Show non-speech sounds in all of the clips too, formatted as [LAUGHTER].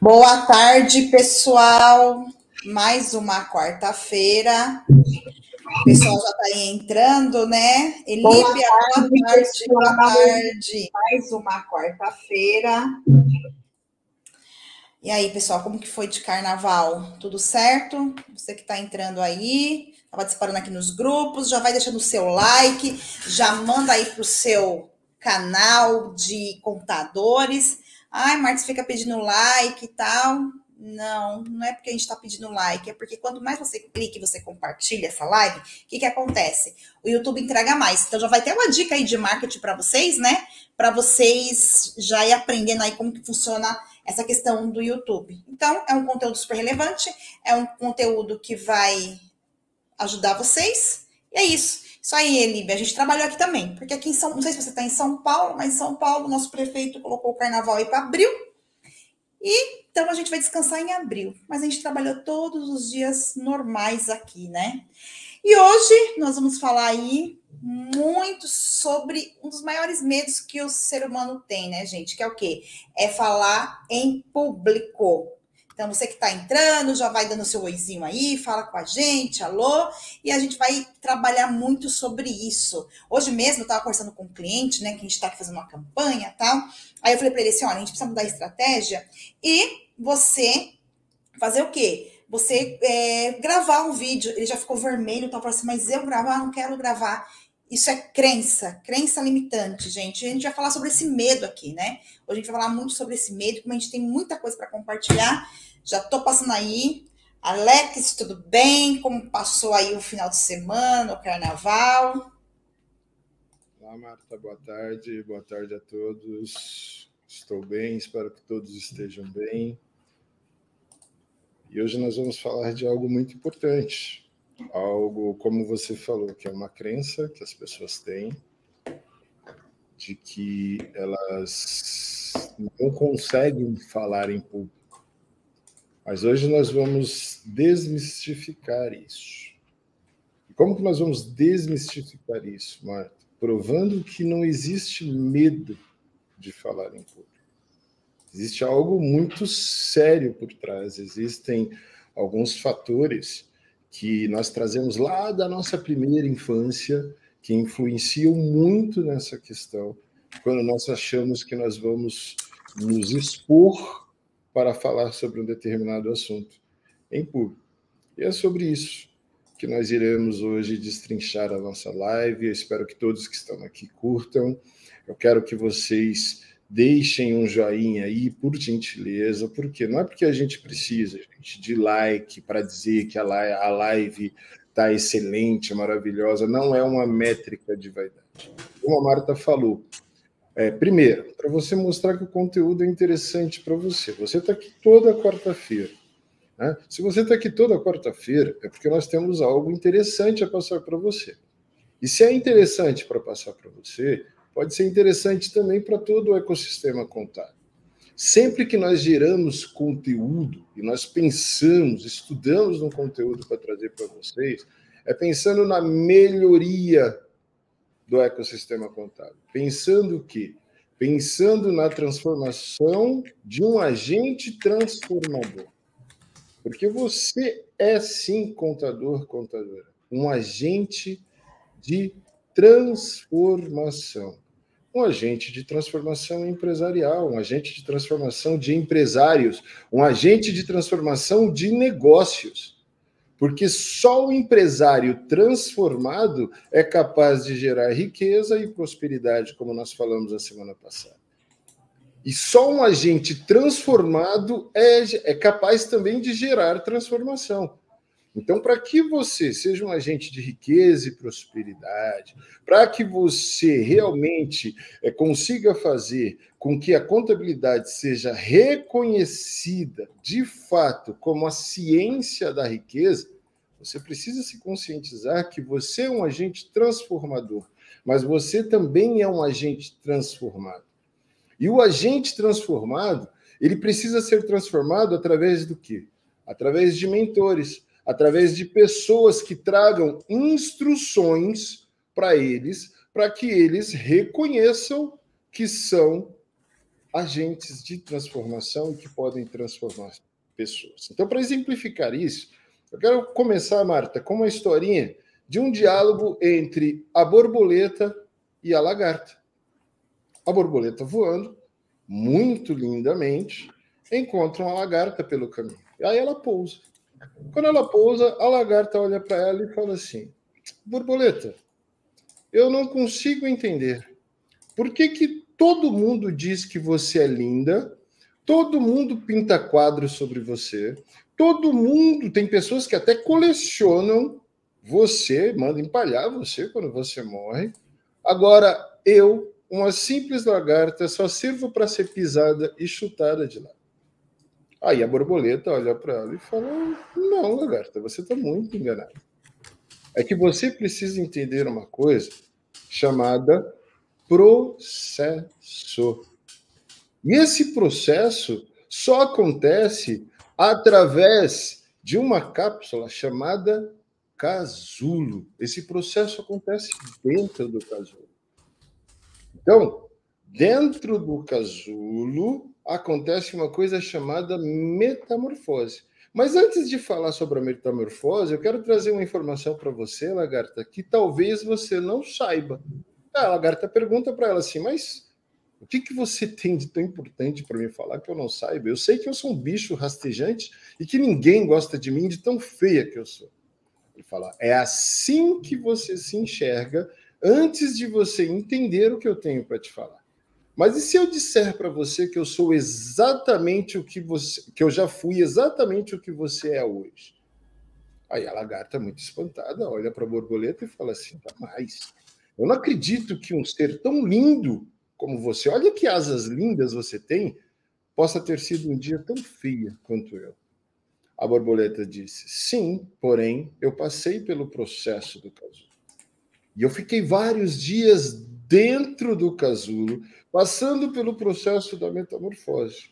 Boa tarde, pessoal. Mais uma quarta-feira. O pessoal já está aí entrando, né? Elíbia, boa tarde, boa tarde, boa tarde. Mais uma quarta-feira. E aí, pessoal, como que foi de carnaval? Tudo certo? Você que está entrando aí, estava disparando aqui nos grupos, já vai deixando o seu like, já manda aí para o seu canal de computadores. Ai, Marcos fica pedindo like e tal. Não, não é porque a gente está pedindo like, é porque quanto mais você clica e você compartilha essa live, o que, que acontece? O YouTube entrega mais. Então já vai ter uma dica aí de marketing para vocês, né? Para vocês já ir aprendendo aí como que funciona essa questão do YouTube. Então, é um conteúdo super relevante, é um conteúdo que vai ajudar vocês. E é isso. Isso aí, Elibe, a gente trabalhou aqui também, porque aqui em São, não sei se você está em São Paulo, mas em São Paulo, nosso prefeito colocou o carnaval aí para abril. E então a gente vai descansar em abril, mas a gente trabalhou todos os dias normais aqui, né? E hoje nós vamos falar aí muito sobre um dos maiores medos que o ser humano tem, né, gente? Que é o quê? É falar em público. Então, você que está entrando, já vai dando seu oizinho aí, fala com a gente, alô, e a gente vai trabalhar muito sobre isso. Hoje mesmo, eu estava conversando com um cliente, né, que a gente está fazendo uma campanha tal. Aí eu falei para ele assim: olha, a gente precisa mudar a estratégia e você fazer o quê? Você é, gravar um vídeo. Ele já ficou vermelho, então falando assim, mas eu gravar, não quero gravar. Isso é crença, crença limitante, gente. A gente vai falar sobre esse medo aqui, né? Hoje a gente vai falar muito sobre esse medo, como a gente tem muita coisa para compartilhar. Já tô passando aí. Alex, tudo bem? Como passou aí o final de semana, o carnaval? Olá, Marta, boa tarde. Boa tarde a todos. Estou bem, espero que todos estejam bem. E hoje nós vamos falar de algo muito importante algo, como você falou, que é uma crença que as pessoas têm de que elas não conseguem falar em público. Mas hoje nós vamos desmistificar isso. E como que nós vamos desmistificar isso, Marta? Provando que não existe medo de falar em público. Existe algo muito sério por trás, existem alguns fatores que nós trazemos lá da nossa primeira infância, que influenciam muito nessa questão, quando nós achamos que nós vamos nos expor para falar sobre um determinado assunto em público. E é sobre isso que nós iremos hoje destrinchar a nossa live. Eu espero que todos que estão aqui curtam. Eu quero que vocês deixem um joinha aí, por gentileza, porque não é porque a gente precisa, gente, de like para dizer que a live está excelente, maravilhosa, não é uma métrica de vaidade. Como a Marta falou, é, primeiro, para você mostrar que o conteúdo é interessante para você. Você está aqui toda quarta-feira. Né? Se você está aqui toda quarta-feira, é porque nós temos algo interessante a passar para você. E se é interessante para passar para você, pode ser interessante também para todo o ecossistema contábil. Sempre que nós geramos conteúdo e nós pensamos, estudamos no conteúdo para trazer para vocês, é pensando na melhoria do ecossistema contábil. Pensando o quê? Pensando na transformação de um agente transformador. Porque você é sim contador, contadora, um agente de transformação um agente de transformação empresarial, um agente de transformação de empresários, um agente de transformação de negócios. Porque só o empresário transformado é capaz de gerar riqueza e prosperidade, como nós falamos a semana passada. E só um agente transformado é, é capaz também de gerar transformação. Então, para que você seja um agente de riqueza e prosperidade, para que você realmente é, consiga fazer com que a contabilidade seja reconhecida de fato como a ciência da riqueza, você precisa se conscientizar que você é um agente transformador, mas você também é um agente transformado. E o agente transformado, ele precisa ser transformado através do quê? Através de mentores através de pessoas que tragam instruções para eles, para que eles reconheçam que são agentes de transformação e que podem transformar pessoas. Então, para exemplificar isso, eu quero começar, Marta, com uma historinha de um diálogo entre a borboleta e a lagarta. A borboleta voando, muito lindamente, encontra uma lagarta pelo caminho. Aí ela pousa. Quando ela pousa, a lagarta olha para ela e fala assim: Borboleta, eu não consigo entender. Por que, que todo mundo diz que você é linda, todo mundo pinta quadros sobre você, todo mundo, tem pessoas que até colecionam você, manda empalhar você quando você morre. Agora, eu, uma simples lagarta, só sirvo para ser pisada e chutada de lá. Aí a borboleta olha para ela e fala: Não, lagarta, você está muito enganada. É que você precisa entender uma coisa chamada processo. E esse processo só acontece através de uma cápsula chamada casulo. Esse processo acontece dentro do casulo. Então, dentro do casulo acontece uma coisa chamada metamorfose. Mas antes de falar sobre a metamorfose, eu quero trazer uma informação para você, Lagarta, que talvez você não saiba. A lagarta pergunta para ela assim, mas o que, que você [LAUGHS] tem de tão importante para me falar que eu não saiba? Eu sei que eu sou um bicho rastejante e que ninguém gosta de mim de tão feia que eu sou. Ele fala: é assim que você se enxerga antes de você entender o que eu tenho para te falar. Mas e se eu disser para você que eu sou exatamente o que você, que eu já fui exatamente o que você é hoje? Aí a lagarta, muito espantada, olha para a borboleta e fala assim: jamais. Eu não acredito que um ser tão lindo como você, olha que asas lindas você tem, possa ter sido um dia tão feia quanto eu. A borboleta disse: Sim, porém, eu passei pelo processo do casulo. E eu fiquei vários dias dentro do casulo, passando pelo processo da metamorfose.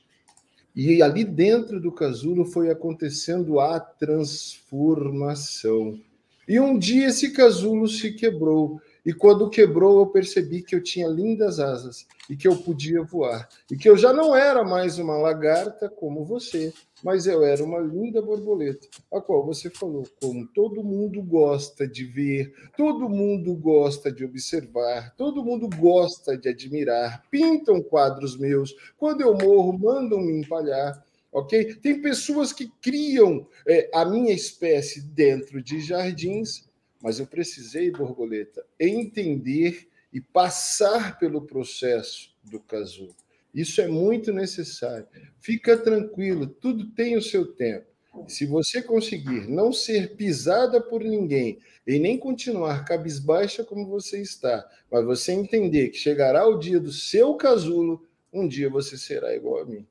E ali dentro do casulo foi acontecendo a transformação. E um dia esse casulo se quebrou e quando quebrou, eu percebi que eu tinha lindas asas e que eu podia voar. E que eu já não era mais uma lagarta como você, mas eu era uma linda borboleta, a qual você falou, como todo mundo gosta de ver, todo mundo gosta de observar, todo mundo gosta de admirar. Pintam quadros meus, quando eu morro, mandam me empalhar. Ok? Tem pessoas que criam é, a minha espécie dentro de jardins mas eu precisei, borboleta, entender e passar pelo processo do casulo. Isso é muito necessário. Fica tranquilo, tudo tem o seu tempo. Se você conseguir não ser pisada por ninguém e nem continuar cabisbaixa como você está, mas você entender que chegará o dia do seu casulo, um dia você será igual a mim.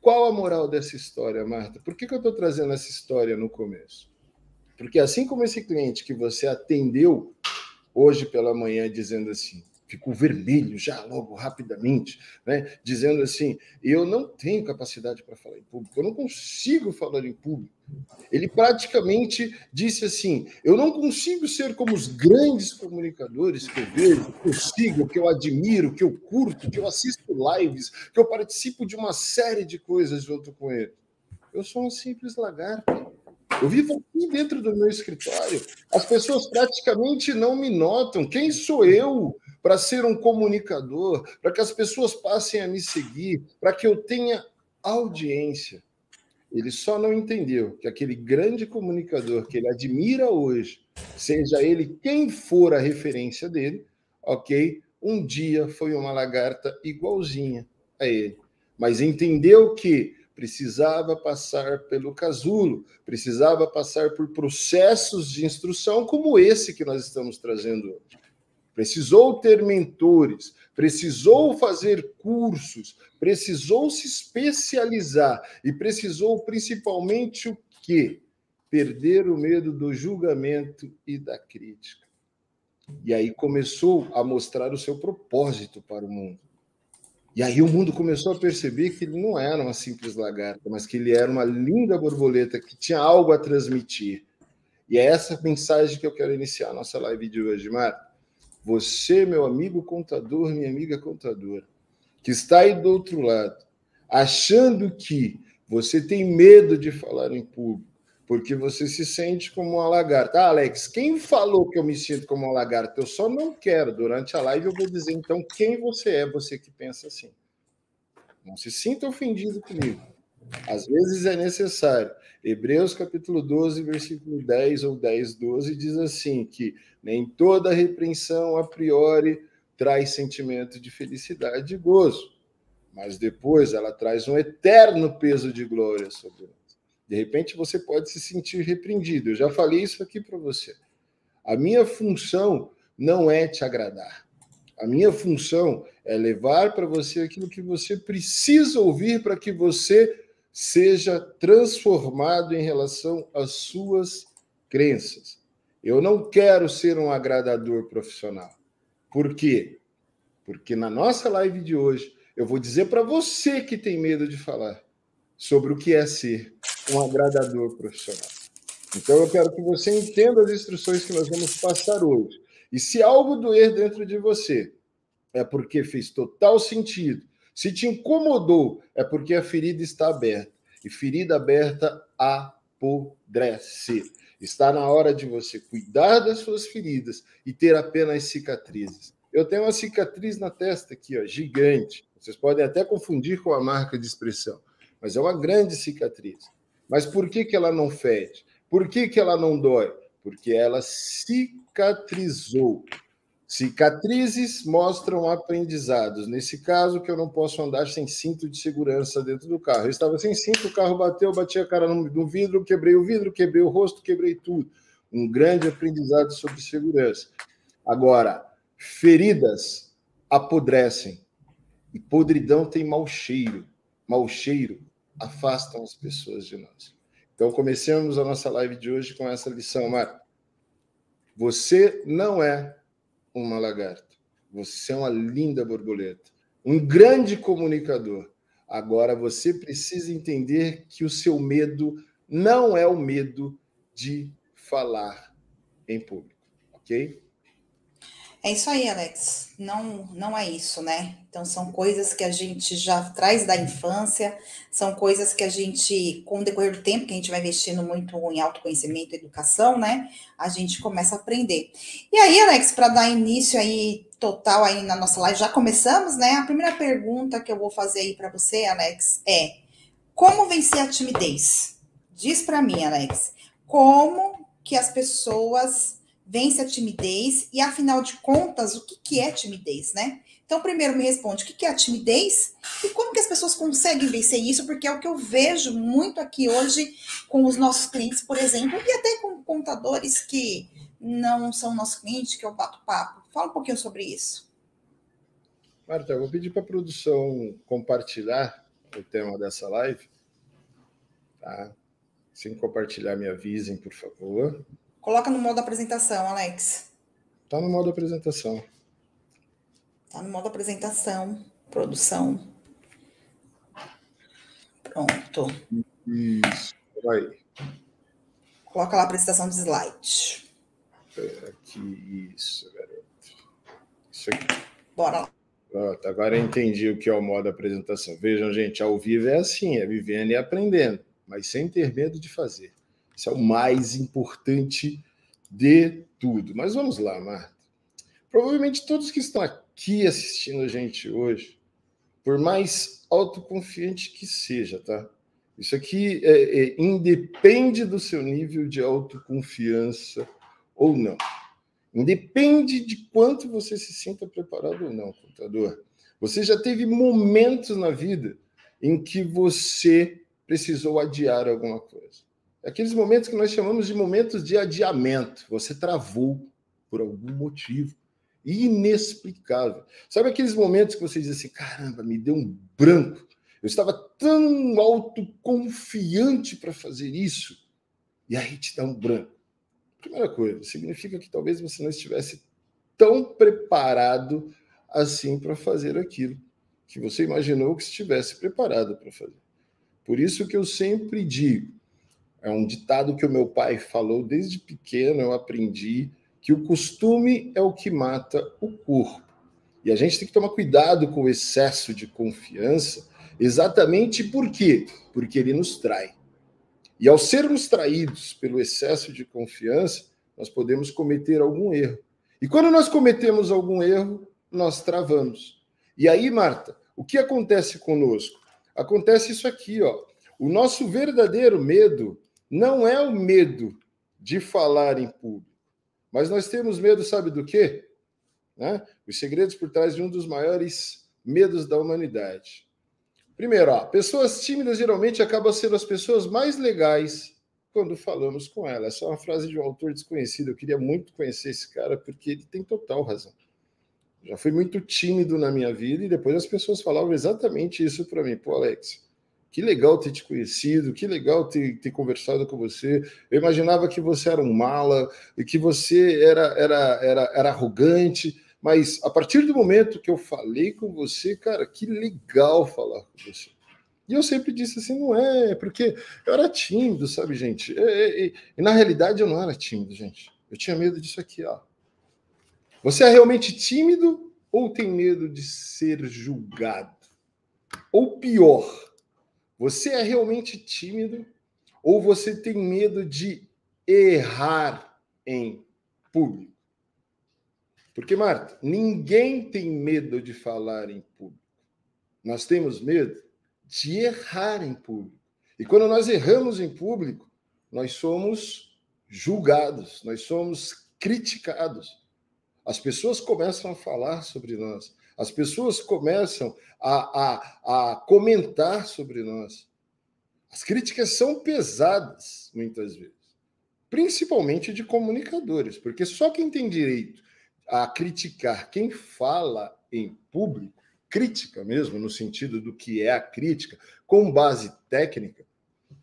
Qual a moral dessa história, Marta? Por que, que eu estou trazendo essa história no começo? Porque assim como esse cliente que você atendeu hoje pela manhã dizendo assim, ficou vermelho já logo rapidamente, né? Dizendo assim, eu não tenho capacidade para falar em público, eu não consigo falar em público. Ele praticamente disse assim: eu não consigo ser como os grandes comunicadores que eu vejo, que eu sigo, que eu admiro, que eu curto, que eu assisto lives, que eu participo de uma série de coisas junto com ele. Eu sou um simples lagarto. Eu vivo aqui dentro do meu escritório. As pessoas praticamente não me notam. Quem sou eu para ser um comunicador? Para que as pessoas passem a me seguir? Para que eu tenha audiência? Ele só não entendeu que aquele grande comunicador que ele admira hoje, seja ele quem for a referência dele, ok? Um dia foi uma lagarta igualzinha a ele. Mas entendeu que precisava passar pelo casulo, precisava passar por processos de instrução como esse que nós estamos trazendo hoje. Precisou ter mentores, precisou fazer cursos, precisou se especializar e precisou principalmente o quê? Perder o medo do julgamento e da crítica. E aí começou a mostrar o seu propósito para o mundo. E aí o mundo começou a perceber que ele não era uma simples lagarta, mas que ele era uma linda borboleta que tinha algo a transmitir. E é essa mensagem que eu quero iniciar a nossa live de hoje, Mar. Você, meu amigo contador, minha amiga contadora, que está aí do outro lado, achando que você tem medo de falar em público, porque você se sente como uma lagarta. Ah, Alex, quem falou que eu me sinto como uma lagarta? Eu só não quero. Durante a live eu vou dizer então quem você é, você que pensa assim. Não se sinta ofendido comigo. Às vezes é necessário. Hebreus capítulo 12, versículo 10 ou 10, 12 diz assim que nem toda repreensão a priori traz sentimento de felicidade e gozo, mas depois ela traz um eterno peso de glória sobre nós. De repente você pode se sentir repreendido. Eu já falei isso aqui para você. A minha função não é te agradar. A minha função é levar para você aquilo que você precisa ouvir para que você seja transformado em relação às suas crenças. Eu não quero ser um agradador profissional. Por quê? Porque na nossa live de hoje eu vou dizer para você que tem medo de falar sobre o que é ser um agradador profissional. Então eu quero que você entenda as instruções que nós vamos passar hoje. E se algo doer dentro de você, é porque fez total sentido. Se te incomodou, é porque a ferida está aberta. E ferida aberta apodrece. Está na hora de você cuidar das suas feridas e ter apenas cicatrizes. Eu tenho uma cicatriz na testa aqui, ó, gigante. Vocês podem até confundir com a marca de expressão, mas é uma grande cicatriz. Mas por que, que ela não fede? Por que, que ela não dói? Porque ela cicatrizou. Cicatrizes mostram aprendizados. Nesse caso, que eu não posso andar sem cinto de segurança dentro do carro. Eu estava sem cinto, o carro bateu, bati a cara no vidro, quebrei o vidro, quebrei o rosto, quebrei tudo. Um grande aprendizado sobre segurança. Agora, feridas apodrecem. E podridão tem mau cheiro. Mau cheiro afastam as pessoas de nós. Então, comecemos a nossa live de hoje com essa lição, Marco. Você não é uma lagarta. Você é uma linda borboleta, um grande comunicador. Agora você precisa entender que o seu medo não é o medo de falar em público, ok? É isso aí, Alex. Não, não é isso, né? Então são coisas que a gente já traz da infância, são coisas que a gente, com o decorrer do tempo, que a gente vai investindo muito em autoconhecimento e educação, né? A gente começa a aprender. E aí, Alex, para dar início aí total aí na nossa live, já começamos, né? A primeira pergunta que eu vou fazer aí para você, Alex, é: como vencer a timidez? Diz para mim, Alex, como que as pessoas vence a timidez e, afinal de contas, o que, que é timidez, né? Então, primeiro me responde, o que, que é a timidez e como que as pessoas conseguem vencer isso? Porque é o que eu vejo muito aqui hoje com os nossos clientes, por exemplo, e até com contadores que não são nossos clientes, que eu bato papo. Fala um pouquinho sobre isso. Marta, eu vou pedir para a produção compartilhar o tema dessa live. Tá? Sem compartilhar, me avisem, por favor. Coloca no modo apresentação, Alex. Tá no modo apresentação. Tá no modo apresentação, produção. Pronto. Isso, vai. Coloca lá a apresentação de slide. Aqui, isso, garoto. Isso aqui. Bora lá. Pronto, agora eu entendi o que é o modo apresentação. Vejam, gente, ao vivo é assim, é vivendo e aprendendo, mas sem ter medo de fazer. Isso é o mais importante de tudo. Mas vamos lá, Marta. Provavelmente todos que estão aqui assistindo a gente hoje, por mais autoconfiante que seja, tá? Isso aqui é, é, independe do seu nível de autoconfiança ou não. Independe de quanto você se sinta preparado ou não, contador. Você já teve momentos na vida em que você precisou adiar alguma coisa. Aqueles momentos que nós chamamos de momentos de adiamento. Você travou por algum motivo inexplicável. Sabe aqueles momentos que você diz assim: caramba, me deu um branco. Eu estava tão autoconfiante para fazer isso. E aí te dá um branco. Primeira coisa, significa que talvez você não estivesse tão preparado assim para fazer aquilo que você imaginou que estivesse preparado para fazer. Por isso que eu sempre digo: é um ditado que o meu pai falou desde pequeno, eu aprendi que o costume é o que mata o corpo. E a gente tem que tomar cuidado com o excesso de confiança, exatamente por quê? Porque ele nos trai. E ao sermos traídos pelo excesso de confiança, nós podemos cometer algum erro. E quando nós cometemos algum erro, nós travamos. E aí, Marta, o que acontece conosco? Acontece isso aqui, ó. O nosso verdadeiro medo não é o medo de falar em público, mas nós temos medo, sabe do quê? Né? Os segredos por trás de um dos maiores medos da humanidade. Primeiro, ó, pessoas tímidas geralmente acabam sendo as pessoas mais legais quando falamos com elas. Essa é uma frase de um autor desconhecido. Eu queria muito conhecer esse cara porque ele tem total razão. Já fui muito tímido na minha vida e depois as pessoas falavam exatamente isso para mim. Pô, Alex, que legal ter te conhecido, que legal ter, ter conversado com você. Eu imaginava que você era um mala e que você era, era, era, era arrogante, mas a partir do momento que eu falei com você, cara, que legal falar com você. E eu sempre disse assim, não é, porque eu era tímido, sabe, gente? E, e, e, na realidade eu não era tímido, gente. Eu tinha medo disso aqui, ó. Você é realmente tímido ou tem medo de ser julgado? Ou pior, você é realmente tímido ou você tem medo de errar em público? Porque, Marta, ninguém tem medo de falar em público. Nós temos medo de errar em público. E quando nós erramos em público, nós somos julgados, nós somos criticados. As pessoas começam a falar sobre nós, as pessoas começam a, a, a comentar sobre nós. As críticas são pesadas, muitas vezes, principalmente de comunicadores, porque só quem tem direito a criticar quem fala em público, crítica mesmo, no sentido do que é a crítica, com base técnica,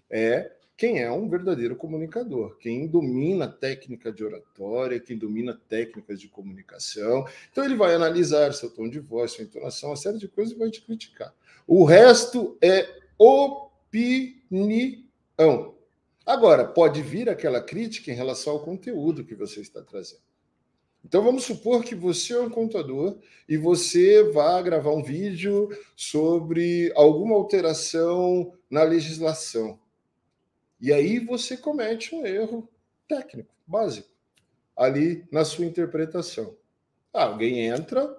é quem é um verdadeiro comunicador, quem domina técnica de oratória, quem domina técnicas de comunicação. Então ele vai analisar seu tom de voz, sua entonação, uma série de coisas e vai te criticar. O resto é opinião. Agora, pode vir aquela crítica em relação ao conteúdo que você está trazendo. Então vamos supor que você é um contador e você vai gravar um vídeo sobre alguma alteração na legislação. E aí você comete um erro técnico, básico, ali na sua interpretação. Alguém entra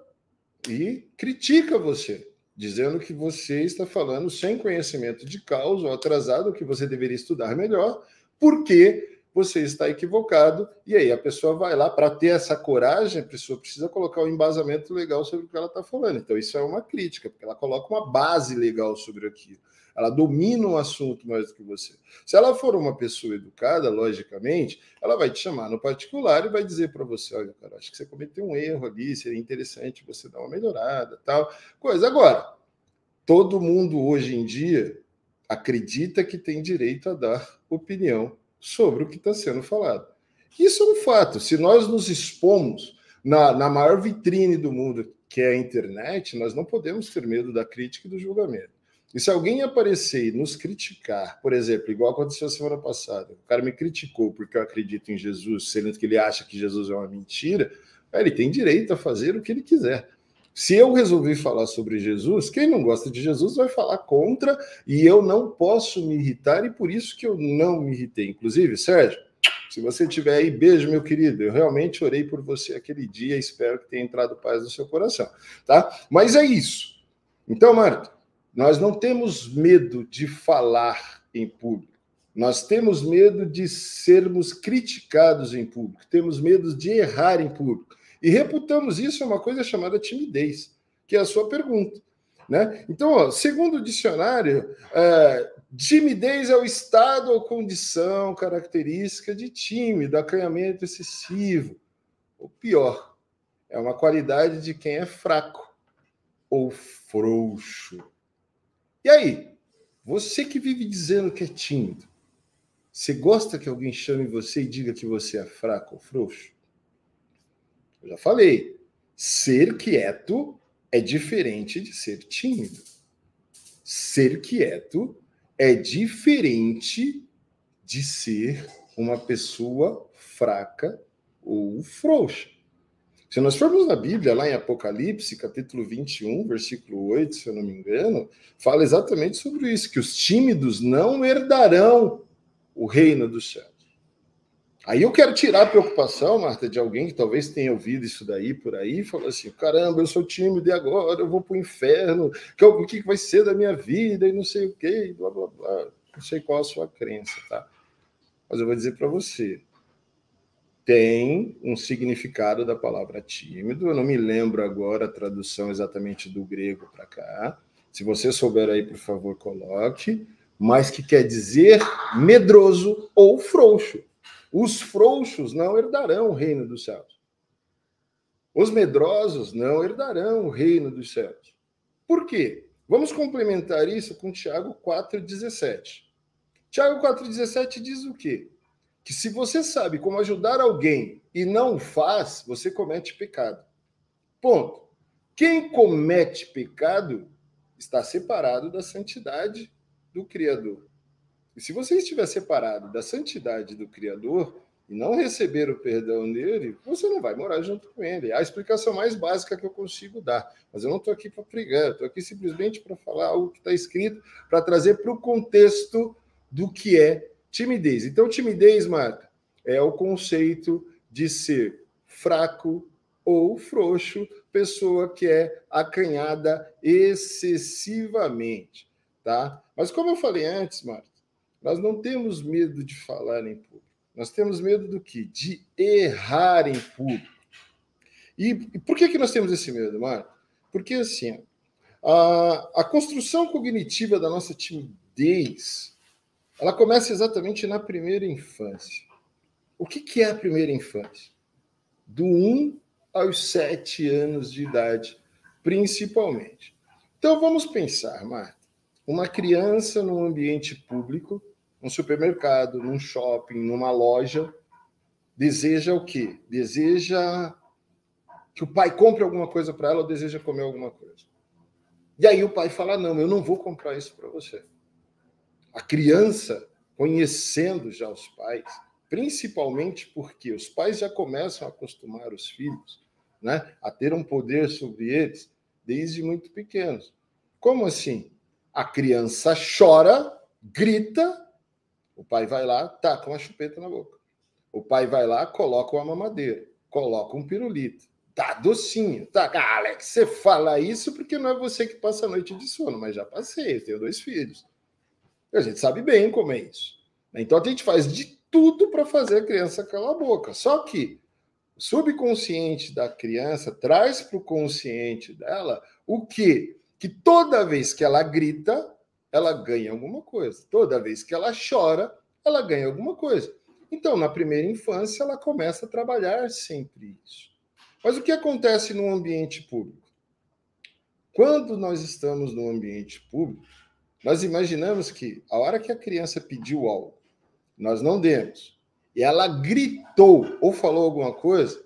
e critica você, dizendo que você está falando sem conhecimento de causa ou atrasado, que você deveria estudar melhor, porque você está equivocado, e aí a pessoa vai lá, para ter essa coragem, a pessoa precisa colocar um embasamento legal sobre o que ela está falando. Então, isso é uma crítica, porque ela coloca uma base legal sobre aquilo. Ela domina o assunto mais do que você. Se ela for uma pessoa educada, logicamente, ela vai te chamar no particular e vai dizer para você: olha, cara, acho que você cometeu um erro ali, seria interessante você dar uma melhorada, tal. Coisa. Agora, todo mundo hoje em dia acredita que tem direito a dar opinião sobre o que está sendo falado. Isso é um fato. Se nós nos expomos na, na maior vitrine do mundo, que é a internet, nós não podemos ter medo da crítica e do julgamento. E se alguém aparecer e nos criticar, por exemplo, igual aconteceu semana passada, o cara me criticou porque eu acredito em Jesus, sendo que ele acha que Jesus é uma mentira, ele tem direito a fazer o que ele quiser. Se eu resolvi falar sobre Jesus, quem não gosta de Jesus vai falar contra e eu não posso me irritar e por isso que eu não me irritei. Inclusive, Sérgio, se você tiver aí, beijo, meu querido. Eu realmente orei por você aquele dia, espero que tenha entrado paz no seu coração, tá? Mas é isso. Então, Marta, nós não temos medo de falar em público. Nós temos medo de sermos criticados em público, temos medo de errar em público. E reputamos isso a uma coisa chamada timidez, que é a sua pergunta. Né? Então, ó, segundo o dicionário, é, timidez é o estado ou condição característica de tímido, acanhamento excessivo. Ou pior, é uma qualidade de quem é fraco ou frouxo. E aí, você que vive dizendo que é tímido, você gosta que alguém chame você e diga que você é fraco ou frouxo? Eu já falei, ser quieto é diferente de ser tímido. Ser quieto é diferente de ser uma pessoa fraca ou frouxa. Se nós formos na Bíblia, lá em Apocalipse, capítulo 21, versículo 8, se eu não me engano, fala exatamente sobre isso: que os tímidos não herdarão o reino dos céus. Aí eu quero tirar a preocupação, Marta, de alguém que talvez tenha ouvido isso daí por aí e falou assim: caramba, eu sou tímido e agora eu vou para o inferno, o que vai ser da minha vida e não sei o quê, blá blá blá. Não sei qual a sua crença, tá? Mas eu vou dizer para você: tem um significado da palavra tímido. Eu não me lembro agora a tradução exatamente do grego para cá. Se você souber aí, por favor, coloque. Mas que quer dizer medroso ou frouxo. Os frouxos não herdarão o reino dos céus. Os medrosos não herdarão o reino dos céus. Por quê? Vamos complementar isso com Tiago 4,17. Tiago 4,17 diz o quê? Que se você sabe como ajudar alguém e não faz, você comete pecado. Ponto. Quem comete pecado está separado da santidade do Criador. E se você estiver separado da santidade do Criador e não receber o perdão dele, você não vai morar junto com ele. É a explicação mais básica que eu consigo dar. Mas eu não estou aqui para pregar, estou aqui simplesmente para falar algo que está escrito, para trazer para o contexto do que é Timidez. Então, timidez, Marta, é o conceito de ser fraco ou frouxo, pessoa que é acanhada excessivamente, tá? Mas como eu falei antes, Marta, nós não temos medo de falar em público. Nós temos medo do quê? De errar em público. E, e por que, que nós temos esse medo, Marta? Porque, assim, a, a construção cognitiva da nossa timidez ela começa exatamente na primeira infância. O que, que é a primeira infância? Do 1 aos 7 anos de idade, principalmente. Então vamos pensar, Marta. Uma criança num ambiente público, num supermercado, num shopping, numa loja, deseja o quê? Deseja que o pai compre alguma coisa para ela ou deseja comer alguma coisa. E aí o pai fala: Não, eu não vou comprar isso para você a criança conhecendo já os pais, principalmente porque os pais já começam a acostumar os filhos né, a ter um poder sobre eles desde muito pequenos. Como assim? A criança chora, grita, o pai vai lá, taca uma chupeta na boca. O pai vai lá, coloca uma mamadeira, coloca um pirulito, dá docinho. Tá, Alex, você fala isso porque não é você que passa a noite de sono, mas já passei, eu tenho dois filhos. A gente sabe bem como é isso. Né? Então a gente faz de tudo para fazer a criança calar a boca. Só que o subconsciente da criança traz para o consciente dela o quê? Que toda vez que ela grita, ela ganha alguma coisa. Toda vez que ela chora, ela ganha alguma coisa. Então, na primeira infância, ela começa a trabalhar sempre isso. Mas o que acontece no ambiente público? Quando nós estamos no ambiente público, nós imaginamos que a hora que a criança pediu algo, nós não demos, e ela gritou ou falou alguma coisa,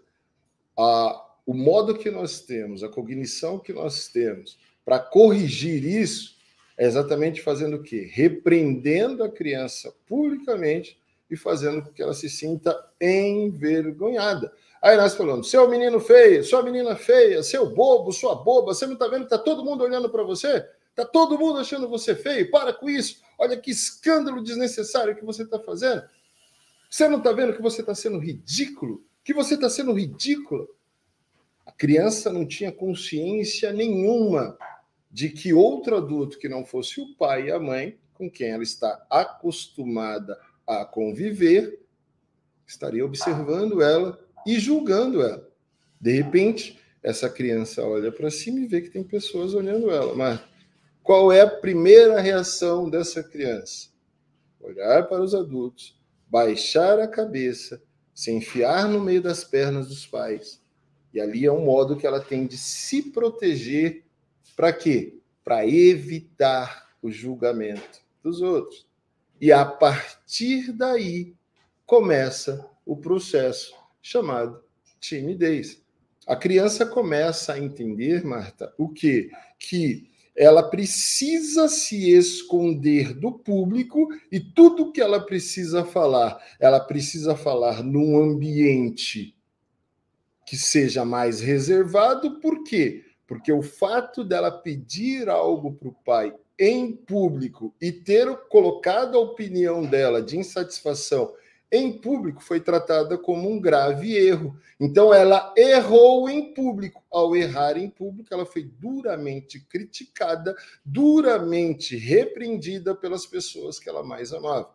a, o modo que nós temos, a cognição que nós temos para corrigir isso é exatamente fazendo o quê? Repreendendo a criança publicamente e fazendo com que ela se sinta envergonhada. Aí nós falamos, seu menino feio, sua menina feia, seu bobo, sua boba, você não está vendo que está todo mundo olhando para você? Tá todo mundo achando você feio? Para com isso. Olha que escândalo desnecessário que você está fazendo. Você não está vendo que você está sendo ridículo? Que você está sendo ridículo? A criança não tinha consciência nenhuma de que outro adulto que não fosse o pai e a mãe, com quem ela está acostumada a conviver, estaria observando ela e julgando ela. De repente, essa criança olha para cima e vê que tem pessoas olhando ela. Mas qual é a primeira reação dessa criança? Olhar para os adultos, baixar a cabeça, se enfiar no meio das pernas dos pais. E ali é um modo que ela tem de se proteger para quê? Para evitar o julgamento dos outros. E a partir daí começa o processo chamado timidez. A criança começa a entender, Marta, o quê? Que ela precisa se esconder do público e tudo que ela precisa falar, ela precisa falar num ambiente que seja mais reservado, por quê? Porque o fato dela pedir algo para o pai em público e ter colocado a opinião dela de insatisfação em público foi tratada como um grave erro. Então ela errou em público. Ao errar em público, ela foi duramente criticada, duramente repreendida pelas pessoas que ela mais amava.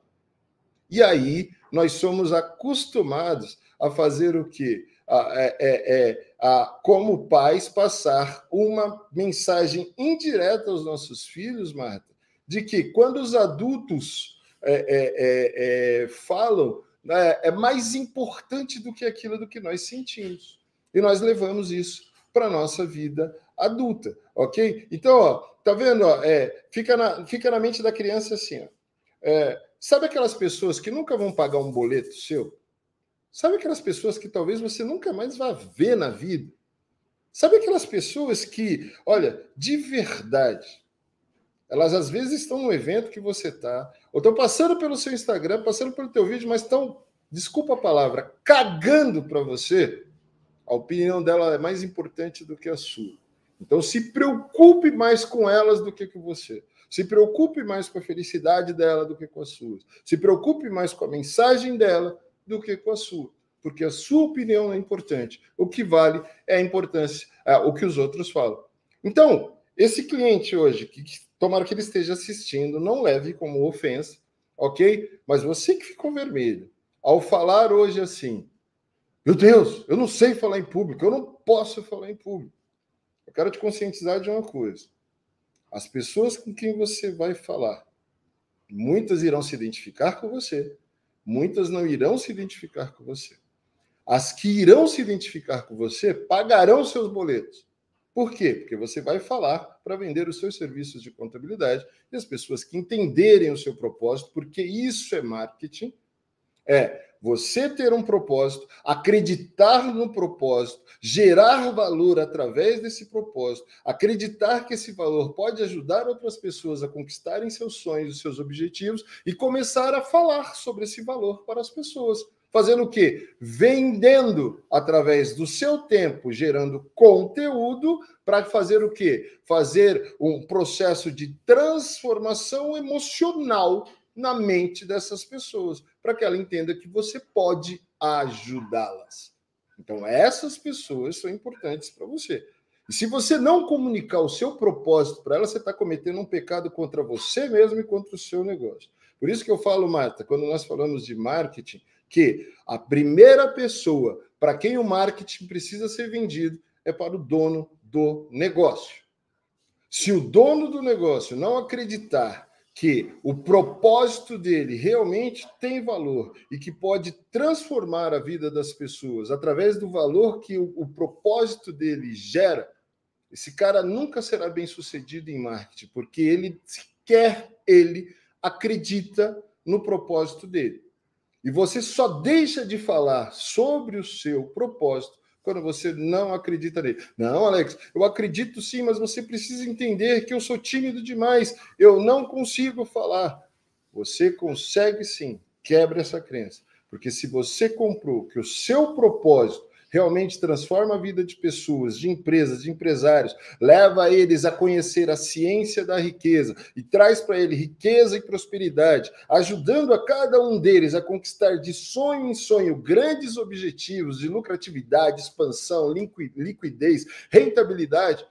E aí nós somos acostumados a fazer o quê? A, é, é, é, a, como pais, passar uma mensagem indireta aos nossos filhos, Marta, de que quando os adultos é, é, é, é falam, né, é mais importante do que aquilo do que nós sentimos. E nós levamos isso para a nossa vida adulta, ok? Então, ó, tá vendo? Ó, é, fica, na, fica na mente da criança assim, ó, é, sabe aquelas pessoas que nunca vão pagar um boleto seu? Sabe aquelas pessoas que talvez você nunca mais vá ver na vida? Sabe aquelas pessoas que, olha, de verdade, elas às vezes estão no evento que você está, ou estão passando pelo seu Instagram, passando pelo teu vídeo, mas estão, desculpa a palavra, cagando para você. A opinião dela é mais importante do que a sua. Então se preocupe mais com elas do que com você. Se preocupe mais com a felicidade dela do que com a sua. Se preocupe mais com a mensagem dela do que com a sua. Porque a sua opinião é importante. O que vale é a importância, é, o que os outros falam. Então, esse cliente hoje, que Tomara que ele esteja assistindo, não leve como ofensa, ok? Mas você que ficou vermelho, ao falar hoje assim, meu Deus, eu não sei falar em público, eu não posso falar em público. Eu quero te conscientizar de uma coisa. As pessoas com quem você vai falar, muitas irão se identificar com você, muitas não irão se identificar com você. As que irão se identificar com você pagarão seus boletos. Por quê? Porque você vai falar para vender os seus serviços de contabilidade e as pessoas que entenderem o seu propósito, porque isso é marketing, é você ter um propósito, acreditar no propósito, gerar valor através desse propósito, acreditar que esse valor pode ajudar outras pessoas a conquistarem seus sonhos, seus objetivos e começar a falar sobre esse valor para as pessoas fazendo o quê? Vendendo através do seu tempo, gerando conteúdo para fazer o quê? Fazer um processo de transformação emocional na mente dessas pessoas, para que ela entenda que você pode ajudá-las. Então, essas pessoas são importantes para você. E se você não comunicar o seu propósito para ela, você está cometendo um pecado contra você mesmo e contra o seu negócio. Por isso que eu falo, Marta, quando nós falamos de marketing, que a primeira pessoa para quem o marketing precisa ser vendido é para o dono do negócio. Se o dono do negócio não acreditar que o propósito dele realmente tem valor e que pode transformar a vida das pessoas através do valor que o, o propósito dele gera, esse cara nunca será bem sucedido em marketing, porque ele sequer ele acredita no propósito dele. E você só deixa de falar sobre o seu propósito quando você não acredita nele. Não, Alex, eu acredito sim, mas você precisa entender que eu sou tímido demais, eu não consigo falar. Você consegue sim, quebra essa crença. Porque se você comprou que o seu propósito realmente transforma a vida de pessoas, de empresas, de empresários, leva eles a conhecer a ciência da riqueza e traz para ele riqueza e prosperidade, ajudando a cada um deles a conquistar de sonho em sonho grandes objetivos de lucratividade, expansão, liquidez, rentabilidade.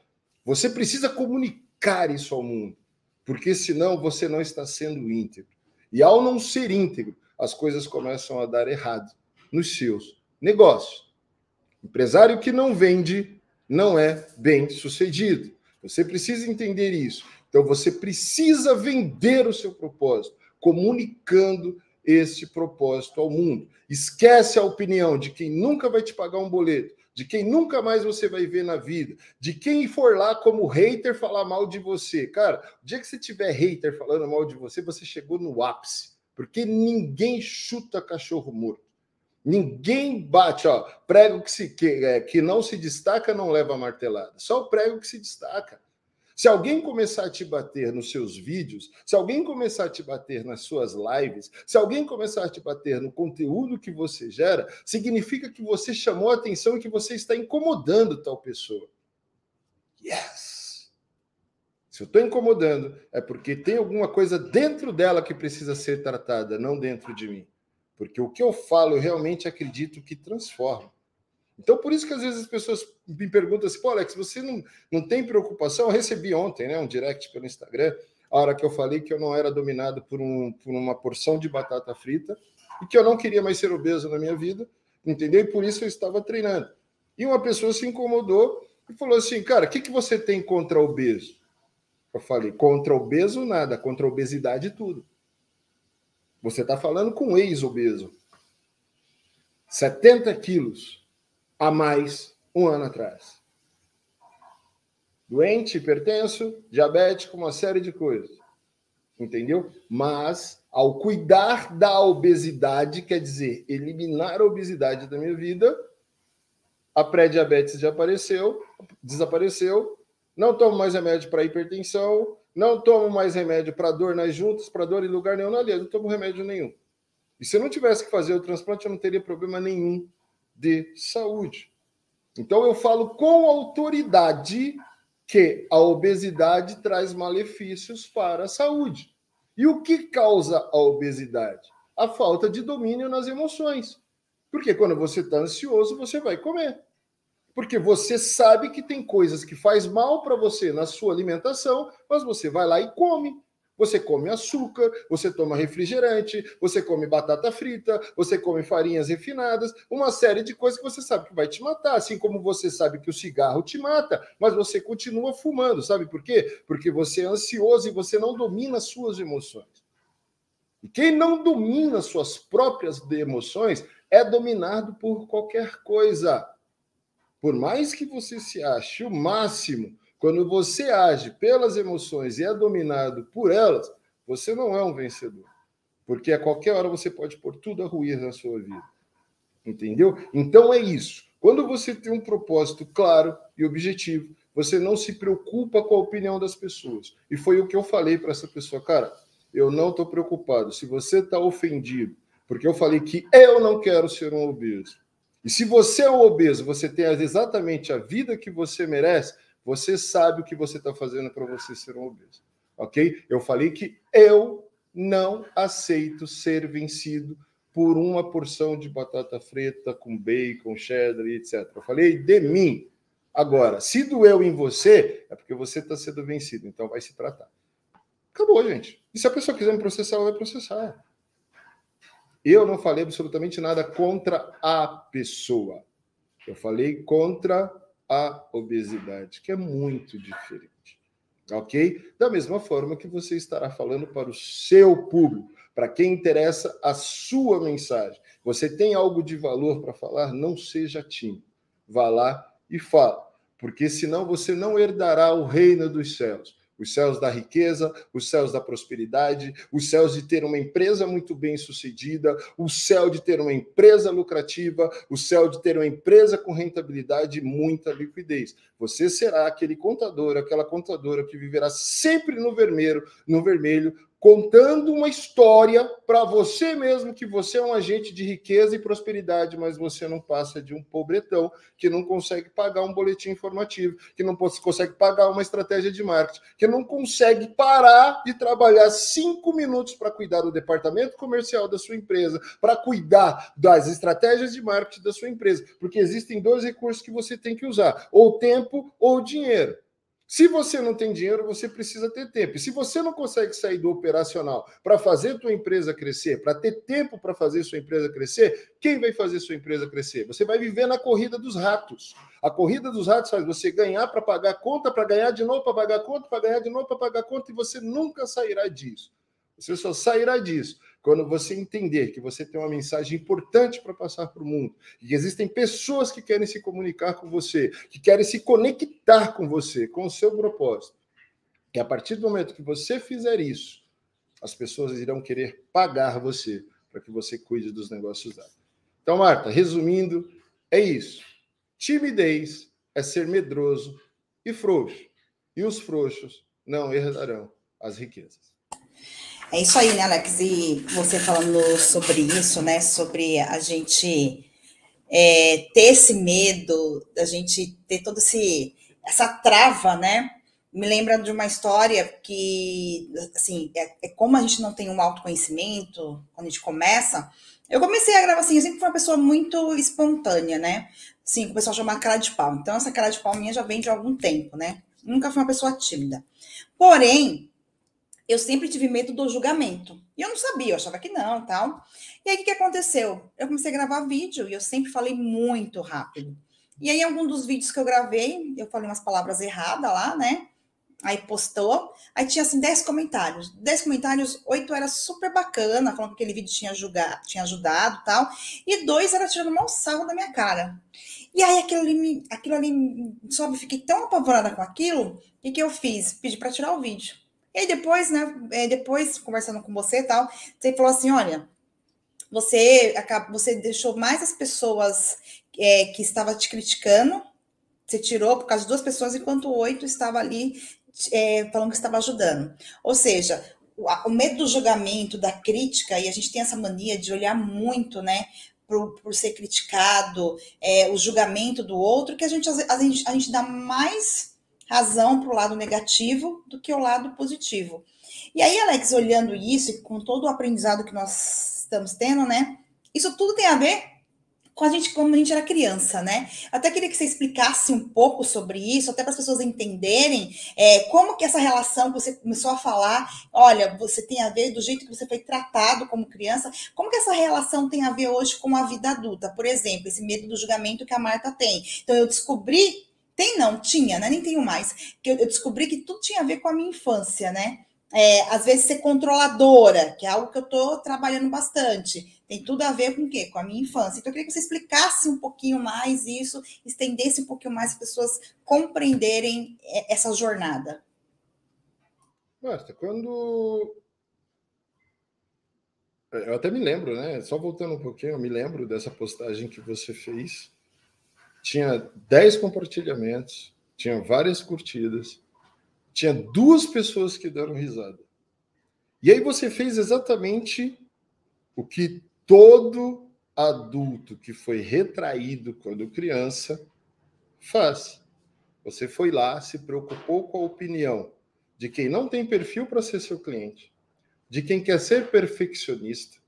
Você precisa comunicar isso ao mundo, porque senão você não está sendo íntegro. E ao não ser íntegro, as coisas começam a dar errado nos seus negócios. Empresário que não vende não é bem sucedido. Você precisa entender isso. Então você precisa vender o seu propósito, comunicando esse propósito ao mundo. Esquece a opinião de quem nunca vai te pagar um boleto, de quem nunca mais você vai ver na vida, de quem for lá como hater falar mal de você. Cara, o dia que você tiver hater falando mal de você, você chegou no ápice, porque ninguém chuta cachorro morto. Ninguém bate, ó. Prego que, se, que, é, que não se destaca não leva martelada. Só o prego que se destaca. Se alguém começar a te bater nos seus vídeos, se alguém começar a te bater nas suas lives, se alguém começar a te bater no conteúdo que você gera, significa que você chamou a atenção e que você está incomodando tal pessoa. Yes! Se eu estou incomodando, é porque tem alguma coisa dentro dela que precisa ser tratada, não dentro de mim. Porque o que eu falo, eu realmente acredito que transforma. Então, por isso que às vezes as pessoas me perguntam assim, pô, Alex, você não, não tem preocupação? Eu recebi ontem né, um direct pelo Instagram, a hora que eu falei que eu não era dominado por, um, por uma porção de batata frita e que eu não queria mais ser obeso na minha vida, entendeu? E por isso eu estava treinando. E uma pessoa se incomodou e falou assim, cara, o que, que você tem contra obeso? Eu falei, contra obeso nada, contra obesidade tudo. Você está falando com um ex-obeso. 70 quilos a mais um ano atrás. Doente, hipertenso, diabético, uma série de coisas. Entendeu? Mas, ao cuidar da obesidade, quer dizer, eliminar a obesidade da minha vida, a pré-diabetes já apareceu, desapareceu, não tomo mais remédio para hipertensão, não tomo mais remédio para dor nas juntas, para dor em lugar nenhum, aliás, não tomo remédio nenhum. E se eu não tivesse que fazer o transplante, eu não teria problema nenhum de saúde. Então eu falo com autoridade que a obesidade traz malefícios para a saúde. E o que causa a obesidade? A falta de domínio nas emoções. Porque quando você está ansioso, você vai comer. Porque você sabe que tem coisas que faz mal para você na sua alimentação, mas você vai lá e come. Você come açúcar, você toma refrigerante, você come batata frita, você come farinhas refinadas, uma série de coisas que você sabe que vai te matar, assim como você sabe que o cigarro te mata, mas você continua fumando, sabe por quê? Porque você é ansioso e você não domina suas emoções. E quem não domina suas próprias emoções é dominado por qualquer coisa. Por mais que você se ache o máximo, quando você age pelas emoções e é dominado por elas, você não é um vencedor. Porque a qualquer hora você pode pôr tudo a ruir na sua vida. Entendeu? Então é isso. Quando você tem um propósito claro e objetivo, você não se preocupa com a opinião das pessoas. E foi o que eu falei para essa pessoa, cara. Eu não estou preocupado. Se você está ofendido, porque eu falei que eu não quero ser um obeso. E se você é um obeso, você tem exatamente a vida que você merece, você sabe o que você está fazendo para você ser um obeso. Ok? Eu falei que eu não aceito ser vencido por uma porção de batata frita com bacon, cheddar e etc. Eu falei de mim. Agora, se doeu em você, é porque você está sendo vencido. Então vai se tratar. Acabou, gente. E se a pessoa quiser me processar, ela vai processar. Eu não falei absolutamente nada contra a pessoa. Eu falei contra a obesidade, que é muito diferente. Ok? Da mesma forma que você estará falando para o seu público, para quem interessa a sua mensagem. Você tem algo de valor para falar? Não seja tímido. Vá lá e fala, porque senão você não herdará o reino dos céus os céus da riqueza, os céus da prosperidade, os céus de ter uma empresa muito bem sucedida, o céu de ter uma empresa lucrativa, o céu de ter uma empresa com rentabilidade e muita liquidez. Você será aquele contador, aquela contadora que viverá sempre no vermelho, no vermelho, contando uma história para você mesmo que você é um agente de riqueza e prosperidade, mas você não passa de um pobretão que não consegue pagar um boletim informativo, que não consegue pagar uma estratégia de marketing, que não consegue parar de trabalhar cinco minutos para cuidar do departamento comercial da sua empresa, para cuidar das estratégias de marketing da sua empresa, porque existem dois recursos que você tem que usar: ou tempo ou dinheiro. Se você não tem dinheiro, você precisa ter tempo. E se você não consegue sair do operacional para fazer sua empresa crescer, para ter tempo para fazer sua empresa crescer, quem vai fazer sua empresa crescer? Você vai viver na corrida dos ratos. A corrida dos ratos faz você ganhar para pagar conta, para ganhar de novo para pagar conta, para ganhar de novo para pagar conta, e você nunca sairá disso. Você só sairá disso quando você entender que você tem uma mensagem importante para passar para o mundo, e que existem pessoas que querem se comunicar com você, que querem se conectar com você, com o seu propósito. E a partir do momento que você fizer isso, as pessoas irão querer pagar você para que você cuide dos negócios dela. Então, Marta, resumindo, é isso. Timidez é ser medroso e frouxo. e os frouxos não herdarão as riquezas. É isso aí, né, Alex? E você falando sobre isso, né? Sobre a gente é, ter esse medo, da gente ter todo esse essa trava, né? Me lembra de uma história que, assim, é, é como a gente não tem um autoconhecimento quando a gente começa. Eu comecei a gravar assim, eu sempre fui uma pessoa muito espontânea, né? Sim, o pessoal chama cara de pau. Então, essa cara de pau minha já vem de algum tempo, né? Nunca fui uma pessoa tímida. Porém, eu sempre tive medo do julgamento. E eu não sabia, eu achava que não, tal. E aí, o que, aconteceu? Eu comecei a gravar vídeo e eu sempre falei muito rápido. E aí, em algum dos vídeos que eu gravei, eu falei umas palavras erradas lá, né? Aí postou, aí tinha assim 10 comentários. 10 comentários, oito era super bacana, falando que aquele vídeo tinha, julgado, tinha ajudado tal. E dois era tirando mal sarro da minha cara. E aí aquilo ali, aquilo ali, sabe, fiquei tão apavorada com aquilo, que, que eu fiz? Pedi para tirar o vídeo. E aí depois, né, é, depois, conversando com você e tal, você falou assim, olha, você, você deixou mais as pessoas é, que estavam te criticando, você tirou por causa de duas pessoas, enquanto oito estava ali é, falando que estava ajudando. Ou seja, o, o, medo do julgamento, da crítica, e a gente tem essa mania de olhar muito, né, por, por ser criticado, é, o julgamento do outro, que a gente, a gente, a gente dá mais razão para o lado negativo do que o lado positivo. E aí, Alex, olhando isso, com todo o aprendizado que nós estamos tendo, né, isso tudo tem a ver com a gente quando a gente era criança, né? Até queria que você explicasse um pouco sobre isso, até para as pessoas entenderem é, como que essa relação que você começou a falar, olha, você tem a ver do jeito que você foi tratado como criança, como que essa relação tem a ver hoje com a vida adulta? Por exemplo, esse medo do julgamento que a Marta tem. Então eu descobri, tem não, tinha, né? Nem tenho mais, que eu, descobri que tudo tinha a ver com a minha infância, né? É, às vezes ser controladora, que é algo que eu estou trabalhando bastante tem tudo a ver com o quê? Com a minha infância. Então, eu queria que você explicasse um pouquinho mais isso, estendesse um pouquinho mais as pessoas compreenderem é, essa jornada. Marta, quando. Eu até me lembro, né? Só voltando um pouquinho, eu me lembro dessa postagem que você fez. Tinha 10 compartilhamentos, tinha várias curtidas, tinha duas pessoas que deram risada. E aí você fez exatamente o que todo adulto que foi retraído quando criança faz. Você foi lá, se preocupou com a opinião de quem não tem perfil para ser seu cliente, de quem quer ser perfeccionista,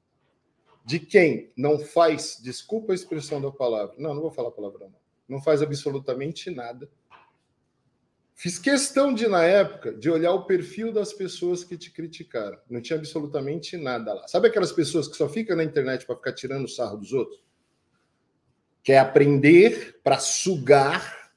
de quem não faz, desculpa a expressão da palavra, não, não vou falar palavra não, não faz absolutamente nada Fiz questão de, na época, de olhar o perfil das pessoas que te criticaram. Não tinha absolutamente nada lá. Sabe aquelas pessoas que só ficam na internet para ficar tirando o sarro dos outros? Quer aprender para sugar,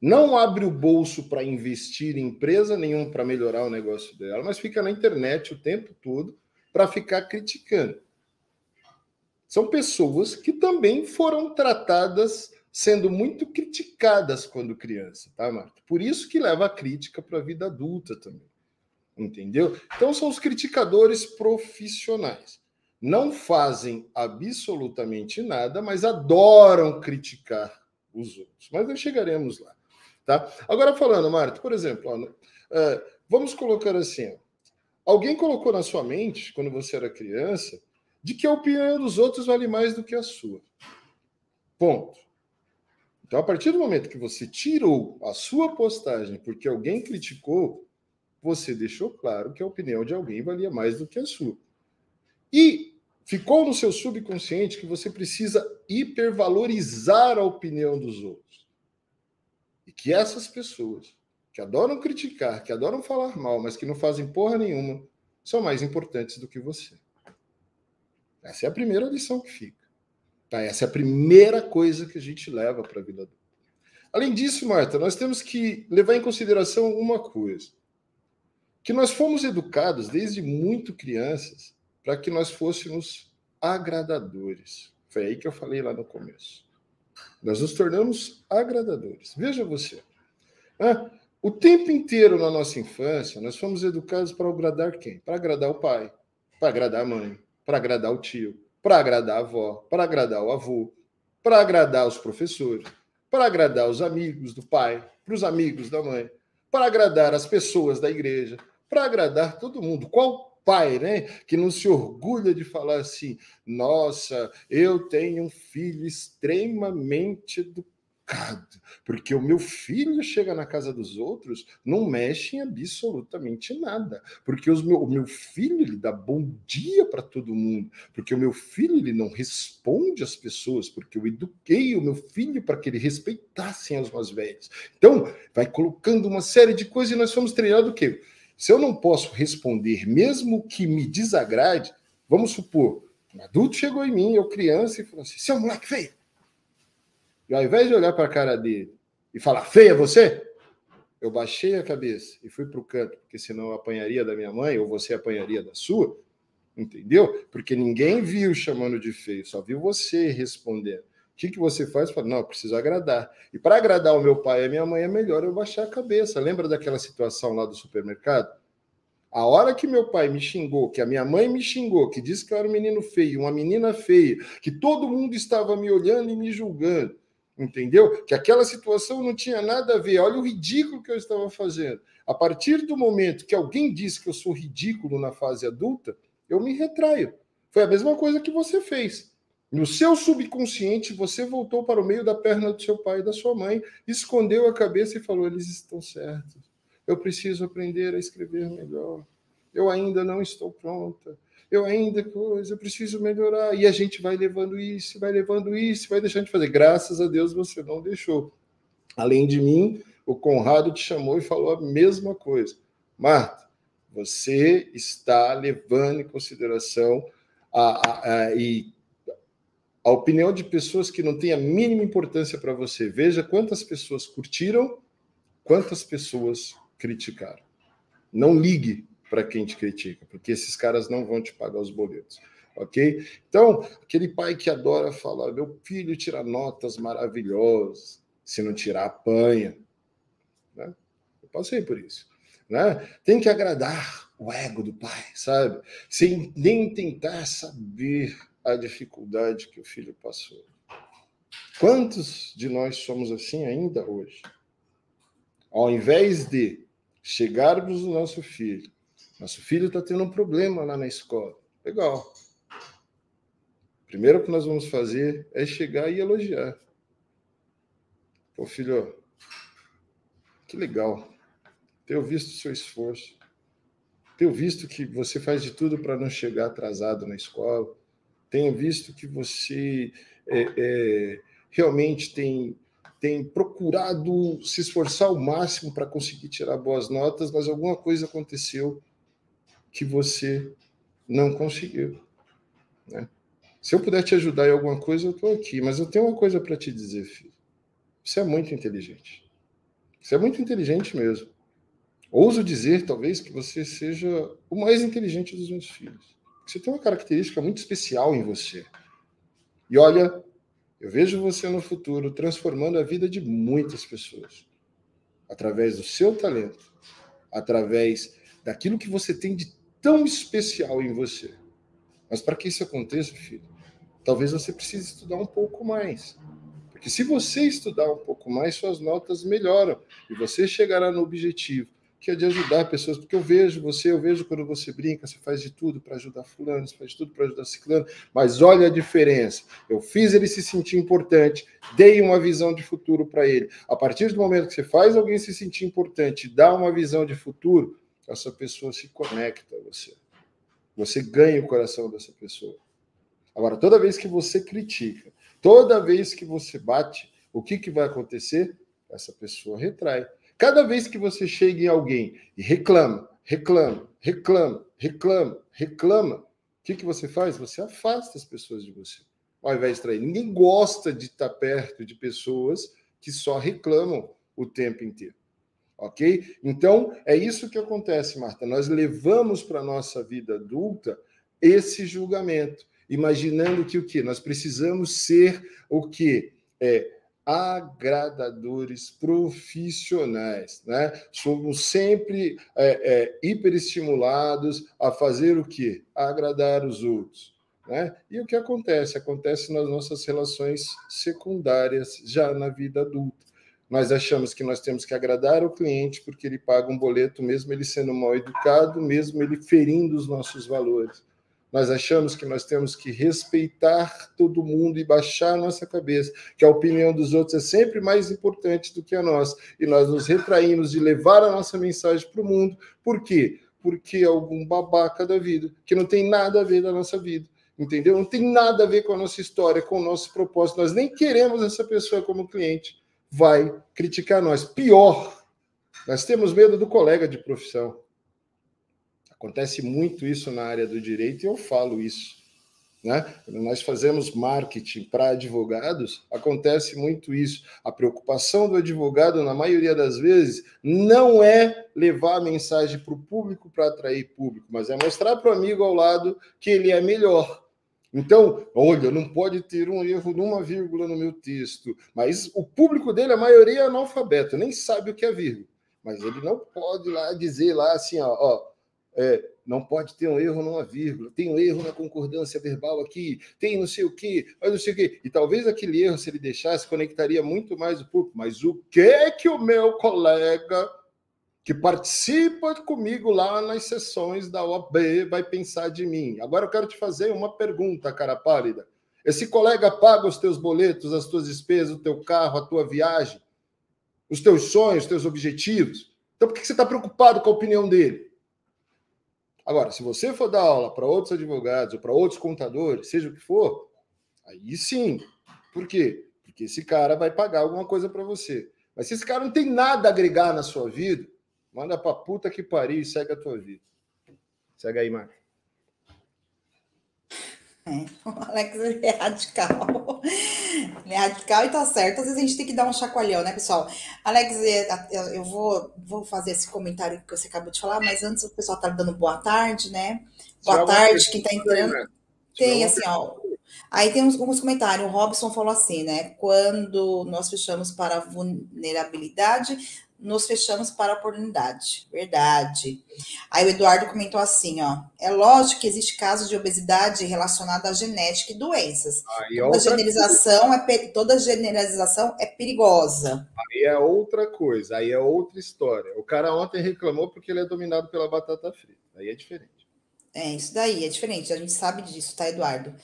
não abre o bolso para investir em empresa nenhum para melhorar o negócio dela, mas fica na internet o tempo todo para ficar criticando. São pessoas que também foram tratadas sendo muito criticadas quando criança, tá, Marta? Por isso que leva a crítica para a vida adulta também. Entendeu? Então são os criticadores profissionais. Não fazem absolutamente nada, mas adoram criticar os outros. Mas nós chegaremos lá. Tá? Agora falando, Marta, por exemplo, ó, uh, vamos colocar assim: ó, alguém colocou na sua mente, quando você era criança, de que a opinião dos outros vale mais do que a sua. Ponto. Então, a partir do momento que você tirou a sua postagem porque alguém criticou, você deixou claro que a opinião de alguém valia mais do que a sua. E ficou no seu subconsciente que você precisa hipervalorizar a opinião dos outros. E que essas pessoas que adoram criticar, que adoram falar mal, mas que não fazem porra nenhuma, são mais importantes do que você. Essa é a primeira lição que fica. Tá? Essa é a primeira coisa que a gente leva para a vida adulta. Além disso, Marta, nós temos que levar em consideração uma coisa: que nós fomos educados desde muito crianças para que nós fôssemos agradadores. Foi aí que eu falei lá no começo. Nós nos tornamos agradadores. Veja você. Ah, o tempo inteiro na nossa infância, nós fomos educados para agradar quem? Para agradar o pai, para agradar a mãe, para agradar o tio, para agradar a avó, para agradar o avô, para agradar os professores, para agradar os amigos do pai, para os amigos da mãe, para agradar as pessoas da igreja, para agradar todo mundo. Qual pai, né, que não se orgulha de falar assim: "Nossa, eu tenho um filho extremamente educado porque o meu filho chega na casa dos outros, não mexe em absolutamente nada, porque meu, o meu filho ele dá bom dia para todo mundo, porque o meu filho ele não responde às pessoas, porque eu eduquei o meu filho para que ele respeitassem os mais velhos. Então, vai colocando uma série de coisas e nós fomos treinados o quê? Se eu não posso responder, mesmo que me desagrade, vamos supor, um adulto chegou em mim, eu criança, e falou assim: seu moleque feio, e ao invés de olhar para a cara dele e falar, feia você, eu baixei a cabeça e fui para o canto, porque senão eu apanharia da minha mãe ou você apanharia da sua, entendeu? Porque ninguém viu chamando de feio, só viu você respondendo. O que, que você faz? Fala, não, eu preciso agradar. E para agradar o meu pai e a minha mãe é melhor eu baixar a cabeça. Lembra daquela situação lá do supermercado? A hora que meu pai me xingou, que a minha mãe me xingou, que disse que eu era um menino feio, uma menina feia, que todo mundo estava me olhando e me julgando, entendeu? Que aquela situação não tinha nada a ver. Olha o ridículo que eu estava fazendo. A partir do momento que alguém diz que eu sou ridículo na fase adulta, eu me retraio. Foi a mesma coisa que você fez. No seu subconsciente, você voltou para o meio da perna do seu pai e da sua mãe, escondeu a cabeça e falou: eles estão certos. Eu preciso aprender a escrever melhor. Eu ainda não estou pronta eu ainda coisa, eu preciso melhorar. E a gente vai levando isso, vai levando isso, vai deixando de fazer. Graças a Deus você não deixou. Além de mim, o Conrado te chamou e falou a mesma coisa. Marta, você está levando em consideração a, a, a, e a opinião de pessoas que não têm a mínima importância para você. Veja quantas pessoas curtiram, quantas pessoas criticaram. Não ligue para quem te critica, porque esses caras não vão te pagar os boletos. Ok? Então, aquele pai que adora falar, meu filho tira notas maravilhosas, se não tirar, apanha. Né? Eu passei por isso. Né? Tem que agradar o ego do pai, sabe? Sem nem tentar saber a dificuldade que o filho passou. Quantos de nós somos assim ainda hoje? Ao invés de chegarmos no nosso filho nosso filho está tendo um problema lá na escola. Legal. Primeiro que nós vamos fazer é chegar e elogiar. Pô, filho, que legal. Tenho visto o seu esforço. Tenho visto que você faz de tudo para não chegar atrasado na escola. Tenho visto que você é, é, realmente tem, tem procurado se esforçar ao máximo para conseguir tirar boas notas, mas alguma coisa aconteceu que você não conseguiu. Né? Se eu puder te ajudar em alguma coisa, eu estou aqui. Mas eu tenho uma coisa para te dizer, filho. Você é muito inteligente. Você é muito inteligente mesmo. Ouso dizer, talvez, que você seja o mais inteligente dos meus filhos. Você tem uma característica muito especial em você. E olha, eu vejo você no futuro transformando a vida de muitas pessoas. Através do seu talento, através daquilo que você tem de tão especial em você. Mas para que isso aconteça, filho, talvez você precise estudar um pouco mais. Porque se você estudar um pouco mais, suas notas melhoram e você chegará no objetivo, que é de ajudar pessoas. Porque eu vejo você, eu vejo quando você brinca, você faz de tudo para ajudar fulano, você faz de tudo para ajudar ciclano, mas olha a diferença. Eu fiz ele se sentir importante, dei uma visão de futuro para ele. A partir do momento que você faz alguém se sentir importante, dá uma visão de futuro, essa pessoa se conecta a você. Você ganha o coração dessa pessoa. Agora, toda vez que você critica, toda vez que você bate, o que, que vai acontecer? Essa pessoa retrai. Cada vez que você chega em alguém e reclama, reclama, reclama, reclama, reclama, o que, que você faz? Você afasta as pessoas de você. Ao invés de trair. Ninguém gosta de estar perto de pessoas que só reclamam o tempo inteiro ok? Então, é isso que acontece, Marta. Nós levamos para a nossa vida adulta esse julgamento, imaginando que o que? Nós precisamos ser o que? É, agradadores profissionais, né? Somos sempre é, é, hiperestimulados a fazer o que? agradar os outros. Né? E o que acontece? Acontece nas nossas relações secundárias, já na vida adulta nós achamos que nós temos que agradar o cliente porque ele paga um boleto, mesmo ele sendo mal educado, mesmo ele ferindo os nossos valores. Nós achamos que nós temos que respeitar todo mundo e baixar a nossa cabeça, que a opinião dos outros é sempre mais importante do que a nossa. E nós nos retraímos de levar a nossa mensagem para o mundo. Por quê? Porque é algum babaca da vida, que não tem nada a ver da nossa vida entendeu? Não tem nada a ver com a nossa história, com o nosso propósito. Nós nem queremos essa pessoa como cliente vai criticar nós. Pior, nós temos medo do colega de profissão. Acontece muito isso na área do direito e eu falo isso. Né? Quando nós fazemos marketing para advogados, acontece muito isso. A preocupação do advogado, na maioria das vezes, não é levar a mensagem para o público para atrair público, mas é mostrar para o amigo ao lado que ele é melhor. Então, olha, não pode ter um erro numa vírgula no meu texto. Mas o público dele, a maioria é analfabeto, nem sabe o que é vírgula. Mas ele não pode lá dizer lá assim, ó, ó é, não pode ter um erro numa vírgula, tem um erro na concordância verbal aqui, tem não sei o quê, não sei o quê. E talvez aquele erro, se ele deixasse, conectaria muito mais o público. Mas o que é que o meu colega que participa comigo lá nas sessões da OAB vai pensar de mim. Agora eu quero te fazer uma pergunta, cara pálida. Esse colega paga os teus boletos, as tuas despesas, o teu carro, a tua viagem, os teus sonhos, os teus objetivos. Então por que você está preocupado com a opinião dele? Agora, se você for dar aula para outros advogados ou para outros contadores, seja o que for, aí sim. Por quê? Porque esse cara vai pagar alguma coisa para você. Mas se esse cara não tem nada a agregar na sua vida, Manda pra puta que pariu e segue a tua vida. Segue aí, Marcos. [LAUGHS] É, o Alex é radical. Ele é radical e tá certo. Às vezes a gente tem que dar um chacoalhão, né, pessoal? Alex, é, eu vou, vou fazer esse comentário que você acabou de falar, mas antes o pessoal tá dando boa tarde, né? Boa tarde, quem tá entrando. Né? Tem, assim, ó. Aí tem uns, alguns comentários. O Robson falou assim, né? Quando nós fechamos para vulnerabilidade, nos fechamos para a oportunidade. Verdade. Aí o Eduardo comentou assim, ó. É lógico que existe casos de obesidade relacionada à genética e doenças. Aí toda generalização é toda generalização é perigosa. Aí é outra coisa, aí é outra história. O cara ontem reclamou porque ele é dominado pela batata frita. Aí é diferente. É, isso daí é diferente, a gente sabe disso, tá, Eduardo?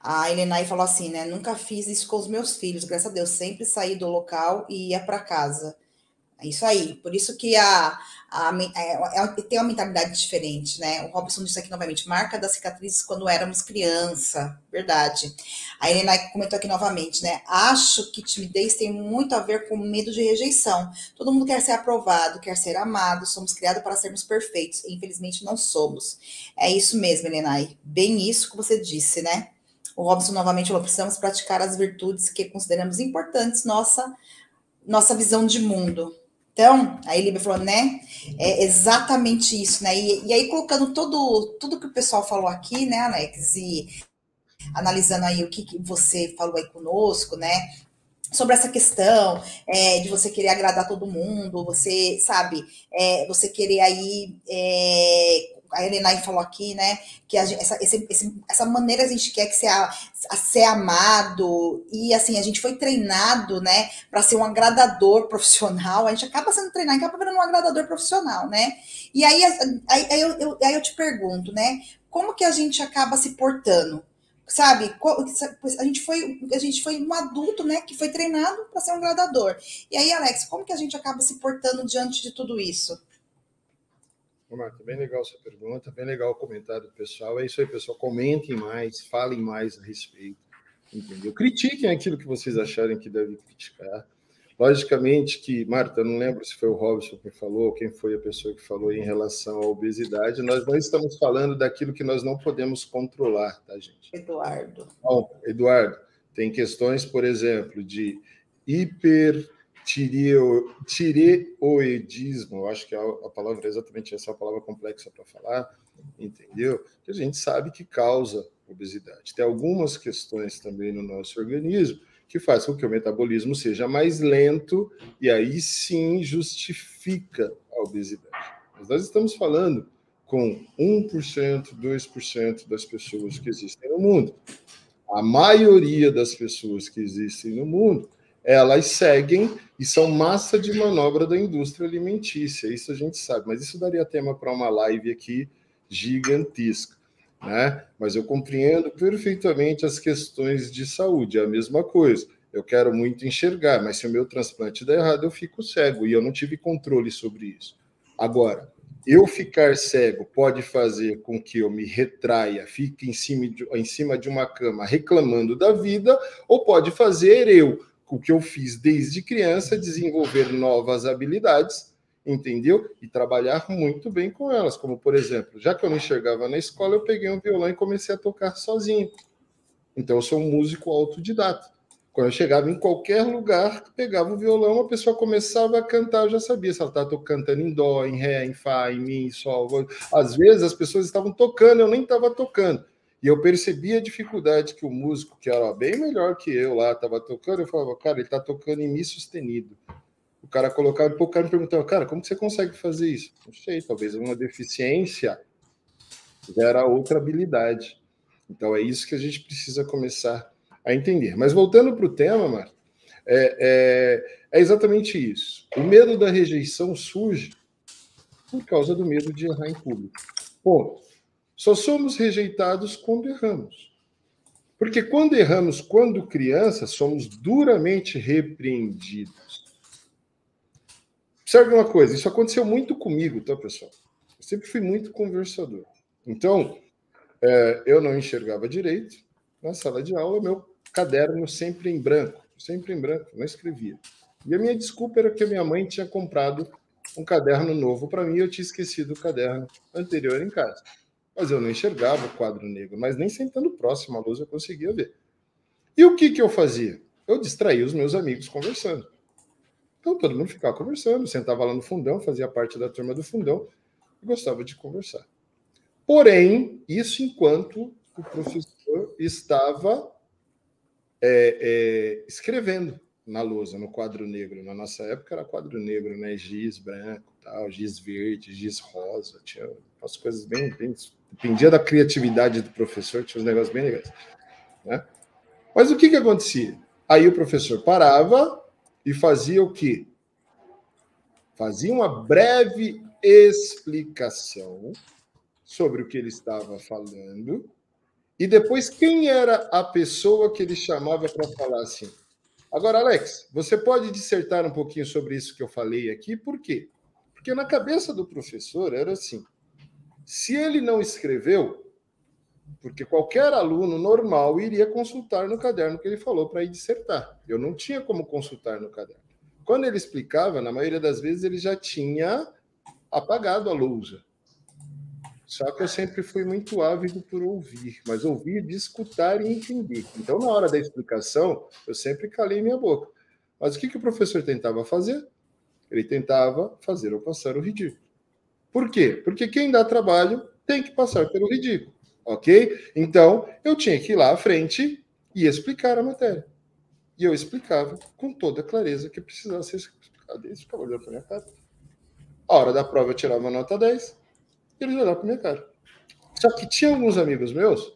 A Helenay falou assim, né? Nunca fiz isso com os meus filhos, graças a Deus, sempre saí do local e ia para casa. É isso aí. Por isso que a, a, é, é, tem uma mentalidade diferente, né? O Robson disse aqui novamente, marca das cicatrizes quando éramos criança. Verdade. A Helena comentou aqui novamente, né? Acho que timidez tem muito a ver com medo de rejeição. Todo mundo quer ser aprovado, quer ser amado, somos criados para sermos perfeitos. E, infelizmente não somos. É isso mesmo, Helena. Bem isso que você disse, né? O Robson novamente falou: precisamos praticar as virtudes que consideramos importantes, nossa, nossa visão de mundo. Então, a Líbia falou, né? É exatamente isso, né? E, e, aí, colocando todo, tudo que o pessoal falou aqui, né, Alex, e analisando aí o que, que você falou aí conosco, né? Sobre essa questão é, de você querer agradar todo mundo, você, sabe, é, você querer aí é, a Helena falou aqui, né, que a, essa, esse, essa maneira a gente quer que ser, a, a ser amado, e assim, a gente foi treinado, né, para ser um agradador profissional, a gente acaba sendo treinado, acaba virando um agradador profissional, né, e aí, aí, aí, eu, eu, aí eu te pergunto, né, como que a gente acaba se portando? Sabe, a gente foi a gente foi um adulto, né, que foi treinado para ser um agradador. E aí, Alex, como que a gente acaba se portando diante de tudo isso? Marta, bem legal sua pergunta, bem legal o comentário do pessoal. É isso aí, pessoal. Comentem mais, falem mais a respeito, entendeu? Critiquem aquilo que vocês acharem que devem criticar. Logicamente que, Marta, não lembro se foi o Robson que falou, quem foi a pessoa que falou em relação à obesidade. Nós não estamos falando daquilo que nós não podemos controlar, tá, gente? Eduardo. Bom, Eduardo, tem questões, por exemplo, de hiper tireoidismo, eu acho que a, a palavra é exatamente essa, é uma palavra complexa para falar, entendeu? Que a gente sabe que causa obesidade. Tem algumas questões também no nosso organismo que faz com que o metabolismo seja mais lento e aí sim justifica a obesidade. Mas nós estamos falando com 1%, 2% das pessoas que existem no mundo. A maioria das pessoas que existem no mundo elas seguem e são massa de manobra da indústria alimentícia. Isso a gente sabe, mas isso daria tema para uma live aqui gigantesca. Né? Mas eu compreendo perfeitamente as questões de saúde, é a mesma coisa. Eu quero muito enxergar, mas se o meu transplante der errado, eu fico cego e eu não tive controle sobre isso. Agora, eu ficar cego pode fazer com que eu me retraia, fique em cima de, em cima de uma cama reclamando da vida, ou pode fazer eu, o que eu fiz desde criança, desenvolver novas habilidades, entendeu? E trabalhar muito bem com elas. Como, por exemplo, já que eu não enxergava na escola, eu peguei um violão e comecei a tocar sozinho. Então, eu sou um músico autodidata. Quando eu chegava em qualquer lugar, pegava o violão, a pessoa começava a cantar, eu já sabia se ela estava cantando em dó, em ré, em fá, em mi, em sol. Às vezes as pessoas estavam tocando, eu nem estava tocando. E eu percebi a dificuldade que o músico, que era bem melhor que eu lá, estava tocando. Eu falava, cara, ele está tocando em mi sustenido. O cara colocava, o cara me perguntava, cara, como você consegue fazer isso? Não sei, talvez uma deficiência era outra habilidade. Então é isso que a gente precisa começar a entender. Mas voltando para o tema, Marta, é, é, é, exatamente isso. O medo da rejeição surge por causa do medo de errar em público. Bom, só somos rejeitados quando erramos. Porque quando erramos, quando crianças, somos duramente repreendidos. Observe uma coisa, isso aconteceu muito comigo, tá, pessoal? Eu sempre fui muito conversador. Então, é, eu não enxergava direito na sala de aula, meu caderno sempre em branco, sempre em branco, não escrevia. E a minha desculpa era que a minha mãe tinha comprado um caderno novo para mim e eu tinha esquecido o caderno anterior em casa. Mas eu não enxergava o quadro negro, mas nem sentando próximo à luz eu conseguia ver. E o que, que eu fazia? Eu distraía os meus amigos conversando. Então todo mundo ficava conversando, sentava lá no fundão, fazia parte da turma do fundão e gostava de conversar. Porém, isso enquanto o professor estava é, é, escrevendo na lousa, no quadro negro. Na nossa época era quadro negro, né? Giz branco, tal, giz verde, giz rosa, tinha umas coisas bem, bem. Dependia da criatividade do professor, tinha uns negócios bem legais. Né? Mas o que, que acontecia? Aí o professor parava e fazia o quê? Fazia uma breve explicação sobre o que ele estava falando e depois, quem era a pessoa que ele chamava para falar assim? Agora, Alex, você pode dissertar um pouquinho sobre isso que eu falei aqui, por quê? Porque na cabeça do professor era assim: se ele não escreveu, porque qualquer aluno normal iria consultar no caderno que ele falou para ir dissertar. Eu não tinha como consultar no caderno. Quando ele explicava, na maioria das vezes ele já tinha apagado a lousa. Só que eu sempre fui muito ávido por ouvir, mas ouvir escutar e entender. Então, na hora da explicação, eu sempre calei minha boca. Mas o que, que o professor tentava fazer? Ele tentava fazer eu passar o ridículo. Por quê? Porque quem dá trabalho tem que passar pelo ridículo, ok? Então, eu tinha que ir lá à frente e explicar a matéria. E eu explicava com toda a clareza que precisava ser explicado. Eles ficavam olhando para minha cara. A hora da prova eu tirava nota 10, e eles olhavam para minha cara. Só que tinha alguns amigos meus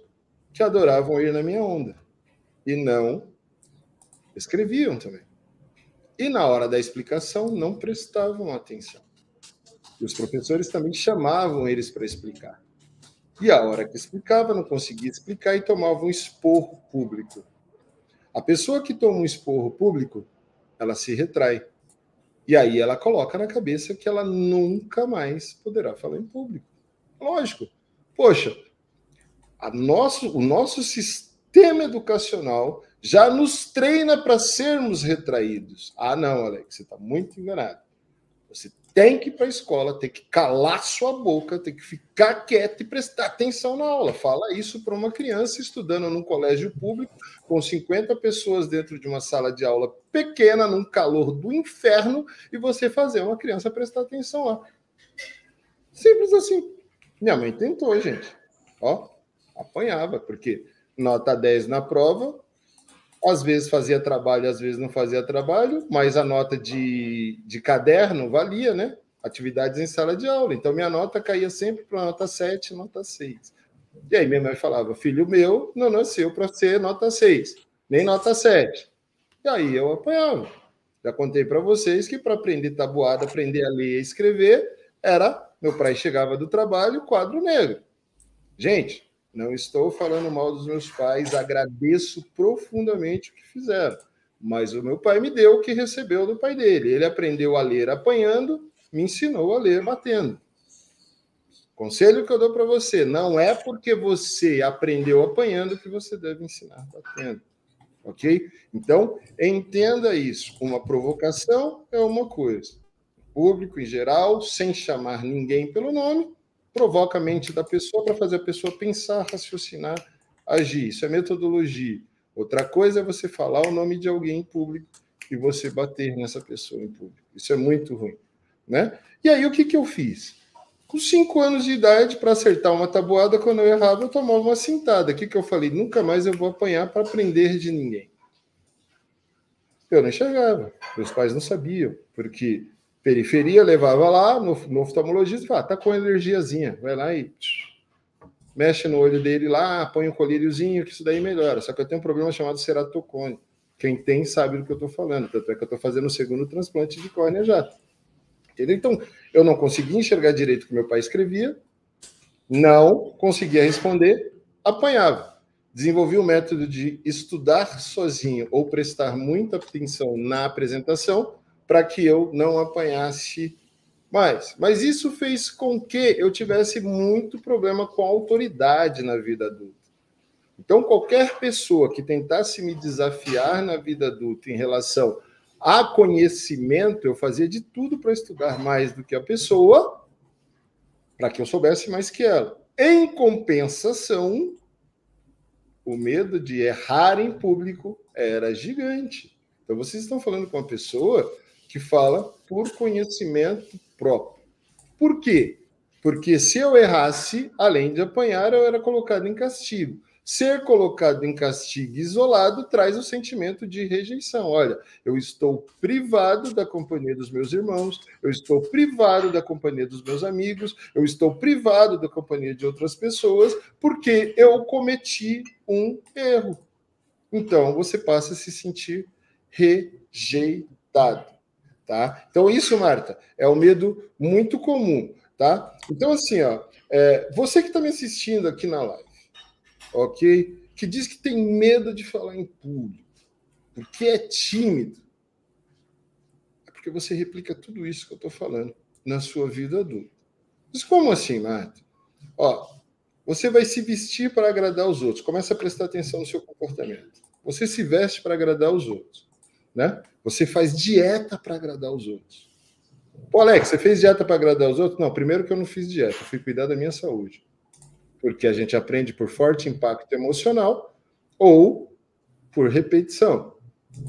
que adoravam ir na minha onda e não escreviam também. E na hora da explicação não prestavam atenção. E os professores também chamavam eles para explicar. E a hora que explicava, não conseguia explicar e tomava um esporro público. A pessoa que toma um esporro público, ela se retrai. E aí ela coloca na cabeça que ela nunca mais poderá falar em público. Lógico. Poxa, nosso, o nosso sistema educacional já nos treina para sermos retraídos. Ah, não, Alex, você está muito enganado. Você tem que ir para a escola, tem que calar sua boca, tem que ficar quieto e prestar atenção na aula. Fala isso para uma criança estudando num colégio público, com 50 pessoas dentro de uma sala de aula pequena, num calor do inferno, e você fazer uma criança prestar atenção lá. Simples assim. Minha mãe tentou, gente. Ó, apanhava, porque nota 10 na prova, às vezes fazia trabalho, às vezes não fazia trabalho, mas a nota de, de caderno valia, né? Atividades em sala de aula. Então, minha nota caía sempre para nota 7, nota 6. E aí, minha mãe falava: filho meu não nasceu para ser nota 6, nem nota 7. E aí eu apanhava. Já contei para vocês que para aprender tabuada, aprender a ler e escrever, era meu pai chegava do trabalho, quadro negro. Gente, não estou falando mal dos meus pais, agradeço profundamente o que fizeram. Mas o meu pai me deu o que recebeu do pai dele. Ele aprendeu a ler apanhando, me ensinou a ler batendo. Conselho que eu dou para você: não é porque você aprendeu apanhando que você deve ensinar batendo. Ok? Então, entenda isso. Uma provocação é uma coisa. O público em geral, sem chamar ninguém pelo nome, provoca a mente da pessoa para fazer a pessoa pensar, raciocinar, agir. Isso é metodologia. Outra coisa é você falar o nome de alguém em público e você bater nessa pessoa em público. Isso é muito ruim. Né? E aí, o que, que eu fiz? Com cinco anos de idade, para acertar uma tabuada, quando eu errava, eu tomava uma cintada. O que, que eu falei? Nunca mais eu vou apanhar para aprender de ninguém. Eu não enxergava. Meus pais não sabiam, porque periferia levava lá no, no oftalmologista e falava, tá com alergiazinha. Vai lá e mexe no olho dele lá, põe um colíriozinho, que isso daí melhora. Só que eu tenho um problema chamado ceratocone. Quem tem sabe do que eu estou falando. Tanto é que eu estou fazendo o segundo transplante de córnea já. Entendeu? Então, eu não conseguia enxergar direito o que meu pai escrevia, não conseguia responder, apanhava. Desenvolvi o método de estudar sozinho ou prestar muita atenção na apresentação para que eu não apanhasse mais. Mas isso fez com que eu tivesse muito problema com a autoridade na vida adulta. Então, qualquer pessoa que tentasse me desafiar na vida adulta em relação a conhecimento, eu fazia de tudo para estudar mais do que a pessoa, para que eu soubesse mais que ela. Em compensação, o medo de errar em público era gigante. Então, vocês estão falando com uma pessoa que fala por conhecimento próprio. Por quê? Porque se eu errasse, além de apanhar, eu era colocado em castigo. Ser colocado em castigo isolado traz o sentimento de rejeição. Olha, eu estou privado da companhia dos meus irmãos, eu estou privado da companhia dos meus amigos, eu estou privado da companhia de outras pessoas porque eu cometi um erro. Então você passa a se sentir rejeitado, tá? Então isso, Marta, é um medo muito comum, tá? Então assim, ó, é, você que está me assistindo aqui na live ok? Que diz que tem medo de falar em público, porque é tímido. É porque você replica tudo isso que eu estou falando na sua vida adulta. Mas como assim, Marta? Ó, você vai se vestir para agradar os outros. Começa a prestar atenção no seu comportamento. Você se veste para agradar os outros, né? Você faz dieta para agradar os outros. Pô, Alex, você fez dieta para agradar os outros? Não, primeiro que eu não fiz dieta, fui cuidar da minha saúde porque a gente aprende por forte impacto emocional ou por repetição.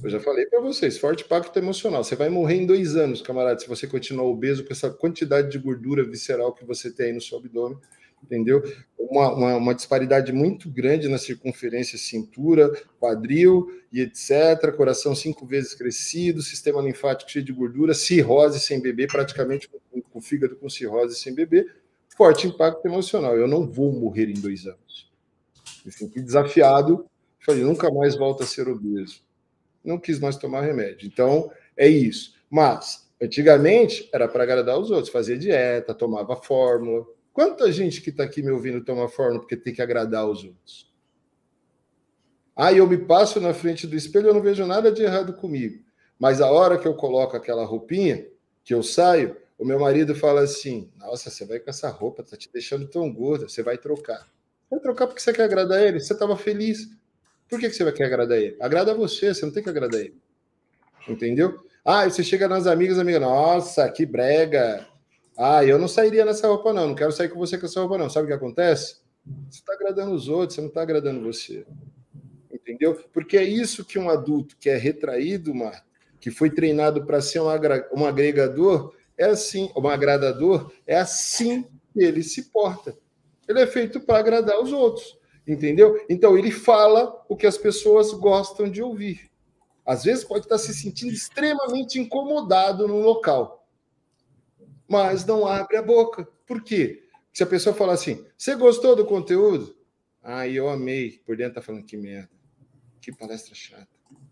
Eu já falei para vocês, forte impacto emocional. Você vai morrer em dois anos, camarada, se você continuar obeso com essa quantidade de gordura visceral que você tem aí no seu abdômen, entendeu? Uma, uma, uma disparidade muito grande na circunferência cintura, quadril e etc. Coração cinco vezes crescido, sistema linfático cheio de gordura, cirrose sem beber, praticamente com, com fígado com cirrose sem beber forte impacto emocional. Eu não vou morrer em dois anos. Me senti desafiado, falei, nunca mais volto a ser obeso. Não quis mais tomar remédio. Então, é isso. Mas, antigamente, era para agradar os outros, fazia dieta, tomava fórmula. Quanta gente que está aqui me ouvindo toma fórmula porque tem que agradar os outros? Ah, eu me passo na frente do espelho, eu não vejo nada de errado comigo. Mas a hora que eu coloco aquela roupinha, que eu saio, o meu marido fala assim: Nossa, você vai com essa roupa, tá te deixando tão gorda, você vai trocar. Vai trocar porque você quer agradar ele? Você estava feliz. Por que, que você vai querer agradar ele? Agrada você, você não tem que agradar ele. Entendeu? Ah, você chega nas amigas, amiga, nossa, que brega. Ah, eu não sairia nessa roupa, não. Não quero sair com você com essa roupa, não. Sabe o que acontece? Você está agradando os outros, você não está agradando você. Entendeu? Porque é isso que um adulto que é retraído, que foi treinado para ser um, um agregador, é assim, um agradador, é assim que ele se porta. Ele é feito para agradar os outros, entendeu? Então ele fala o que as pessoas gostam de ouvir. Às vezes pode estar se sentindo extremamente incomodado no local, mas não abre a boca. Por quê? Se a pessoa falar assim, você gostou do conteúdo? Ah, eu amei. Por dentro tá falando que merda. Que palestra chata.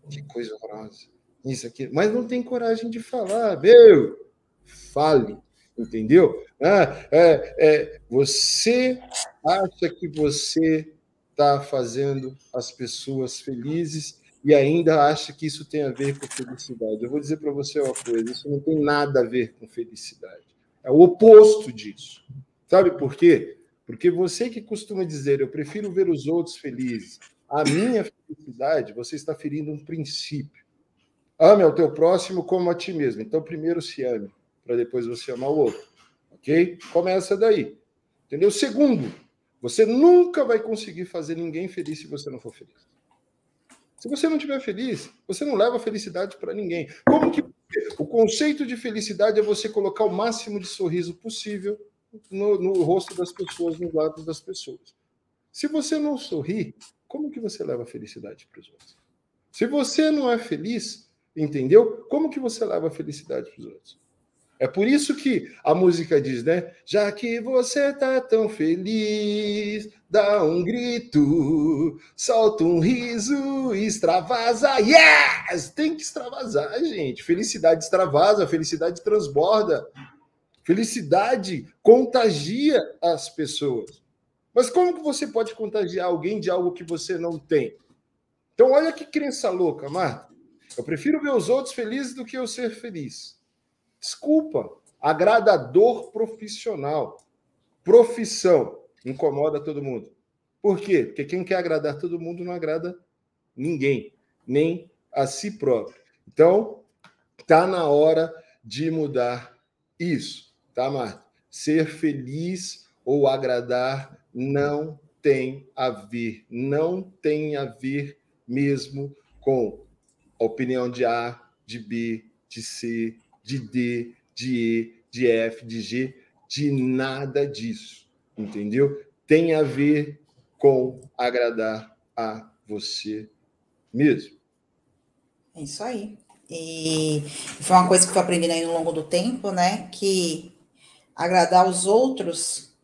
que coisa horrorosa. Isso aqui, mas não tem coragem de falar. Meu, fale, entendeu? Ah, é, é, você acha que você está fazendo as pessoas felizes e ainda acha que isso tem a ver com felicidade. Eu vou dizer para você uma coisa: isso não tem nada a ver com felicidade. É o oposto disso. Sabe por quê? Porque você que costuma dizer, eu prefiro ver os outros felizes, a minha felicidade, você está ferindo um princípio. Ame ao teu próximo como a ti mesmo. Então, primeiro se ame, para depois você amar o outro. Ok? Começa daí. Entendeu? Segundo, você nunca vai conseguir fazer ninguém feliz se você não for feliz. Se você não estiver feliz, você não leva felicidade para ninguém. Como que o conceito de felicidade é você colocar o máximo de sorriso possível no, no rosto das pessoas, nos lados das pessoas. Se você não sorri, como que você leva felicidade para os outros? Se você não é feliz, entendeu? Como que você leva felicidade para os outros? É por isso que a música diz, né? Já que você tá tão feliz, dá um grito, solta um riso, extravasa. Yes! Tem que extravasar, gente. Felicidade extravasa, felicidade transborda. Felicidade contagia as pessoas. Mas como que você pode contagiar alguém de algo que você não tem? Então, olha que crença louca, Marta. Eu prefiro ver os outros felizes do que eu ser feliz. Desculpa. Agradador profissional. Profissão. Incomoda todo mundo. Por quê? Porque quem quer agradar todo mundo não agrada ninguém, nem a si próprio. Então, tá na hora de mudar isso, tá, Marta? Ser feliz ou agradar não tem a ver, não tem a ver mesmo com a opinião de A, de B, de C, de D, de E, de F, de G, de nada disso, entendeu? Tem a ver com agradar a você mesmo. É isso aí. E foi uma coisa que eu aprendendo aí no longo do tempo, né? Que agradar os outros,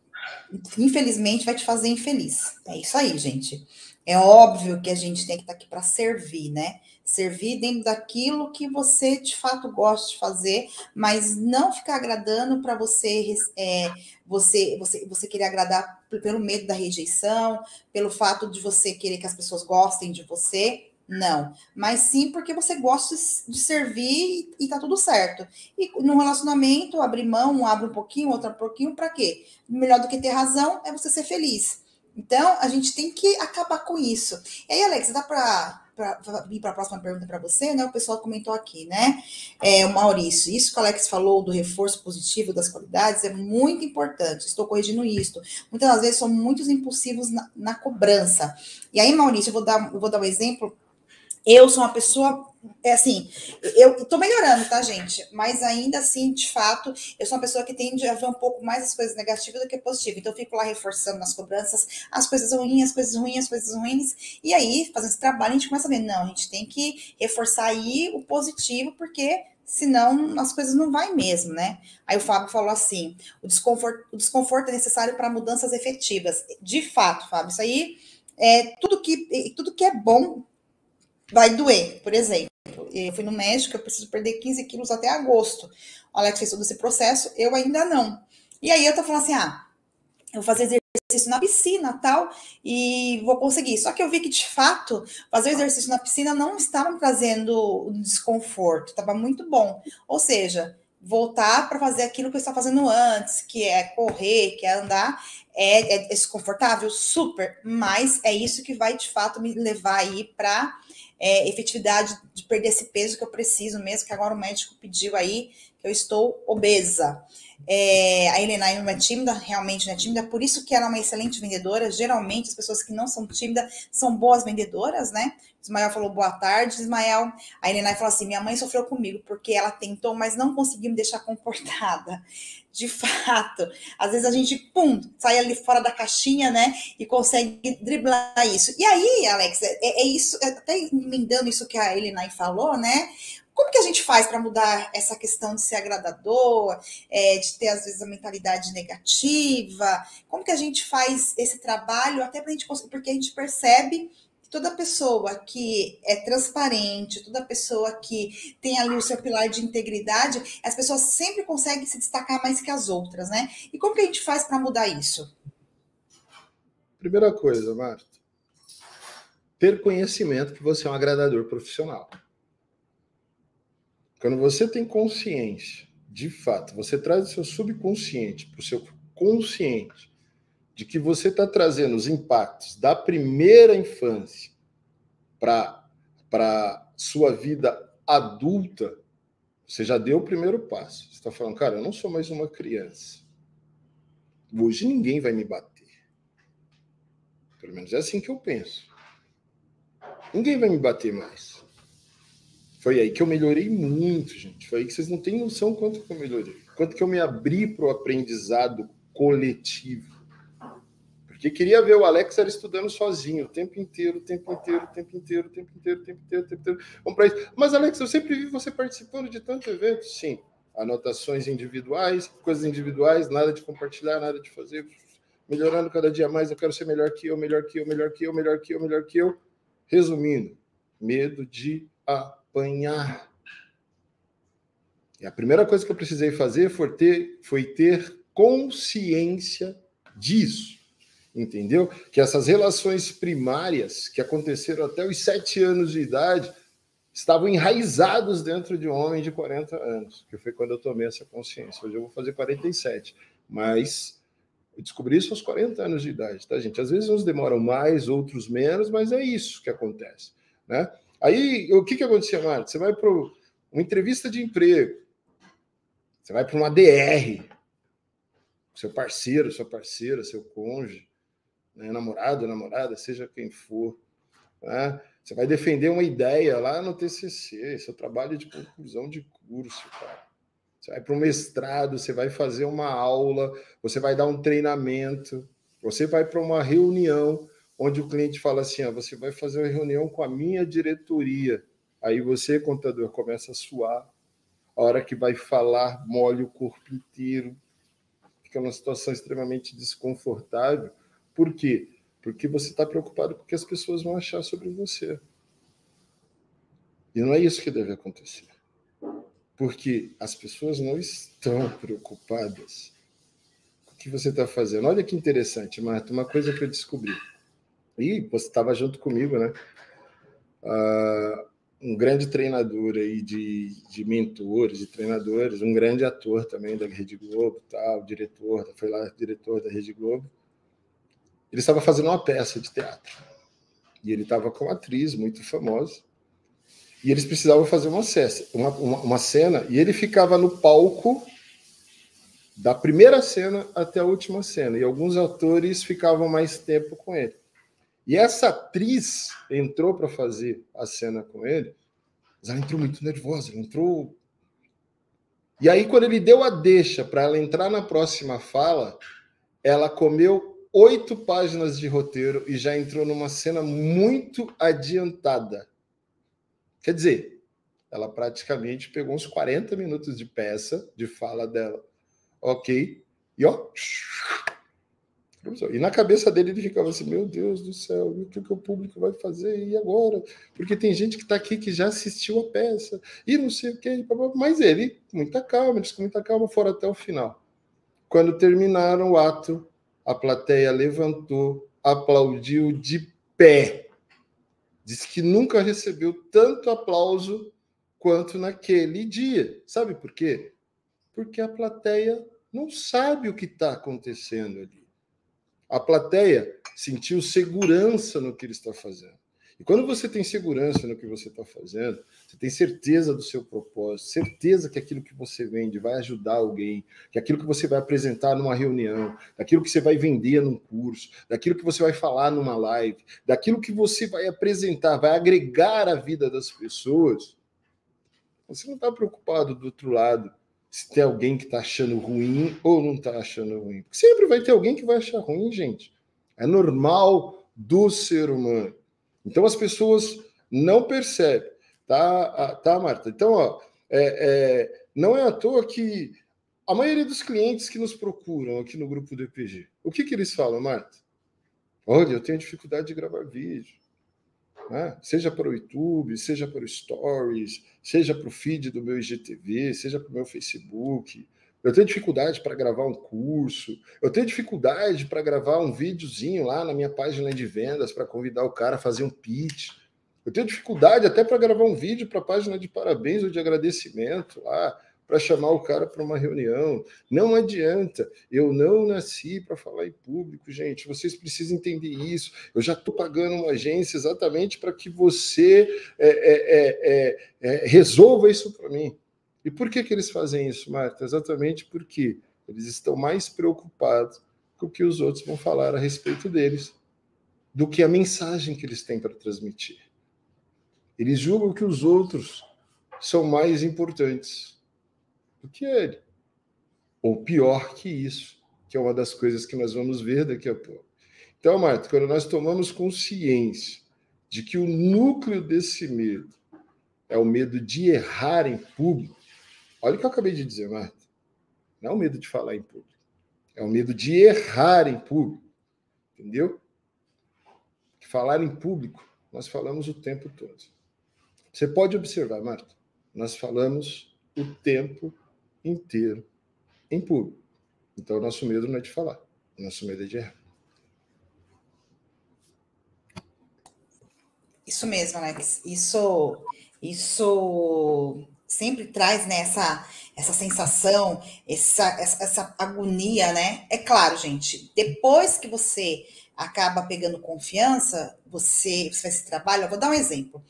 infelizmente, vai te fazer infeliz. É isso aí, gente. É óbvio que a gente tem que estar aqui para servir, né? Servir dentro daquilo que você de fato gosta de fazer, mas não ficar agradando para você, é, você, você, você querer agradar pelo medo da rejeição, pelo fato de você querer que as pessoas gostem de você. Não, mas sim porque você gosta de servir e tá tudo certo. E no relacionamento, abrir mão, um abre um pouquinho, outro um pouquinho, para quê? Melhor do que ter razão é você ser feliz. Então, a gente tem que acabar com isso. E aí, Alex, dá para ir para a próxima pergunta para você, né? O pessoal comentou aqui, né? É, o Maurício, isso que o Alex falou do reforço positivo das qualidades é muito importante. Estou corrigindo isso. Muitas das vezes somos muito impulsivos na, na cobrança. E aí, Maurício, eu vou dar, eu vou dar um exemplo eu sou uma pessoa, é assim, eu tô melhorando, tá, gente? Mas ainda assim, de fato, eu sou uma pessoa que tende a ver um pouco mais as coisas negativas do que positivas. Então, eu fico lá reforçando nas cobranças as coisas ruins, as coisas ruins, as coisas ruins. E aí, fazendo esse trabalho, a gente começa a ver, não, a gente tem que reforçar aí o positivo, porque senão as coisas não vai mesmo, né? Aí o Fábio falou assim: o desconforto, o desconforto é necessário para mudanças efetivas. De fato, Fábio, isso aí é tudo que, tudo que é bom vai doer, por exemplo. Eu fui no médico, eu preciso perder 15 quilos até agosto. O Alex fez todo esse processo, eu ainda não. E aí eu tô falando assim, ah, eu vou fazer exercício na piscina tal, e vou conseguir. Só que eu vi que, de fato, fazer exercício na piscina não estava me trazendo desconforto, estava muito bom. Ou seja, voltar para fazer aquilo que eu estava fazendo antes, que é correr, que é andar, é, é desconfortável, super, mas é isso que vai, de fato, me levar aí para é, efetividade de perder esse peso que eu preciso mesmo, que agora o médico pediu aí, que eu estou obesa. É, a Helena não é tímida, realmente não é tímida, por isso que ela é uma excelente vendedora. Geralmente, as pessoas que não são tímidas são boas vendedoras, né? Ismael falou boa tarde, Ismael. A Helena falou assim: minha mãe sofreu comigo porque ela tentou, mas não conseguiu me deixar comportada. De fato, às vezes a gente, pum, sai ali fora da caixinha, né? E consegue driblar isso. E aí, Alex, é, é isso, é até emendando isso que a Helena falou, né? Como que a gente faz para mudar essa questão de ser agradador, é, de ter às vezes a mentalidade negativa? Como que a gente faz esse trabalho até para a gente conseguir, porque a gente percebe toda pessoa que é transparente, toda pessoa que tem ali o seu pilar de integridade, as pessoas sempre conseguem se destacar mais que as outras, né? E como que a gente faz para mudar isso? Primeira coisa, Marta, ter conhecimento que você é um agradador profissional. Quando você tem consciência, de fato, você traz o seu subconsciente para o seu consciente de que você está trazendo os impactos da primeira infância para sua vida adulta, você já deu o primeiro passo. Você está falando, cara, eu não sou mais uma criança. Hoje ninguém vai me bater. Pelo menos é assim que eu penso. Ninguém vai me bater mais. Foi aí que eu melhorei muito, gente. Foi aí que vocês não têm noção quanto que eu melhorei. Quanto que eu me abri para o aprendizado coletivo. Porque queria ver o Alex era estudando sozinho o tempo inteiro, o tempo inteiro, o tempo inteiro, o tempo inteiro, o tempo inteiro, o tempo inteiro. Vamos para isso. Mas, Alex, eu sempre vi você participando de tantos eventos. Sim. Anotações individuais, coisas individuais, nada de compartilhar, nada de fazer. Melhorando cada dia mais, eu quero ser melhor que eu, melhor que eu, melhor que eu, melhor que eu, melhor que eu. Resumindo, medo de apanhar. E a primeira coisa que eu precisei fazer foi ter, foi ter consciência disso entendeu? Que essas relações primárias que aconteceram até os sete anos de idade estavam enraizados dentro de um homem de 40 anos, que foi quando eu tomei essa consciência. Hoje eu vou fazer 47, mas eu descobri isso aos 40 anos de idade, tá, gente? Às vezes uns demoram mais, outros menos, mas é isso que acontece, né? Aí, o que que acontecia, Marta? Você vai para uma entrevista de emprego, você vai para uma DR, seu parceiro, sua parceira, seu cônjuge, né, namorado, namorada, seja quem for. Né? Você vai defender uma ideia lá no TCC, seu trabalho de conclusão de curso, cara. Você vai para um mestrado, você vai fazer uma aula, você vai dar um treinamento, você vai para uma reunião onde o cliente fala assim: ó, você vai fazer uma reunião com a minha diretoria. Aí você, contador, começa a suar. A hora que vai falar, molha o corpo inteiro. Fica numa situação extremamente desconfortável. Por quê? Porque você está preocupado com o que as pessoas vão achar sobre você. E não é isso que deve acontecer. Porque as pessoas não estão preocupadas com o que você está fazendo. Olha que interessante, Marta, uma coisa que eu descobri. E você estava junto comigo, né? Uh, um grande treinador aí de, de mentores, de treinadores, um grande ator também da Rede Globo, tal, diretor, foi lá diretor da Rede Globo ele estava fazendo uma peça de teatro. E ele estava com uma atriz muito famosa. E eles precisavam fazer uma, cena, uma, uma, uma cena, e ele ficava no palco da primeira cena até a última cena. E alguns atores ficavam mais tempo com ele. E essa atriz entrou para fazer a cena com ele, mas ela entrou muito nervosa, ela entrou. E aí, quando ele deu a deixa para ela entrar na próxima fala, ela comeu oito páginas de roteiro e já entrou numa cena muito adiantada. Quer dizer, ela praticamente pegou uns 40 minutos de peça, de fala dela. Ok. E ó. E na cabeça dele ele ficava assim: Meu Deus do céu, o que, o público vai fazer? E agora? Porque tem gente que está aqui que já assistiu a peça e não sei o que. Mas ele, muita calma, eles com muita calma foram até o final. Quando terminaram o ato, a plateia levantou, aplaudiu de pé. Diz que nunca recebeu tanto aplauso quanto naquele dia. Sabe por quê? Porque a plateia não sabe o que está acontecendo ali. A plateia sentiu segurança no que ele está fazendo. E quando você tem segurança no que você está fazendo, você tem certeza do seu propósito, certeza que aquilo que você vende vai ajudar alguém, que aquilo que você vai apresentar numa reunião, daquilo que você vai vender num curso, daquilo que você vai falar numa live, daquilo que você vai apresentar, vai agregar a vida das pessoas, você não está preocupado do outro lado se tem alguém que está achando ruim ou não está achando ruim. Porque sempre vai ter alguém que vai achar ruim, gente. É normal do ser humano. Então as pessoas não percebem, tá, tá Marta? Então, ó, é, é, não é à toa que a maioria dos clientes que nos procuram aqui no grupo do EPG, o que, que eles falam, Marta? Olha, eu tenho dificuldade de gravar vídeo. né? seja para o YouTube, seja para o Stories, seja para o feed do meu IGTV, seja para o meu Facebook. Eu tenho dificuldade para gravar um curso, eu tenho dificuldade para gravar um videozinho lá na minha página de vendas para convidar o cara a fazer um pitch. Eu tenho dificuldade até para gravar um vídeo para a página de parabéns ou de agradecimento lá para chamar o cara para uma reunião. Não adianta. Eu não nasci para falar em público, gente. Vocês precisam entender isso. Eu já estou pagando uma agência exatamente para que você é, é, é, resolva isso para mim. E por que, que eles fazem isso, Marta? Exatamente porque eles estão mais preocupados com o que os outros vão falar a respeito deles do que a mensagem que eles têm para transmitir. Eles julgam que os outros são mais importantes do que ele. Ou pior que isso, que é uma das coisas que nós vamos ver daqui a pouco. Então, Marta, quando nós tomamos consciência de que o núcleo desse medo é o medo de errar em público, olha o que eu acabei de dizer, Marta. Não é o medo de falar em público, é o medo de errar em público. Entendeu? Falar em público, nós falamos o tempo todo. Você pode observar, Marta, nós falamos o tempo inteiro em público. Então, o nosso medo não é de falar, o nosso medo é de errar. Isso mesmo, Alex. Isso, isso sempre traz né, essa, essa sensação, essa, essa, essa agonia, né? É claro, gente, depois que você acaba pegando confiança, você, você faz esse trabalho. Eu vou dar um exemplo.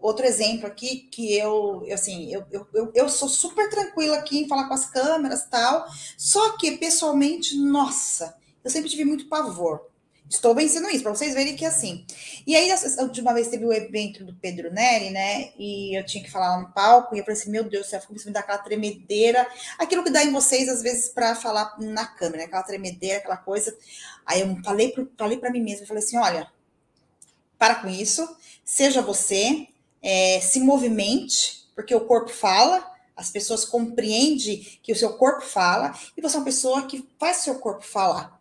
Outro exemplo aqui que eu, assim, eu, eu, eu sou super tranquila aqui em falar com as câmeras tal, só que pessoalmente, nossa, eu sempre tive muito pavor. Estou vencendo isso, para vocês verem que é assim. E aí, a última vez teve o evento do Pedro Neri, né? E eu tinha que falar lá no palco, e eu falei assim: meu Deus do céu, começou a me dar aquela tremedeira, aquilo que dá em vocês, às vezes, para falar na câmera, né? aquela tremedeira, aquela coisa. Aí eu falei para falei mim mesma, falei assim: olha, para com isso, seja você, é, se movimente, porque o corpo fala, as pessoas compreendem que o seu corpo fala, e você é uma pessoa que faz seu corpo falar.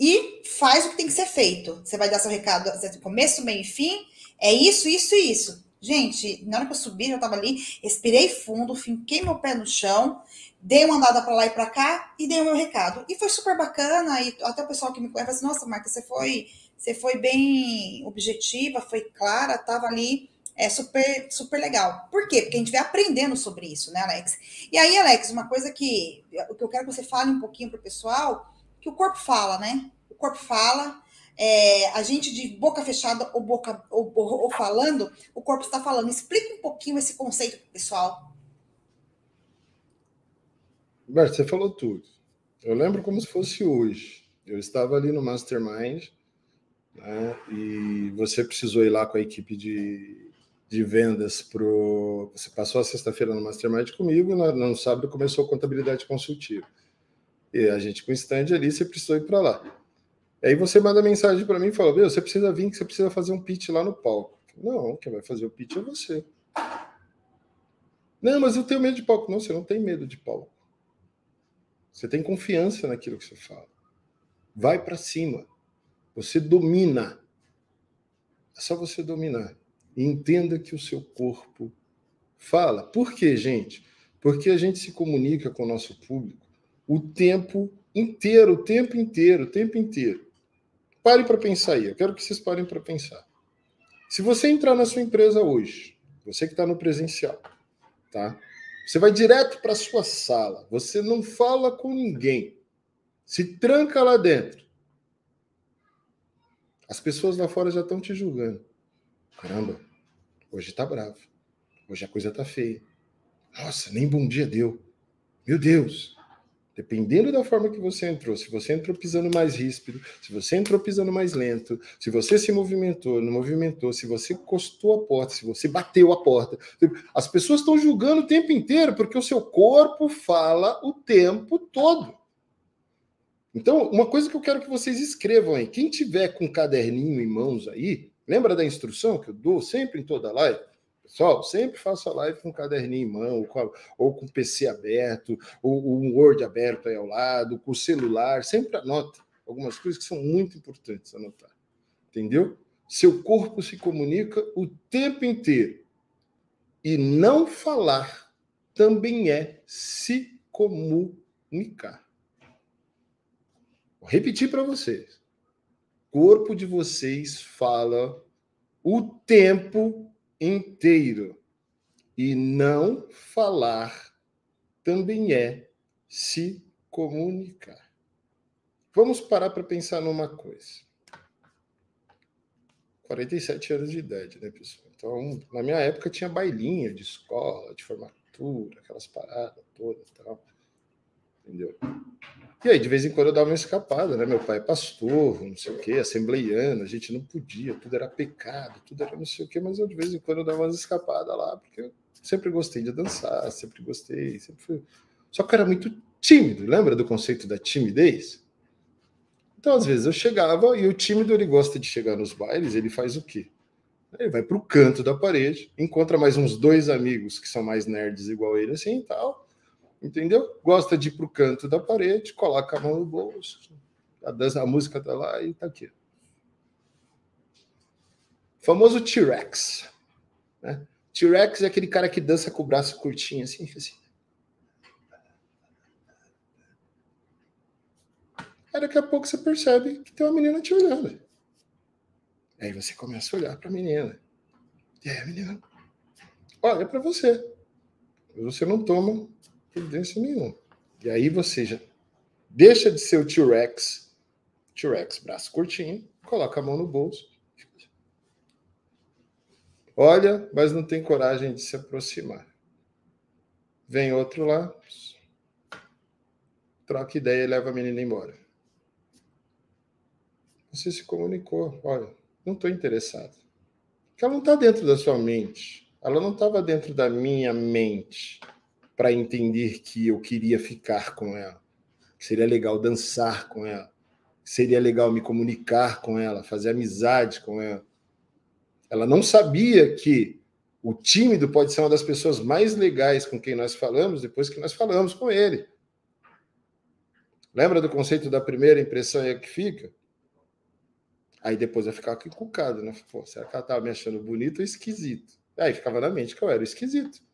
E faz o que tem que ser feito. Você vai dar seu recado começo, meio e fim. É isso, isso e isso. Gente, na hora que eu subi, eu tava ali, respirei fundo, finquei meu pé no chão, dei uma andada para lá e para cá e dei o meu recado. E foi super bacana. E até o pessoal que me conhece assim: nossa, Marta, você foi, você foi bem objetiva, foi clara, tava ali é super, super legal. Por quê? Porque a gente vai aprendendo sobre isso, né, Alex? E aí, Alex, uma coisa que, que eu quero que você fale um pouquinho para o pessoal, que o corpo fala, né? O corpo fala, é, a gente de boca fechada ou boca ou, ou, falando, o corpo está falando. Explica um pouquinho esse conceito pessoal. Bert, você falou tudo. Eu lembro como se fosse hoje. Eu estava ali no Mastermind né, e você precisou ir lá com a equipe de de vendas pro. Você passou a sexta-feira no Mastermind comigo, no, no sábado começou contabilidade consultiva. E a gente com o stand ali, você precisou ir para lá. Aí você manda mensagem para mim e fala: Meu, você precisa vir, que você precisa fazer um pitch lá no palco. Não, quem vai fazer o pitch é você. Não, mas eu tenho medo de palco. Não, você não tem medo de palco. Você tem confiança naquilo que você fala. Vai para cima. Você domina. É só você dominar entenda que o seu corpo fala. Por quê, gente? Porque a gente se comunica com o nosso público o tempo inteiro, o tempo inteiro, o tempo inteiro. Pare para pensar aí. Eu quero que vocês parem para pensar. Se você entrar na sua empresa hoje, você que está no presencial, tá? Você vai direto para sua sala. Você não fala com ninguém. Se tranca lá dentro. As pessoas lá fora já estão te julgando. Caramba, hoje tá bravo. Hoje a coisa tá feia. Nossa, nem bom dia deu. Meu Deus. Dependendo da forma que você entrou, se você entrou pisando mais ríspido, se você entrou pisando mais lento, se você se movimentou, não movimentou, se você encostou a porta, se você bateu a porta. As pessoas estão julgando o tempo inteiro porque o seu corpo fala o tempo todo. Então, uma coisa que eu quero que vocês escrevam aí, quem tiver com um caderninho em mãos aí, Lembra da instrução que eu dou sempre em toda live? Pessoal, sempre faço a live com caderninho em mão, ou com, ou com o PC aberto, ou, um Word aberto aí ao lado, com o celular, sempre anota algumas coisas que são muito importantes anotar. Entendeu? Seu corpo se comunica o tempo inteiro. E não falar também é se comunicar. Vou repetir para vocês. O corpo de vocês fala o tempo inteiro. E não falar também é se comunicar. Vamos parar para pensar numa coisa. 47 anos de idade, né, pessoal? Então, na minha época tinha bailinha de escola, de formatura, aquelas paradas todas e tal. Entendeu? E aí, de vez em quando eu dava uma escapada, né? Meu pai é pastor, não sei o quê, assembleiano, a gente não podia, tudo era pecado, tudo era não sei o quê, mas eu de vez em quando eu dava umas escapadas lá, porque eu sempre gostei de dançar, sempre gostei, sempre fui. Só que eu era muito tímido, lembra do conceito da timidez? Então, às vezes, eu chegava e o tímido ele gosta de chegar nos bailes, ele faz o quê? Ele vai para o canto da parede, encontra mais uns dois amigos que são mais nerds igual ele, assim e tal, entendeu? Gosta de ir para o canto da parede, coloca a mão no bolso, a, dança, a música tá lá e tá aqui. famoso T-Rex. Né? T-Rex é aquele cara que dança com o braço curtinho, assim, assim. Aí daqui a pouco você percebe que tem uma menina te olhando. Aí você começa a olhar para a menina. E aí a menina olha para você. Você não toma providência nenhuma. E aí você já deixa de ser o T-Rex, T-Rex, braço curtinho, coloca a mão no bolso. Olha, mas não tem coragem de se aproximar. Vem outro lá, troca ideia e leva a menina embora. Você se comunicou. Olha, não estou interessado. Porque ela não está dentro da sua mente. Ela não estava dentro da minha mente para entender que eu queria ficar com ela. Que seria legal dançar com ela. Que seria legal me comunicar com ela, fazer amizade com ela. Ela não sabia que o tímido pode ser uma das pessoas mais legais com quem nós falamos depois que nós falamos com ele. Lembra do conceito da primeira impressão é que fica? Aí depois eu ficava encucado, né? Pô, será que ela tava me achando bonito ou esquisito? Aí ficava na mente que eu era esquisito.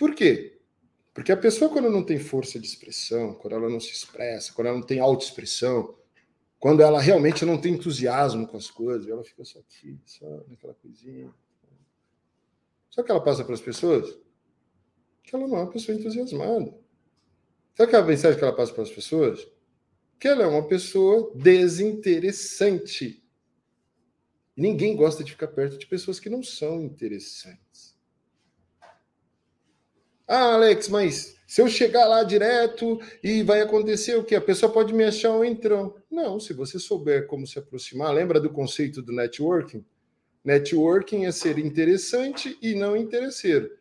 Por quê? Porque a pessoa, quando não tem força de expressão, quando ela não se expressa, quando ela não tem autoexpressão, quando ela realmente não tem entusiasmo com as coisas, ela fica só aqui, só naquela coisinha. Só que ela passa para as pessoas que ela não é uma pessoa entusiasmada. Qual é a mensagem que ela passa para as pessoas? que ela é uma pessoa desinteressante. Ninguém gosta de ficar perto de pessoas que não são interessantes. Ah, Alex, mas se eu chegar lá direto e vai acontecer o quê? A pessoa pode me achar um entrão. Não, se você souber como se aproximar, lembra do conceito do networking? Networking é ser interessante e não interesseiro.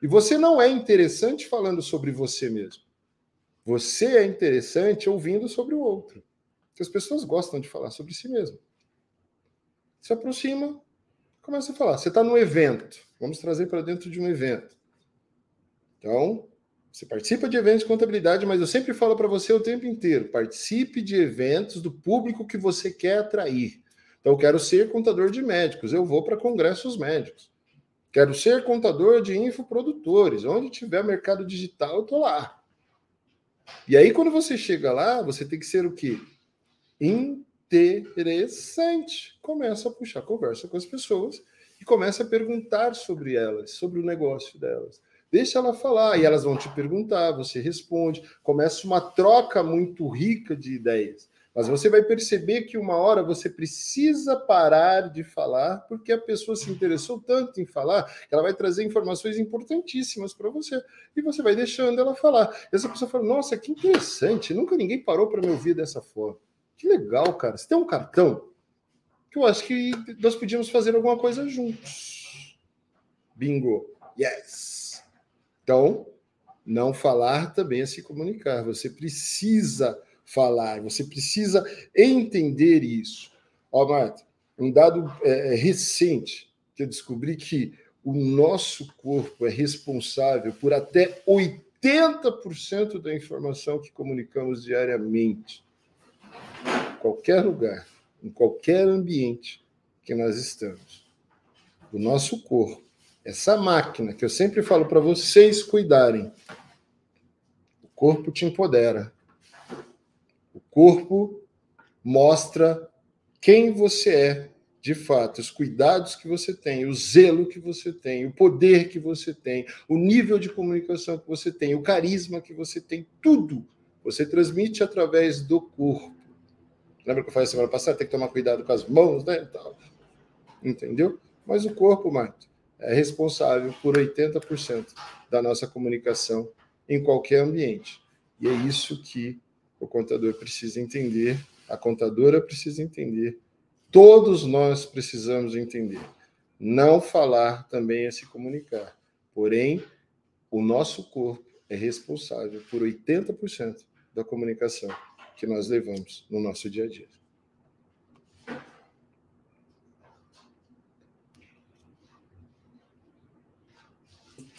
E você não é interessante falando sobre você mesmo. Você é interessante ouvindo sobre o outro. Porque as pessoas gostam de falar sobre si mesmo. Se aproxima, começa a falar. Você está no evento. Vamos trazer para dentro de um evento. Então, você participa de eventos de contabilidade, mas eu sempre falo para você o tempo inteiro: participe de eventos do público que você quer atrair. Então, eu quero ser contador de médicos, eu vou para congressos médicos. Quero ser contador de infoprodutores. Onde tiver mercado digital, eu estou lá. E aí, quando você chega lá, você tem que ser o quê? Interessante. Começa a puxar conversa com as pessoas e começa a perguntar sobre elas, sobre o negócio delas. Deixa ela falar e elas vão te perguntar, você responde. Começa uma troca muito rica de ideias. Mas você vai perceber que uma hora você precisa parar de falar, porque a pessoa se interessou tanto em falar, que ela vai trazer informações importantíssimas para você. E você vai deixando ela falar. E essa pessoa fala: Nossa, que interessante, nunca ninguém parou para me ouvir dessa forma. Que legal, cara. Você tem um cartão? Que eu acho que nós podíamos fazer alguma coisa juntos. Bingo. Yes. Então, não falar também é se comunicar. Você precisa falar, você precisa entender isso. Ó, Marta, um dado é, é, recente que eu descobri que o nosso corpo é responsável por até 80% da informação que comunicamos diariamente. Qualquer lugar. em qualquer ambiente que nós estamos. O nosso corpo, essa máquina que eu sempre falo para vocês cuidarem. O corpo te empodera. O corpo mostra quem você é de fato, os cuidados que você tem, o zelo que você tem, o poder que você tem, o nível de comunicação que você tem, o carisma que você tem, tudo você transmite através do corpo. Lembra que eu falei semana passada? Tem que tomar cuidado com as mãos, né? Entendeu? Mas o corpo, Marta, é responsável por 80% da nossa comunicação em qualquer ambiente. E é isso que o contador precisa entender, a contadora precisa entender Todos nós precisamos entender. Não falar também é se comunicar. Porém, o nosso corpo é responsável por 80% da comunicação que nós levamos no nosso dia a dia.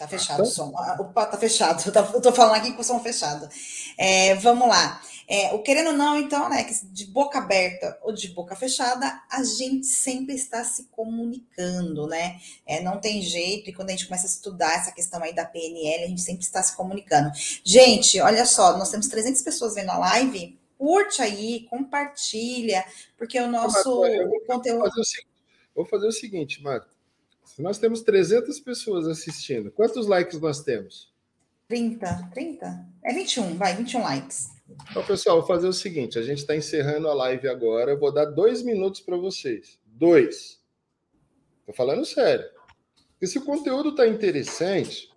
Tá fechado o som. Ah, opa, tá fechado. [LAUGHS] Eu tô falando aqui com o som fechado. É, vamos lá. É, o querendo ou não, então, né, que de boca aberta ou de boca fechada, a gente sempre está se comunicando, né? É, não tem jeito, e quando a gente começa a estudar essa questão aí da PNL, a gente sempre está se comunicando. Gente, olha só, nós temos 300 pessoas vendo a live, curte aí, compartilha, porque o nosso Marco, conteúdo... Fazer o, vou fazer o seguinte, Marco, se nós temos 300 pessoas assistindo, quantos likes nós temos? 30, 30? É 21, vai, 21 likes. Então, pessoal, vou fazer o seguinte: a gente está encerrando a live agora. Eu vou dar dois minutos para vocês. Dois. Estou falando sério. Porque se o conteúdo está interessante,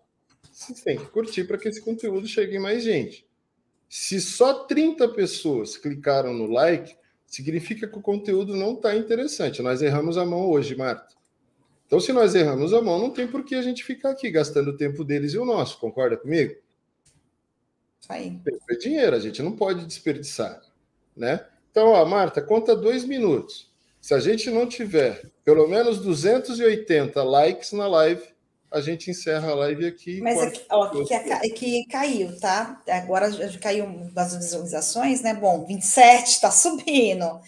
vocês têm que curtir para que esse conteúdo chegue em mais gente. Se só 30 pessoas clicaram no like, significa que o conteúdo não está interessante. Nós erramos a mão hoje, Marta. Então, se nós erramos a mão, não tem por que a gente ficar aqui gastando o tempo deles e o nosso. Concorda comigo? Aí. É dinheiro, a gente não pode desperdiçar, né? Então, ó, Marta, conta dois minutos. Se a gente não tiver pelo menos 280 likes na live, a gente encerra a live aqui. Mas aqui, ó, que, é que caiu, tá? Agora caiu das visualizações, né? Bom, 27, tá [LAUGHS] subindo.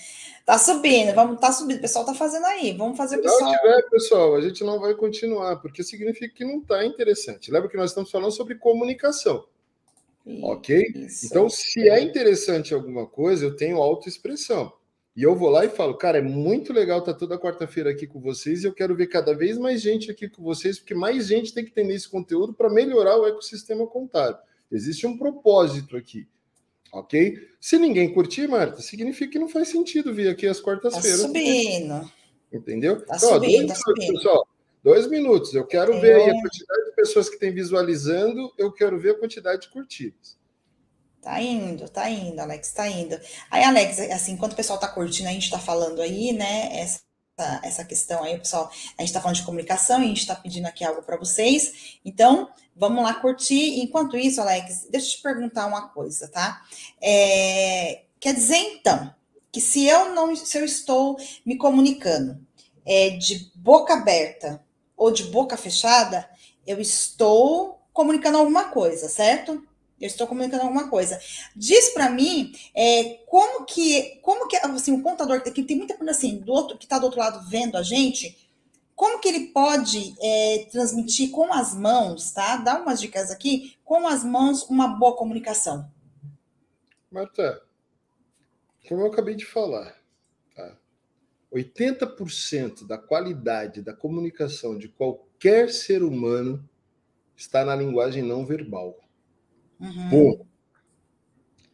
Tá subindo, vamos, tá subindo. O pessoal tá fazendo aí. Vamos fazer o pessoal. Se não tiver, pessoal, a gente não vai continuar, porque significa que não tá interessante. Lembra que nós estamos falando sobre comunicação. Ok? Isso. Então, se é interessante alguma coisa, eu tenho autoexpressão. E eu vou lá e falo, cara, é muito legal estar toda quarta-feira aqui com vocês e eu quero ver cada vez mais gente aqui com vocês, porque mais gente tem que entender esse conteúdo para melhorar o ecossistema contábil. Existe um propósito aqui. Ok? Se ninguém curtir, Marta, significa que não faz sentido vir aqui às quartas-feiras. Tá subindo. Entendeu? Tá então, subindo, tá subindo. Pessoal, Dois minutos. Eu quero eu... ver aí a quantidade de pessoas que tem visualizando, eu quero ver a quantidade de curtidas. Tá indo, tá indo, Alex, tá indo. Aí, Alex, assim, enquanto o pessoal tá curtindo, a gente tá falando aí, né, essa, essa questão aí, pessoal, a gente tá falando de comunicação, a gente tá pedindo aqui algo para vocês. Então, vamos lá curtir. Enquanto isso, Alex, deixa eu te perguntar uma coisa, tá? É, quer dizer, então, que se eu não, se eu estou me comunicando é, de boca aberta ou de boca fechada, eu estou comunicando alguma coisa, certo? Eu estou comunicando alguma coisa. Diz para mim é, como que, como que assim, o contador que tem muita coisa assim do outro que está do outro lado vendo a gente, como que ele pode é, transmitir com as mãos, tá? Dá umas dicas aqui com as mãos uma boa comunicação. Marta, como eu acabei de falar, 80% da qualidade da comunicação de qualquer ser humano está na linguagem não verbal. Uhum. Bom,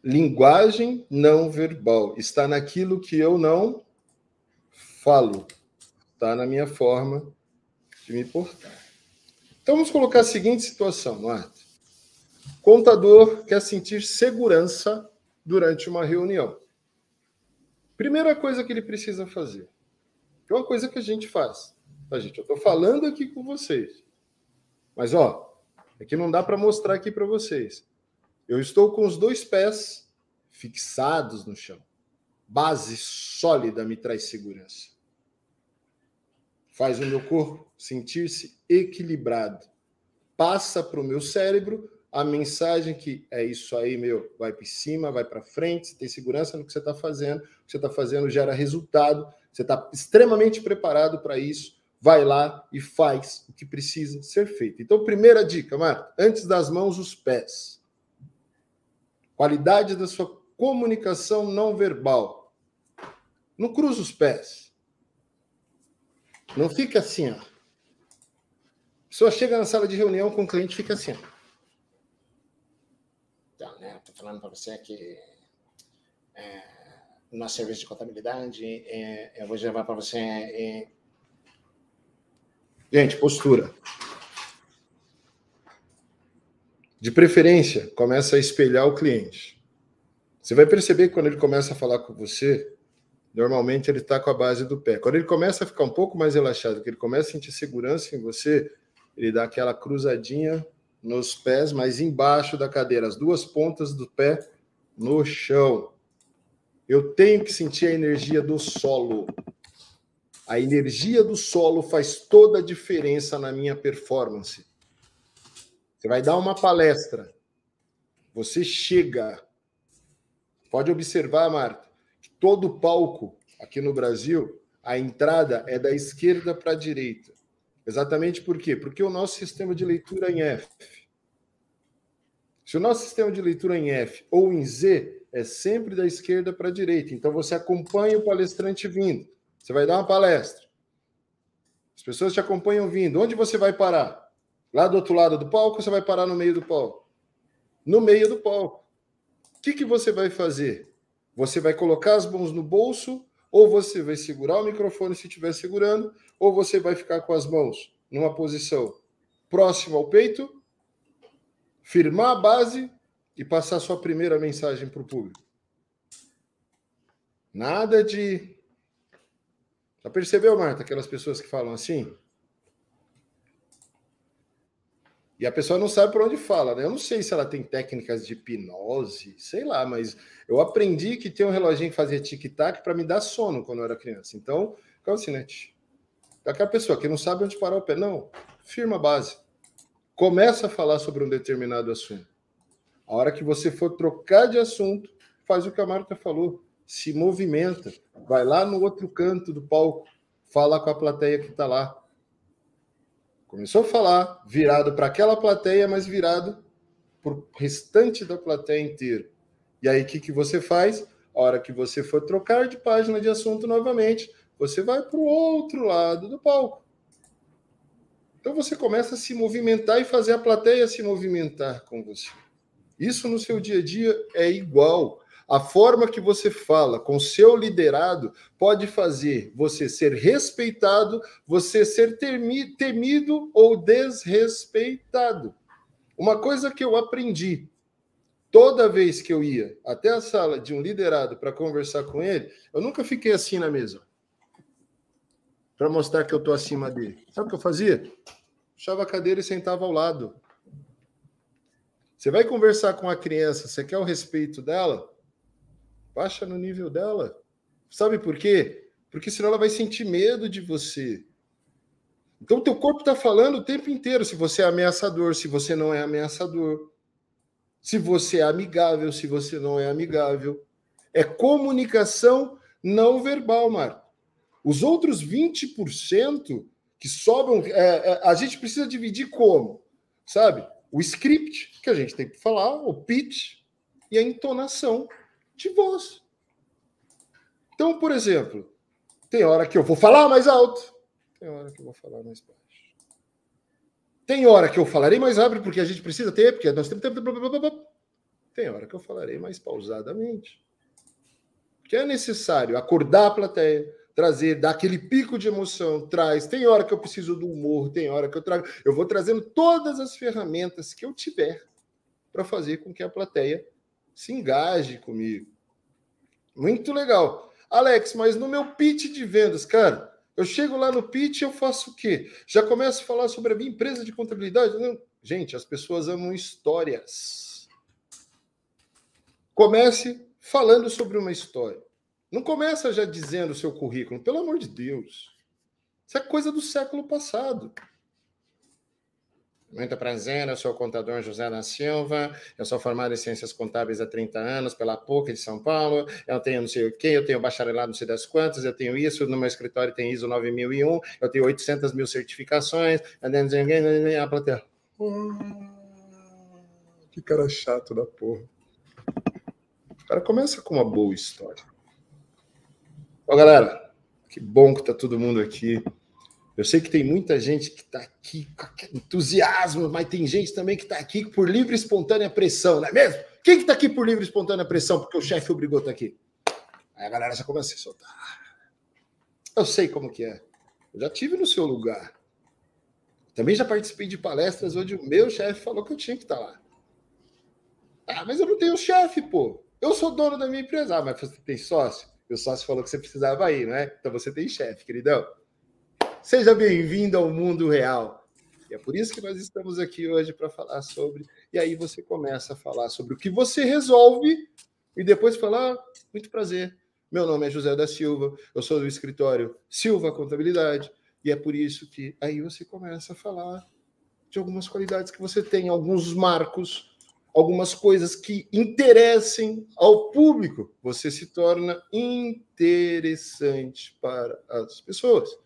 linguagem não verbal está naquilo que eu não falo, está na minha forma de me portar. Então vamos colocar a seguinte situação, Marta. Contador quer sentir segurança durante uma reunião. Primeira coisa que ele precisa fazer. é uma coisa que a gente faz. A gente, eu estou falando aqui com vocês. Mas, ó, é que não dá para mostrar aqui para vocês. Eu estou com os dois pés fixados no chão. Base sólida me traz segurança. Faz o meu corpo sentir-se equilibrado. Passa para o meu cérebro a mensagem que é isso aí, meu, vai para cima, vai para frente, você tem segurança no que você está fazendo, o que você está fazendo gera resultado, você está extremamente preparado para isso, vai lá e faz o que precisa ser feito. Então, primeira dica, Marta, antes das mãos, os pés. Qualidade da sua comunicação não verbal. Não cruza os pés. Não fica assim, ó. A pessoa chega na sala de reunião com o cliente fica assim, ó. Então, né, tô falando para você que é, no nosso serviço de contabilidade, é, eu vou levar para você. É... Gente, postura. De preferência, começa a espelhar o cliente. Você vai perceber que quando ele começa a falar com você, normalmente ele está com a base do pé. Quando ele começa a ficar um pouco mais relaxado, que ele começa a sentir segurança em você, ele dá aquela cruzadinha nos pés, mas embaixo da cadeira, as duas pontas do pé no chão. Eu tenho que sentir a energia do solo. A energia do solo faz toda a diferença na minha performance. Você vai dar uma palestra. Você chega. Pode observar, Marta, todo palco aqui no Brasil, a entrada é da esquerda para a direita. Exatamente por quê? Porque o nosso sistema de leitura em F. Se o nosso sistema de leitura em F ou em Z, é sempre da esquerda para a direita. Então você acompanha o palestrante vindo. Você vai dar uma palestra. As pessoas te acompanham vindo. Onde você vai parar? Lá do outro lado do palco, você vai parar no meio do palco? No meio do palco. O que, que você vai fazer? Você vai colocar as mãos no bolso, ou você vai segurar o microfone se estiver segurando, ou você vai ficar com as mãos numa posição próxima ao peito, firmar a base e passar sua primeira mensagem para o público. Nada de. Já percebeu, Marta, aquelas pessoas que falam assim? E a pessoa não sabe por onde fala, né? Eu não sei se ela tem técnicas de hipnose, sei lá, mas eu aprendi que tem um reloginho que fazia tic-tac para me dar sono quando eu era criança. Então, né? Aquela pessoa que não sabe onde parar o pé. Não, firma a base. Começa a falar sobre um determinado assunto. A hora que você for trocar de assunto, faz o que a Marta falou. Se movimenta. Vai lá no outro canto do palco. Fala com a plateia que está lá Começou a falar, virado para aquela plateia, mas virado para o restante da plateia inteira. E aí, o que, que você faz? A hora que você for trocar de página de assunto novamente, você vai para o outro lado do palco. Então você começa a se movimentar e fazer a plateia se movimentar com você. Isso no seu dia a dia é igual. A forma que você fala com seu liderado pode fazer você ser respeitado, você ser temido ou desrespeitado. Uma coisa que eu aprendi toda vez que eu ia até a sala de um liderado para conversar com ele, eu nunca fiquei assim na mesa para mostrar que eu estou acima dele. Sabe o que eu fazia? Puxava a cadeira e sentava ao lado. Você vai conversar com a criança, você quer o respeito dela? Baixa no nível dela. Sabe por quê? Porque senão ela vai sentir medo de você. Então, teu corpo está falando o tempo inteiro se você é ameaçador, se você não é ameaçador, se você é amigável, se você não é amigável. É comunicação não verbal, Marco. Os outros 20% que sobram, é, é, a gente precisa dividir como? Sabe? O script, que a gente tem que falar, o pitch e a entonação de voz. Então, por exemplo, tem hora que eu vou falar mais alto, tem hora que eu vou falar mais baixo. Tem hora que eu falarei mais rápido, porque a gente precisa ter, porque nós temos tempo. Tem hora que eu falarei mais pausadamente. Que é necessário acordar a plateia, trazer, dar aquele pico de emoção, traz. Tem hora que eu preciso do humor, tem hora que eu trago. Eu vou trazendo todas as ferramentas que eu tiver para fazer com que a plateia se engaje comigo. Muito legal. Alex, mas no meu pitch de vendas, cara, eu chego lá no pitch eu faço o quê? Já começo a falar sobre a minha empresa de contabilidade? Não. Gente, as pessoas amam histórias. Comece falando sobre uma história. Não começa já dizendo o seu currículo, pelo amor de Deus. Isso é coisa do século passado. Muito prazer, eu sou o contador José da Silva, eu sou formado em Ciências Contábeis há 30 anos pela PUC de São Paulo, eu tenho não sei o quê, eu tenho bacharelado não sei das quantas, eu tenho isso, no meu escritório tem ISO 9001, eu tenho 800 mil certificações, a plateia... Que cara chato da porra. O cara começa com uma boa história. Ó, galera, que bom que tá todo mundo aqui. Eu sei que tem muita gente que está aqui com entusiasmo, mas tem gente também que está aqui por livre e espontânea pressão, não é mesmo? Quem que está aqui por livre e espontânea pressão porque o chefe obrigou a estar tá aqui? Aí a galera já começa a se soltar. Eu sei como que é. Eu já tive no seu lugar. Também já participei de palestras onde o meu chefe falou que eu tinha que estar tá lá. Ah, mas eu não tenho chefe, pô. Eu sou dono da minha empresa. Ah, mas você tem sócio? E o sócio falou que você precisava ir, não é? Então você tem chefe, queridão. Seja bem-vindo ao mundo real. E é por isso que nós estamos aqui hoje para falar sobre. E aí você começa a falar sobre o que você resolve e depois falar: ah, muito prazer. Meu nome é José da Silva, eu sou do escritório Silva Contabilidade. E é por isso que aí você começa a falar de algumas qualidades que você tem, alguns marcos, algumas coisas que interessem ao público. Você se torna interessante para as pessoas.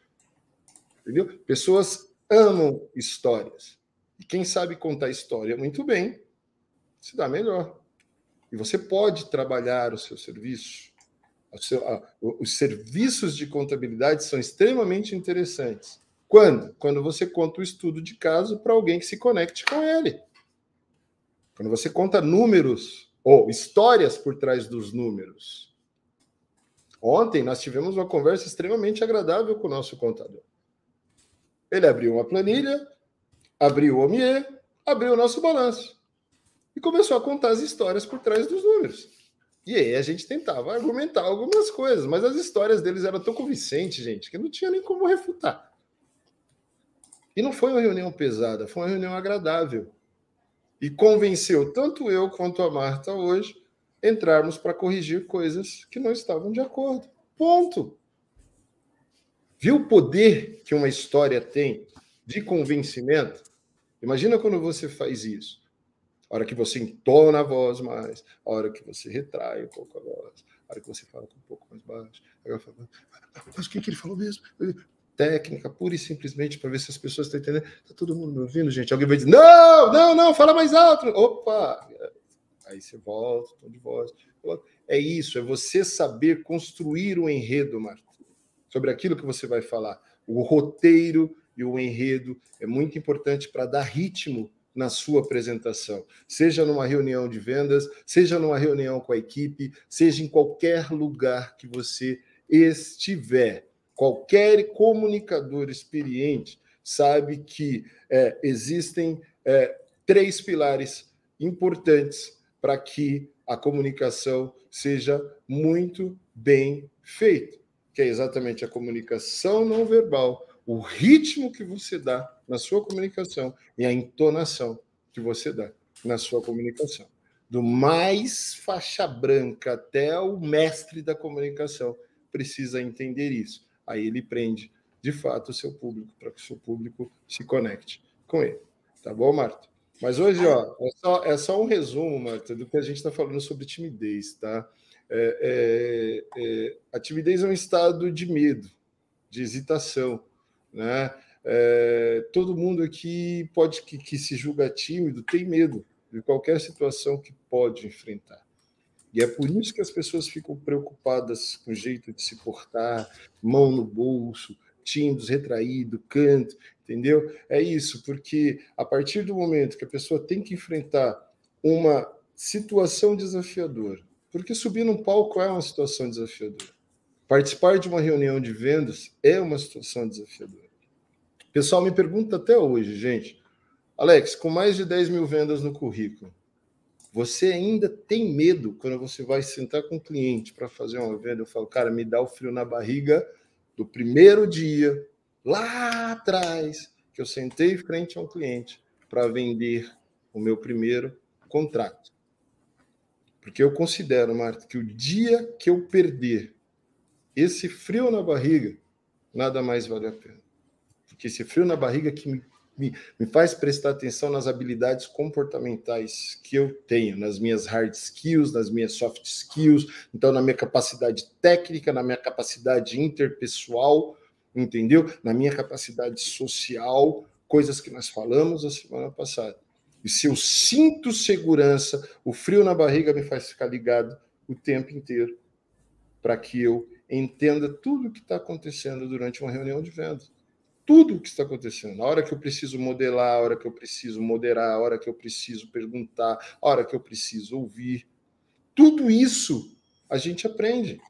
Entendeu? Pessoas amam histórias. E quem sabe contar história muito bem, se dá melhor. E você pode trabalhar o seu serviço. O seu, a, os serviços de contabilidade são extremamente interessantes. Quando? Quando você conta o estudo de caso para alguém que se conecte com ele. Quando você conta números ou histórias por trás dos números. Ontem nós tivemos uma conversa extremamente agradável com o nosso contador. Ele abriu uma planilha, abriu o OMIE, abriu o nosso balanço e começou a contar as histórias por trás dos números. E aí a gente tentava argumentar algumas coisas, mas as histórias deles eram tão convincentes, gente, que não tinha nem como refutar. E não foi uma reunião pesada, foi uma reunião agradável. E convenceu tanto eu quanto a Marta hoje entrarmos para corrigir coisas que não estavam de acordo. Ponto. Viu o poder que uma história tem de convencimento? Imagina quando você faz isso. A hora que você entona a voz mais, a hora que você retrai um pouco a voz, a hora que você fala um pouco mais baixo. mas o que, que ele falou mesmo? Técnica, pura e simplesmente para ver se as pessoas estão entendendo. Está todo mundo me ouvindo, gente? Alguém vai dizer: não, não, não, fala mais alto. Opa! Aí você volta, tom de voz. É isso, é você saber construir um enredo, Marta sobre aquilo que você vai falar. O roteiro e o enredo é muito importante para dar ritmo na sua apresentação, seja numa reunião de vendas, seja numa reunião com a equipe, seja em qualquer lugar que você estiver. Qualquer comunicador experiente sabe que é, existem é, três pilares importantes para que a comunicação seja muito bem feita que é exatamente a comunicação não verbal, o ritmo que você dá na sua comunicação e a entonação que você dá na sua comunicação. Do mais faixa branca até o mestre da comunicação precisa entender isso. Aí ele prende, de fato, o seu público, para que o seu público se conecte com ele. Tá bom, Marta? Mas hoje, ó, é só, é só um resumo, Marta, do que a gente está falando sobre timidez, tá? É, é, é, a timidez é um estado de medo, de hesitação. Né? É, todo mundo aqui pode que, que se julga tímido tem medo de qualquer situação que pode enfrentar. E é por isso que as pessoas ficam preocupadas com o jeito de se portar, mão no bolso, tímidos, retraído, canto, entendeu? É isso, porque a partir do momento que a pessoa tem que enfrentar uma situação desafiadora, porque subir num palco é uma situação desafiadora. Participar de uma reunião de vendas é uma situação desafiadora. O pessoal me pergunta até hoje, gente, Alex, com mais de 10 mil vendas no currículo, você ainda tem medo quando você vai sentar com um cliente para fazer uma venda? Eu falo, cara, me dá o frio na barriga do primeiro dia, lá atrás, que eu sentei frente a um cliente para vender o meu primeiro contrato. Porque eu considero, Marta, que o dia que eu perder esse frio na barriga, nada mais vale a pena. Porque esse frio na barriga que me me, me faz prestar atenção nas habilidades comportamentais que eu tenho, nas minhas hard skills, nas minhas soft skills, então na minha capacidade técnica, na minha capacidade interpessoal, entendeu? Na minha capacidade social, coisas que nós falamos a semana passada. E se eu sinto segurança, o frio na barriga me faz ficar ligado o tempo inteiro para que eu entenda tudo o que está acontecendo durante uma reunião de vendas tudo o que está acontecendo. A hora que eu preciso modelar, a hora que eu preciso moderar, a hora que eu preciso perguntar, a hora que eu preciso ouvir. Tudo isso a gente aprende.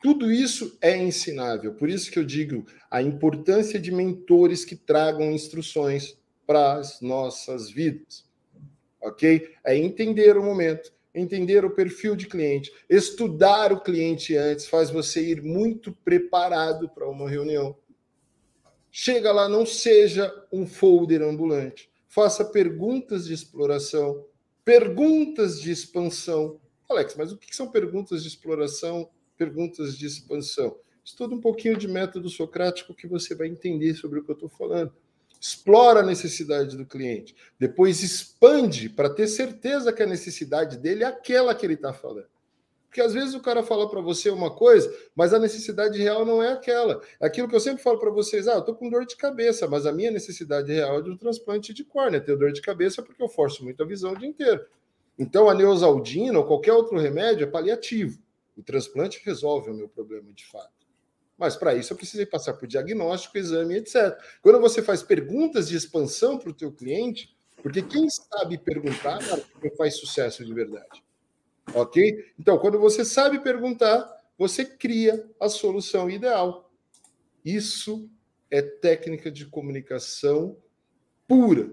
Tudo isso é ensinável. Por isso que eu digo a importância de mentores que tragam instruções para as nossas vidas. Ok? É entender o momento, entender o perfil de cliente, estudar o cliente antes, faz você ir muito preparado para uma reunião. Chega lá, não seja um folder ambulante. Faça perguntas de exploração, perguntas de expansão. Alex, mas o que são perguntas de exploração, perguntas de expansão? Estuda um pouquinho de método socrático que você vai entender sobre o que eu estou falando. Explora a necessidade do cliente. Depois expande para ter certeza que a necessidade dele é aquela que ele está falando. Porque às vezes o cara fala para você uma coisa, mas a necessidade real não é aquela. É aquilo que eu sempre falo para vocês: ah, eu tô com dor de cabeça, mas a minha necessidade real é de um transplante de córnea. Tenho dor de cabeça porque eu forço muito a visão o dia inteiro. Então a neosaldina ou qualquer outro remédio é paliativo. O transplante resolve o meu problema de fato. Mas para isso eu precisei passar por diagnóstico, exame, etc. Quando você faz perguntas de expansão para o teu cliente, porque quem sabe perguntar, faz sucesso de verdade. Ok? Então, quando você sabe perguntar, você cria a solução ideal. Isso é técnica de comunicação pura.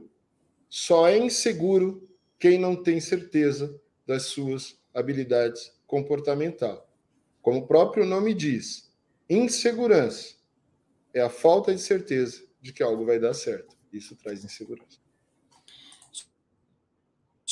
Só é inseguro quem não tem certeza das suas habilidades comportamental. Como o próprio nome diz, insegurança é a falta de certeza de que algo vai dar certo. Isso traz insegurança.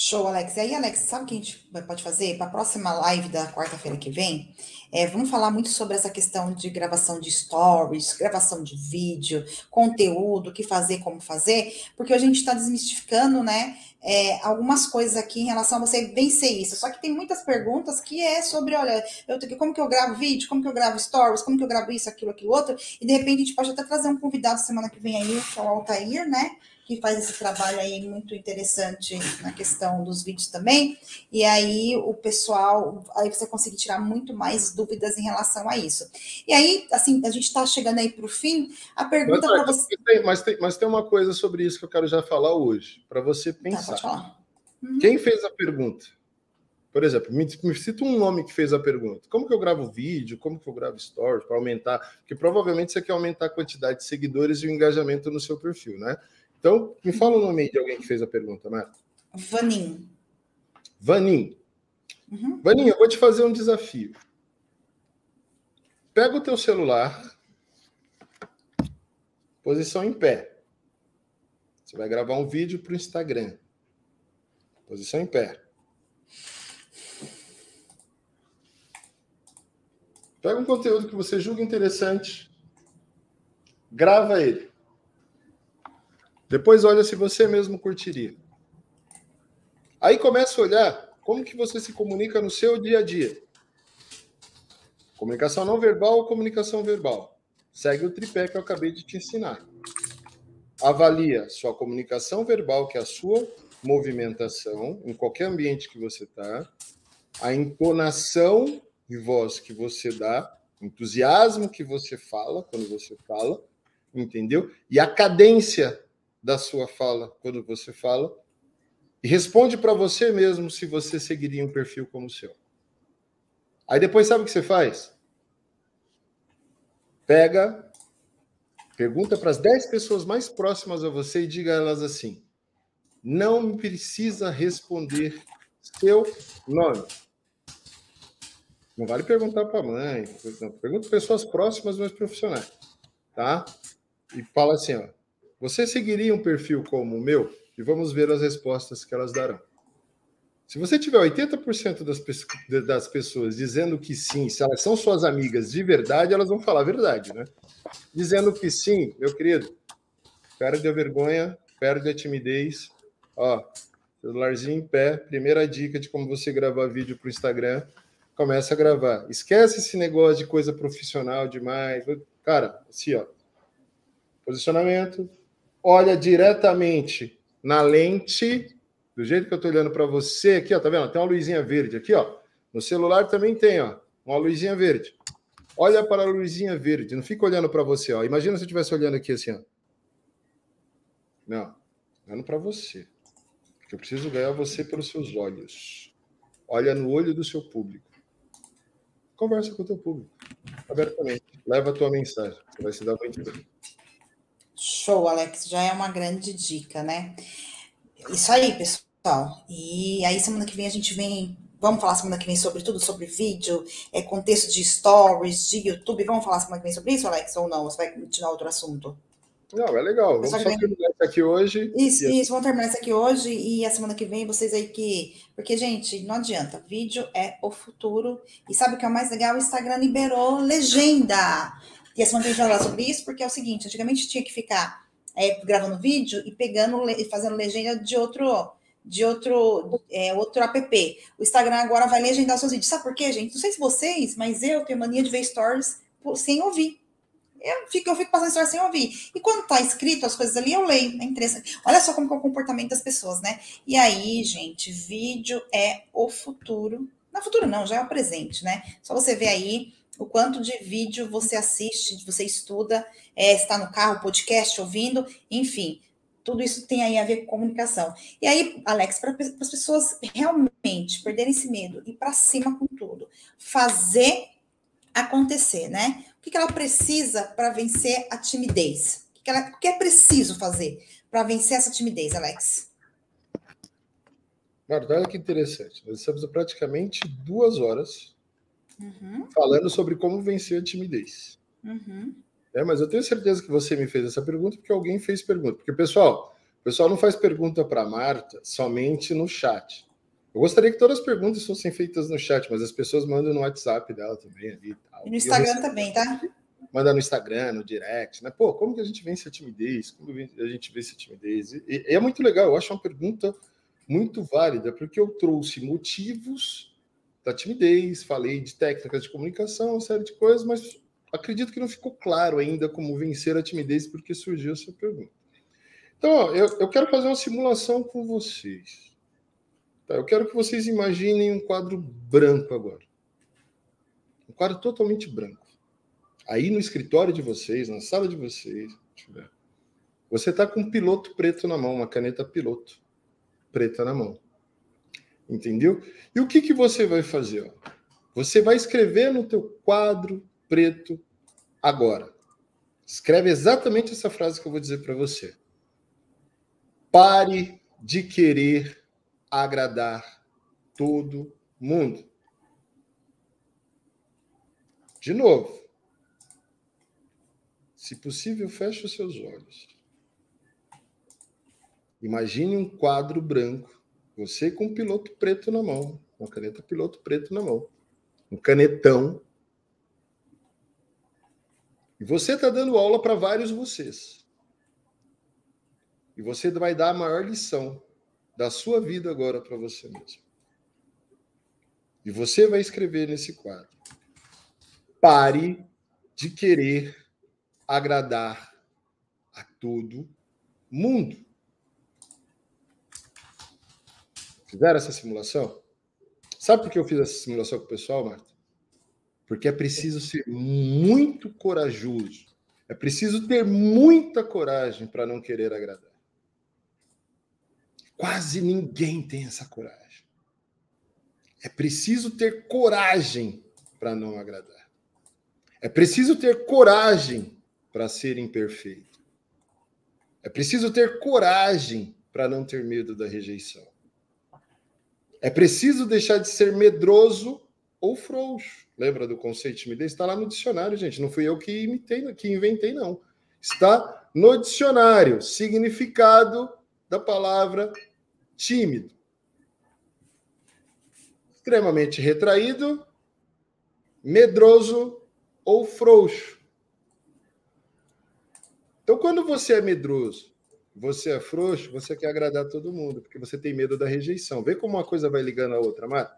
Show, Alex. E aí, Alex, sabe o que a gente pode fazer? Para a próxima live da quarta-feira que vem, é, vamos falar muito sobre essa questão de gravação de stories, gravação de vídeo, conteúdo, o que fazer, como fazer, porque a gente está desmistificando, né, é, algumas coisas aqui em relação a você vencer isso. Só que tem muitas perguntas que é sobre, olha, eu, como que eu gravo vídeo, como que eu gravo stories, como que eu gravo isso, aquilo, aquilo outro, e de repente a gente pode até trazer um convidado semana que vem aí, que é o Altair, né, que faz esse trabalho aí muito interessante na questão dos vídeos também. E aí o pessoal, aí você consegue tirar muito mais dúvidas em relação a isso. E aí, assim, a gente está chegando aí para o fim. A pergunta para você. Tem, mas, tem, mas tem uma coisa sobre isso que eu quero já falar hoje, para você tá, pensar. Tá, uhum. Quem fez a pergunta? Por exemplo, me, me cita um nome que fez a pergunta. Como que eu gravo vídeo? Como que eu gravo stories para aumentar? Porque provavelmente você quer aumentar a quantidade de seguidores e o engajamento no seu perfil, né? Então, me fala o nome de alguém que fez a pergunta, Marta. Vanim. Vanim. Uhum. Vanim, eu vou te fazer um desafio. Pega o teu celular, posição em pé. Você vai gravar um vídeo para o Instagram. Posição em pé. Pega um conteúdo que você julga interessante, grava ele. Depois olha se você mesmo curtiria. Aí começa a olhar como que você se comunica no seu dia a dia. Comunicação não verbal ou comunicação verbal. Segue o tripé que eu acabei de te ensinar. Avalia sua comunicação verbal, que é a sua movimentação, em qualquer ambiente que você está, a entonação de voz que você dá, entusiasmo que você fala quando você fala, entendeu? E a cadência da sua fala quando você fala e responde para você mesmo se você seguiria um perfil como o seu. Aí depois sabe o que você faz? Pega, pergunta para as 10 pessoas mais próximas a você e diga a elas assim: não precisa responder seu nome. Não vale perguntar para a mãe, pergunta pessoas próximas, mas profissionais, tá? E fala assim, ó, você seguiria um perfil como o meu? E vamos ver as respostas que elas darão. Se você tiver 80% das, das pessoas dizendo que sim, se elas são suas amigas de verdade, elas vão falar a verdade, né? Dizendo que sim, meu querido, cara deu vergonha, perde a timidez. Ó, celularzinho em pé, primeira dica de como você gravar vídeo para o Instagram. Começa a gravar. Esquece esse negócio de coisa profissional demais. Cara, assim, ó. Posicionamento. Olha diretamente na lente, do jeito que eu estou olhando para você aqui, ó, tá vendo? Tem uma luzinha verde aqui, ó. No celular também tem, ó, uma luzinha verde. Olha para a luzinha verde, não fica olhando para você, ó. Imagina se eu estivesse olhando aqui assim, ó. Não, olhando para você. Eu preciso ganhar você pelos seus olhos. Olha no olho do seu público. Conversa com o teu público, abertamente. Leva a tua mensagem, você vai se dar muito bem. Show, Alex, já é uma grande dica, né? Isso aí, pessoal. E aí, semana que vem a gente vem. Vamos falar semana que vem sobre tudo, sobre vídeo, é, contexto de stories, de YouTube. Vamos falar semana que vem sobre isso, Alex, ou não? Você vai continuar outro assunto? Não, é legal. Vamos só terminar isso aqui hoje. Isso, e... isso, vamos terminar isso aqui hoje e a semana que vem vocês aí que. Porque, gente, não adianta. Vídeo é o futuro. E sabe o que é o mais legal? O Instagram liberou legenda. E a semana a gente vai falar sobre isso, porque é o seguinte: antigamente tinha que ficar é, gravando vídeo e pegando e fazendo legenda de outro de outro é, outro app. O Instagram agora vai legendar seus vídeos. Sabe por quê, gente? Não sei se vocês, mas eu tenho mania de ver stories sem ouvir. Eu fico, eu fico passando história sem ouvir. E quando tá escrito as coisas ali, eu leio. É interessante. Olha só como é o comportamento das pessoas, né? E aí, gente, vídeo é o futuro. Não é futuro, não, já é o presente, né? Só você ver aí o quanto de vídeo você assiste, você estuda, é, está no carro, podcast, ouvindo, enfim. Tudo isso tem aí a ver com comunicação. E aí, Alex, para as pessoas realmente perderem esse medo e para cima com tudo, fazer acontecer, né? O que, que ela precisa para vencer a timidez? O que, que, ela, o que é preciso fazer para vencer essa timidez, Alex? Marta, olha que interessante. Nós estamos praticamente duas horas uhum. falando sobre como vencer a timidez. Uhum. É, mas eu tenho certeza que você me fez essa pergunta porque alguém fez pergunta. Porque, pessoal, o pessoal não faz pergunta para Marta somente no chat. Eu gostaria que todas as perguntas fossem feitas no chat, mas as pessoas mandam no WhatsApp dela também ali e tal. E no Instagram também, tá? Manda no Instagram, no direct, né? Pô, como que a gente vence a timidez? Como a gente vence a timidez? E, e é muito legal, eu acho uma pergunta muito válida, porque eu trouxe motivos da timidez, falei de técnicas de comunicação, uma série de coisas, mas acredito que não ficou claro ainda como vencer a timidez, porque surgiu essa pergunta. Então, ó, eu, eu quero fazer uma simulação com vocês. Tá, eu quero que vocês imaginem um quadro branco agora. Um quadro totalmente branco. Aí no escritório de vocês, na sala de vocês, você está com um piloto preto na mão, uma caneta piloto preta na mão. Entendeu? E o que, que você vai fazer? Ó? Você vai escrever no teu quadro preto agora. Escreve exatamente essa frase que eu vou dizer para você. Pare de querer agradar todo mundo. De novo, se possível, feche os seus olhos. Imagine um quadro branco, você com um piloto preto na mão, uma caneta piloto preto na mão, um canetão. E você está dando aula para vários vocês. E você vai dar a maior lição da sua vida agora para você mesmo. E você vai escrever nesse quadro. Pare de querer agradar a todo mundo. Fizeram essa simulação? Sabe por que eu fiz essa simulação com o pessoal, Marta? Porque é preciso ser muito corajoso. É preciso ter muita coragem para não querer agradar. Quase ninguém tem essa coragem. É preciso ter coragem para não agradar. É preciso ter coragem para ser imperfeito. É preciso ter coragem para não ter medo da rejeição. É preciso deixar de ser medroso ou frouxo. Lembra do conceito de timidez? Está lá no dicionário, gente. Não fui eu que imitei, que inventei, não. Está no dicionário. Significado da palavra tímido. Extremamente retraído, medroso ou frouxo. Então, quando você é medroso você é frouxo, você quer agradar todo mundo, porque você tem medo da rejeição. Vê como uma coisa vai ligando a outra, Marta.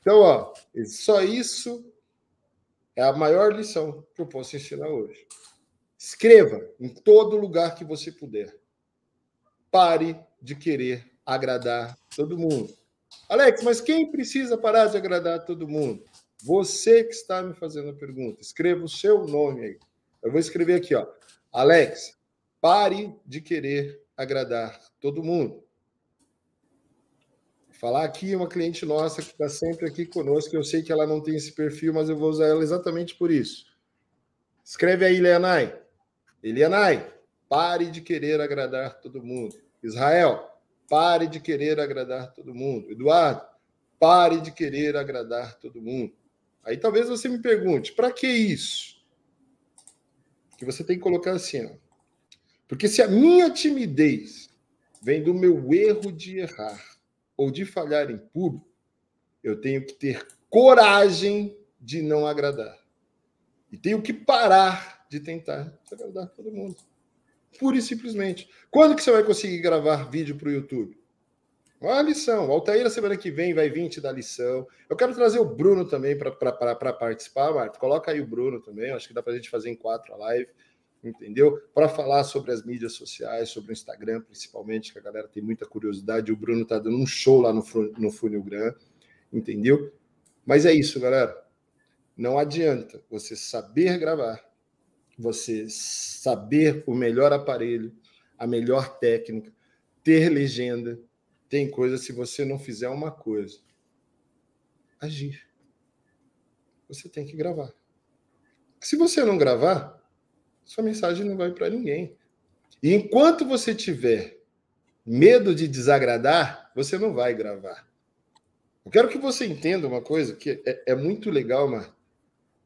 Então, ó, só isso é a maior lição que eu posso ensinar hoje. Escreva em todo lugar que você puder. Pare de querer agradar todo mundo. Alex, mas quem precisa parar de agradar todo mundo? Você que está me fazendo a pergunta. Escreva o seu nome aí. Eu vou escrever aqui, ó. Alex, pare de querer agradar todo mundo. Falar aqui uma cliente nossa que está sempre aqui conosco. Eu sei que ela não tem esse perfil, mas eu vou usar ela exatamente por isso. Escreve aí, Leanai. Elianai, pare de querer agradar todo mundo. Israel, pare de querer agradar todo mundo. Eduardo, pare de querer agradar todo mundo. Aí talvez você me pergunte, para que isso? Que você tem que colocar assim, ó. Porque se a minha timidez vem do meu erro de errar ou de falhar em público, eu tenho que ter coragem de não agradar. E tenho que parar de tentar agradar todo mundo. Pura e simplesmente. Quando que você vai conseguir gravar vídeo para o YouTube? Uma lição. O Altair, semana que vem, vai vir te dar lição. Eu quero trazer o Bruno também para participar, Marta. Coloca aí o Bruno também. Acho que dá para a gente fazer em quatro a live, entendeu? Para falar sobre as mídias sociais, sobre o Instagram, principalmente, que a galera tem muita curiosidade. O Bruno está dando um show lá no, no Funilgram, entendeu? Mas é isso, galera. Não adianta você saber gravar você saber o melhor aparelho, a melhor técnica, ter legenda. Tem coisa, se você não fizer uma coisa, agir. Você tem que gravar. Se você não gravar, sua mensagem não vai para ninguém. E enquanto você tiver medo de desagradar, você não vai gravar. Eu quero que você entenda uma coisa que é, é muito legal, Mar,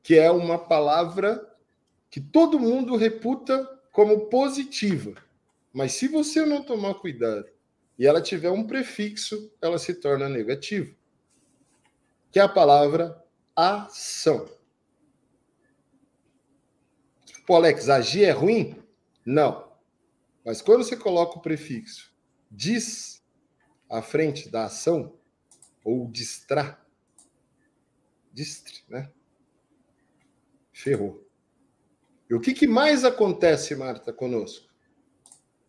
que é uma palavra que todo mundo reputa como positiva. Mas se você não tomar cuidado e ela tiver um prefixo, ela se torna negativa. Que é a palavra ação. Pô, Alex, agir é ruim? Não. Mas quando você coloca o prefixo diz à frente da ação, ou distra, distre, né? Ferrou. E o que, que mais acontece, Marta, conosco?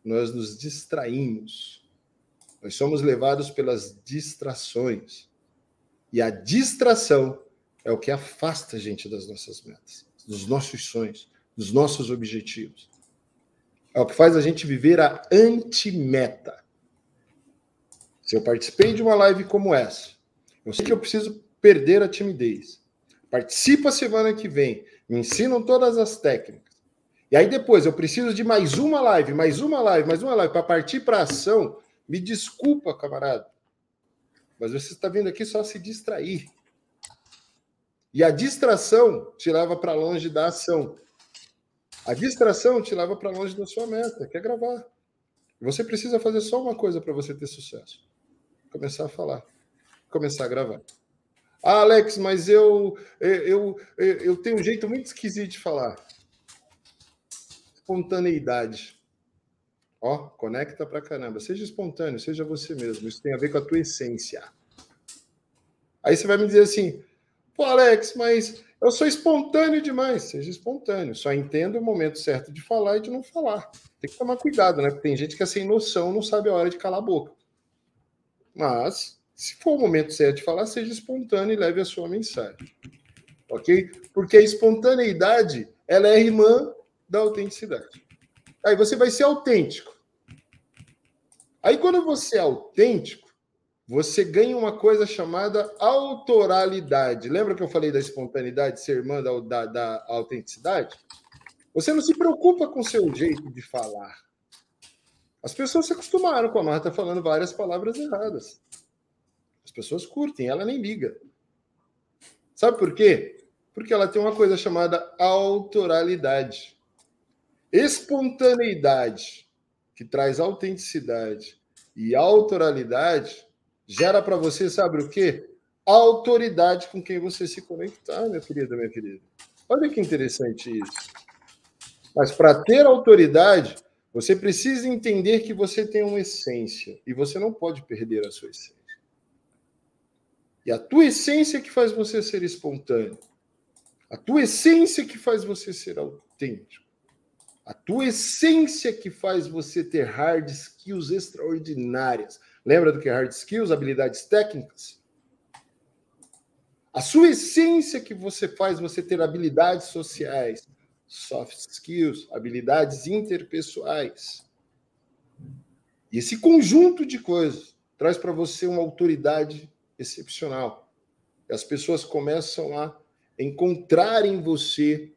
Nós nos distraímos. Nós somos levados pelas distrações. E a distração é o que afasta a gente das nossas metas, dos nossos sonhos, dos nossos objetivos. É o que faz a gente viver a antimeta. Se eu participei de uma live como essa, eu sei que eu preciso perder a timidez. Participa semana que vem me ensinam todas as técnicas. E aí depois eu preciso de mais uma live, mais uma live, mais uma live para partir para ação. Me desculpa, camarada. Mas você está vindo aqui só se distrair. E a distração te leva para longe da ação. A distração te leva para longe da sua meta, que é gravar. Você precisa fazer só uma coisa para você ter sucesso: começar a falar, começar a gravar. Ah, Alex, mas eu, eu, eu, eu tenho um jeito muito esquisito de falar. Espontaneidade. Ó, conecta pra caramba. Seja espontâneo, seja você mesmo. Isso tem a ver com a tua essência. Aí você vai me dizer assim, pô, Alex, mas eu sou espontâneo demais. Seja espontâneo. Só entenda o momento certo de falar e de não falar. Tem que tomar cuidado, né? Porque tem gente que é sem noção, não sabe a hora de calar a boca. Mas se for o momento certo de falar, seja espontâneo e leve a sua mensagem. Ok? Porque a espontaneidade ela é irmã da autenticidade. Aí você vai ser autêntico. Aí quando você é autêntico, você ganha uma coisa chamada autoralidade. Lembra que eu falei da espontaneidade ser irmã da, da, da autenticidade? Você não se preocupa com o seu jeito de falar. As pessoas se acostumaram com a Marta falando várias palavras erradas. As pessoas curtem, ela nem liga. Sabe por quê? Porque ela tem uma coisa chamada autoralidade. Espontaneidade, que traz autenticidade e autoralidade, gera para você, sabe o quê? Autoridade com quem você se conectar, minha querida, minha querida. Olha que interessante isso. Mas para ter autoridade, Você precisa entender que você tem uma essência e você não pode perder a sua essência. E a tua essência que faz você ser espontâneo. A tua essência que faz você ser autêntico. A tua essência que faz você ter hard skills extraordinárias. Lembra do que é hard skills? Habilidades técnicas? A sua essência que você faz você ter habilidades sociais, soft skills, habilidades interpessoais. E esse conjunto de coisas traz para você uma autoridade excepcional. E as pessoas começam a encontrar em você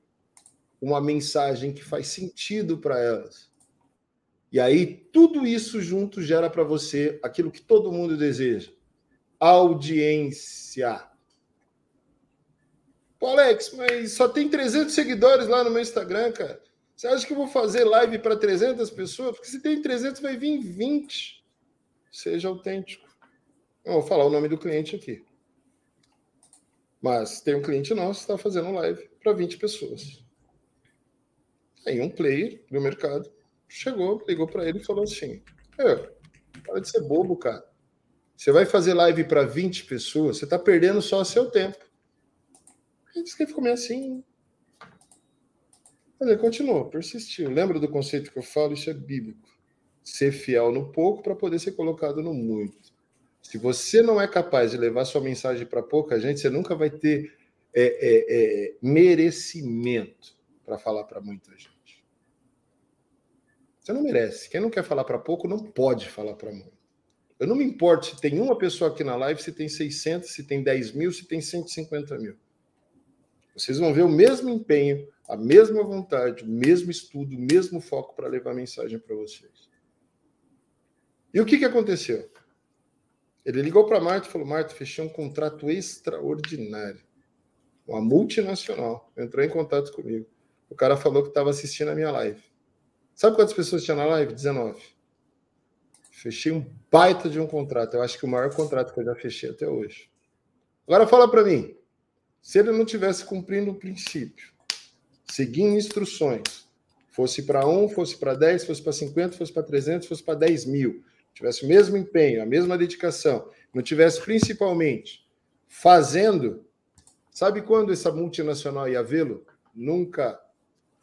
uma mensagem que faz sentido para elas. E aí, tudo isso junto gera para você aquilo que todo mundo deseja: audiência. Pô, Alex, mas só tem 300 seguidores lá no meu Instagram, cara. Você acha que eu vou fazer live para 300 pessoas? Porque se tem 300, vai vir 20. Seja autêntico. Eu vou falar o nome do cliente aqui. Mas tem um cliente nosso que está fazendo live para 20 pessoas. Aí um player do mercado chegou, ligou para ele e falou assim: é, para de ser bobo, cara. Você vai fazer live para 20 pessoas, você está perdendo só seu tempo. Ele disse que ficou meio assim. Mas ele continuou, persistiu. Lembra do conceito que eu falo? Isso é bíblico. Ser fiel no pouco para poder ser colocado no muito. Se você não é capaz de levar sua mensagem para pouca gente, você nunca vai ter é, é, é, merecimento para falar para muita gente. Você não merece. Quem não quer falar para pouco não pode falar para muito. Eu não me importo se tem uma pessoa aqui na live, se tem 600, se tem 10 mil, se tem 150 mil. Vocês vão ver o mesmo empenho, a mesma vontade, o mesmo estudo, o mesmo foco para levar a mensagem para vocês. E o que, que aconteceu? Ele ligou para Marta e falou: Marta, fechei um contrato extraordinário. Uma multinacional entrou em contato comigo. O cara falou que estava assistindo a minha live. Sabe quantas pessoas tinha na live? 19. Fechei um baita de um contrato. Eu acho que o maior contrato que eu já fechei até hoje. Agora fala para mim. Se ele não tivesse cumprindo o princípio, seguindo instruções, fosse para um, fosse para 10, fosse para 50, fosse para 300, fosse para 10 mil, tivesse o mesmo empenho, a mesma dedicação, não tivesse principalmente fazendo, sabe quando essa multinacional ia vê-lo? Nunca.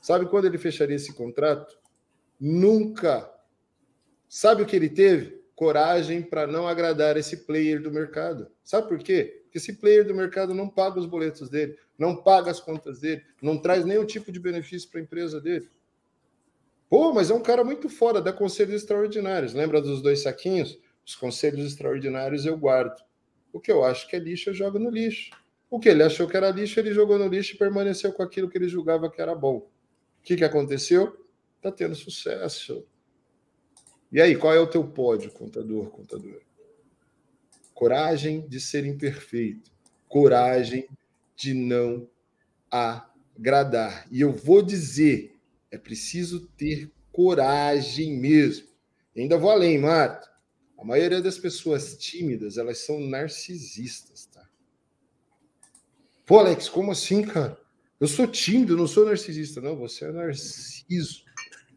Sabe quando ele fecharia esse contrato? Nunca. Sabe o que ele teve? Coragem para não agradar esse player do mercado. Sabe por quê? Porque esse player do mercado não paga os boletos dele, não paga as contas dele, não traz nenhum tipo de benefício para a empresa dele. Pô, mas é um cara muito fora, dá conselhos extraordinários. Lembra dos dois saquinhos? Os conselhos extraordinários eu guardo. O que eu acho que é lixo, eu jogo no lixo. O que ele achou que era lixo, ele jogou no lixo e permaneceu com aquilo que ele julgava que era bom. O que, que aconteceu? Está tendo sucesso. E aí, qual é o teu pódio, contador, contador? Coragem de ser imperfeito. Coragem de não agradar. E eu vou dizer, é preciso ter coragem mesmo. E ainda vou além, Marta. A maioria das pessoas tímidas, elas são narcisistas, tá? Pô, Alex, como assim, cara? Eu sou tímido, não sou narcisista. Não, você é narciso.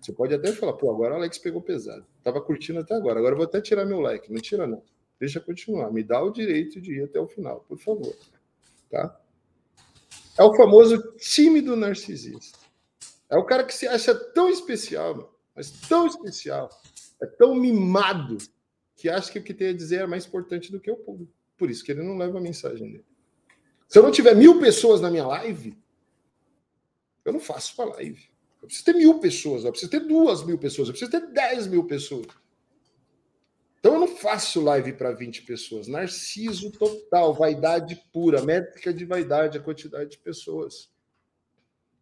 Você pode até falar, pô, agora o Alex pegou pesado. Tava curtindo até agora. Agora eu vou até tirar meu like. Não tira, não. Deixa continuar. Me dá o direito de ir até o final, por favor. Tá? É o famoso tímido narcisista. É o cara que se acha tão especial, mas tão especial, é tão mimado, que acha que o que tem a dizer é mais importante do que o público. Por isso que ele não leva a mensagem dele. Se eu não tiver mil pessoas na minha live, eu não faço para live. Eu preciso ter mil pessoas, eu preciso ter duas mil pessoas, eu preciso ter dez mil pessoas. Então eu não faço live para 20 pessoas. Narciso total, vaidade pura, métrica de vaidade, a quantidade de pessoas.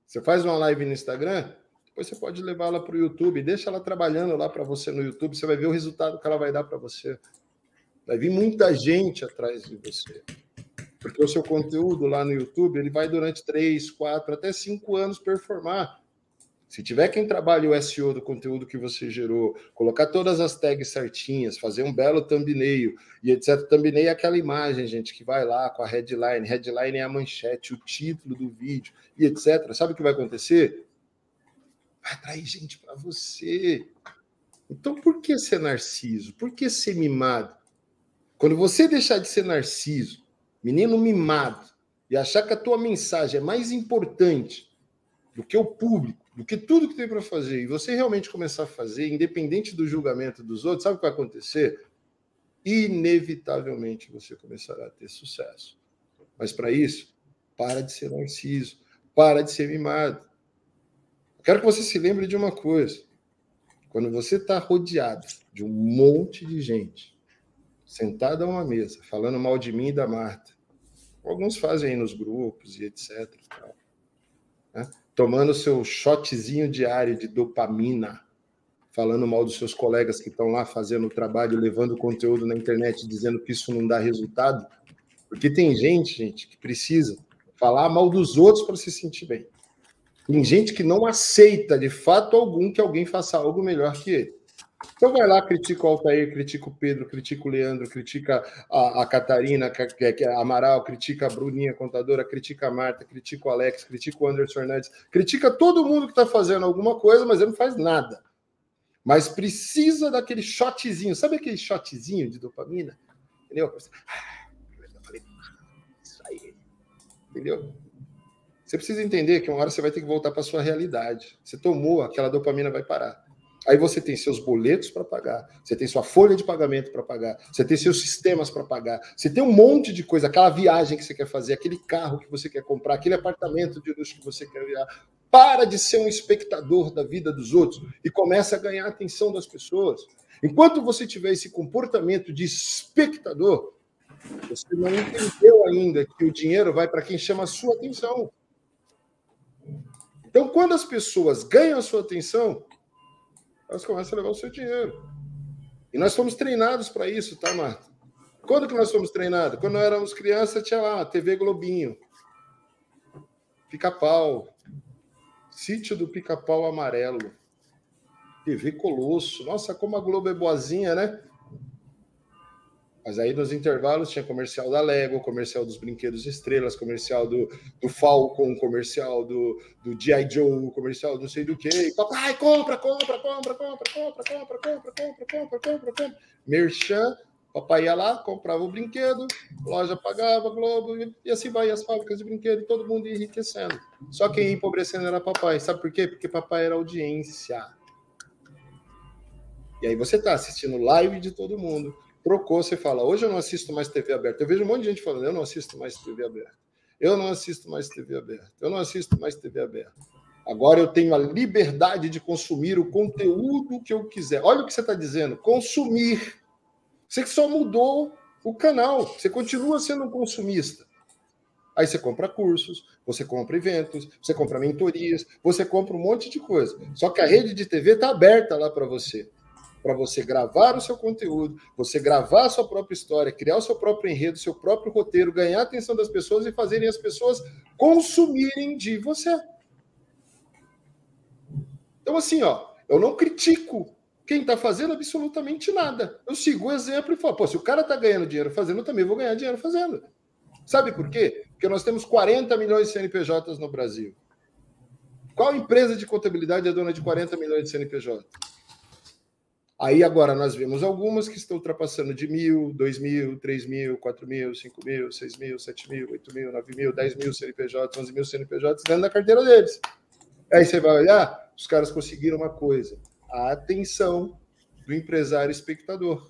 Você faz uma live no Instagram, depois você pode levá-la para o YouTube, deixa ela trabalhando lá para você no YouTube, você vai ver o resultado que ela vai dar para você. Vai vir muita gente atrás de você. Porque o seu conteúdo lá no YouTube, ele vai durante três, quatro, até cinco anos performar. Se tiver quem trabalhe o SEO do conteúdo que você gerou, colocar todas as tags certinhas, fazer um belo thumbnail e etc. Thumbnail é aquela imagem, gente, que vai lá com a headline. Headline é a manchete, o título do vídeo e etc. Sabe o que vai acontecer? vai atrair gente para você. Então, por que ser narciso? Por que ser mimado? Quando você deixar de ser narciso, menino mimado, e achar que a tua mensagem é mais importante do que o público, do que tudo que tem para fazer, e você realmente começar a fazer, independente do julgamento dos outros, sabe o que vai acontecer? Inevitavelmente você começará a ter sucesso. Mas para isso, para de ser narciso, para de ser mimado. Quero que você se lembre de uma coisa. Quando você está rodeado de um monte de gente, sentado a uma mesa, falando mal de mim e da Marta, alguns fazem aí nos grupos e etc. Né? Tomando seu shotzinho diário de dopamina, falando mal dos seus colegas que estão lá fazendo o trabalho, levando conteúdo na internet, dizendo que isso não dá resultado. Porque tem gente, gente, que precisa falar mal dos outros para se sentir bem. Tem gente que não aceita de fato algum que alguém faça algo melhor que ele. Então vai lá, critica o Altair, critica o Pedro, critica o Leandro, critica a, a Catarina que, é, Amaral, critica a Bruninha, contadora, critica a Marta, critica o Alex, critica o Anderson Fernandes, critica todo mundo que está fazendo alguma coisa, mas ele não faz nada. Mas precisa daquele shotzinho, sabe aquele shotzinho de dopamina? Entendeu? Ah, isso aí. Entendeu? Você precisa entender que uma hora você vai ter que voltar para sua realidade. Você tomou, aquela dopamina vai parar. Aí você tem seus boletos para pagar, você tem sua folha de pagamento para pagar, você tem seus sistemas para pagar, você tem um monte de coisa, aquela viagem que você quer fazer, aquele carro que você quer comprar, aquele apartamento de luxo que você quer viajar. Para de ser um espectador da vida dos outros e começa a ganhar a atenção das pessoas. Enquanto você tiver esse comportamento de espectador, você não entendeu ainda que o dinheiro vai para quem chama a sua atenção. Então, quando as pessoas ganham a sua atenção, elas começam a levar o seu dinheiro. E nós fomos treinados para isso, tá, Marta? Quando que nós fomos treinados? Quando nós éramos crianças, tinha lá TV Globinho, Pica-Pau, Sítio do Pica-Pau Amarelo, TV Colosso. Nossa, como a Globo é boazinha, né? Mas aí nos intervalos tinha comercial da Lego, comercial dos Brinquedos Estrelas, comercial do, do Falcon, comercial do, do G.I. Joe, comercial do sei do que. Papai, compra, compra, compra, compra, compra, compra, compra, compra, compra, compra, compra. Merchan, papai ia lá, comprava o brinquedo, loja pagava, Globo, e assim vai as fábricas de brinquedo, todo mundo enriquecendo. Só quem ia empobrecendo era papai. Sabe por quê? Porque papai era audiência. E aí você tá assistindo live de todo mundo trocou, você fala, hoje eu não assisto mais TV aberta. Eu vejo um monte de gente falando, eu não assisto mais TV aberta. Eu não assisto mais TV aberta. Eu não assisto mais TV aberta. Agora eu tenho a liberdade de consumir o conteúdo que eu quiser. Olha o que você está dizendo, consumir. Você que só mudou o canal, você continua sendo um consumista. Aí você compra cursos, você compra eventos, você compra mentorias, você compra um monte de coisa. Só que a rede de TV está aberta lá para você para você gravar o seu conteúdo, você gravar a sua própria história, criar o seu próprio enredo, seu próprio roteiro, ganhar a atenção das pessoas e fazerem as pessoas consumirem de você. Então, assim, ó, eu não critico quem está fazendo absolutamente nada. Eu sigo o exemplo e falo, pô, se o cara está ganhando dinheiro fazendo, eu também vou ganhar dinheiro fazendo. Sabe por quê? Porque nós temos 40 milhões de CNPJs no Brasil. Qual empresa de contabilidade é dona de 40 milhões de CNPJ? Aí agora nós vemos algumas que estão ultrapassando de mil, dois mil, três mil, quatro mil, cinco mil, seis mil, sete mil, oito mil, nove mil, dez mil CNPJs, onze mil CNPJs dentro da carteira deles. Aí você vai olhar, os caras conseguiram uma coisa: a atenção do empresário espectador.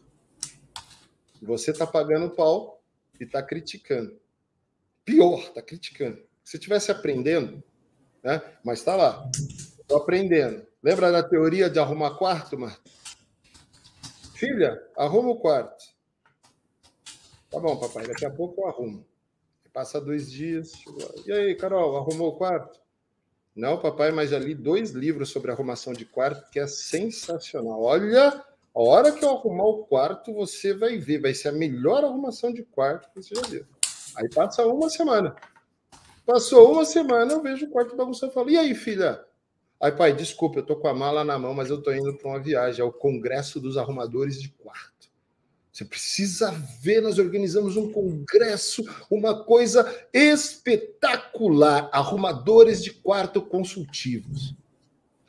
Você está pagando pau e está criticando. Pior, está criticando. Se estivesse aprendendo, né? Mas está lá. Estou aprendendo. Lembra da teoria de arrumar quarto, Marta? Filha, arruma o quarto. Tá bom, papai, daqui a pouco eu arrumo. Passa dois dias. E aí, Carol, arrumou o quarto? Não, papai, mas já li dois livros sobre arrumação de quarto, que é sensacional. Olha, a hora que eu arrumar o quarto, você vai ver. Vai ser a melhor arrumação de quarto que você já viu. Aí passa uma semana. Passou uma semana, eu vejo o quarto bagunçado e falo: E aí, filha? Aí, pai, desculpa, eu tô com a mala na mão, mas eu tô indo para uma viagem, é o Congresso dos Arrumadores de Quarto. Você precisa ver, nós organizamos um congresso, uma coisa espetacular, arrumadores de quarto consultivos.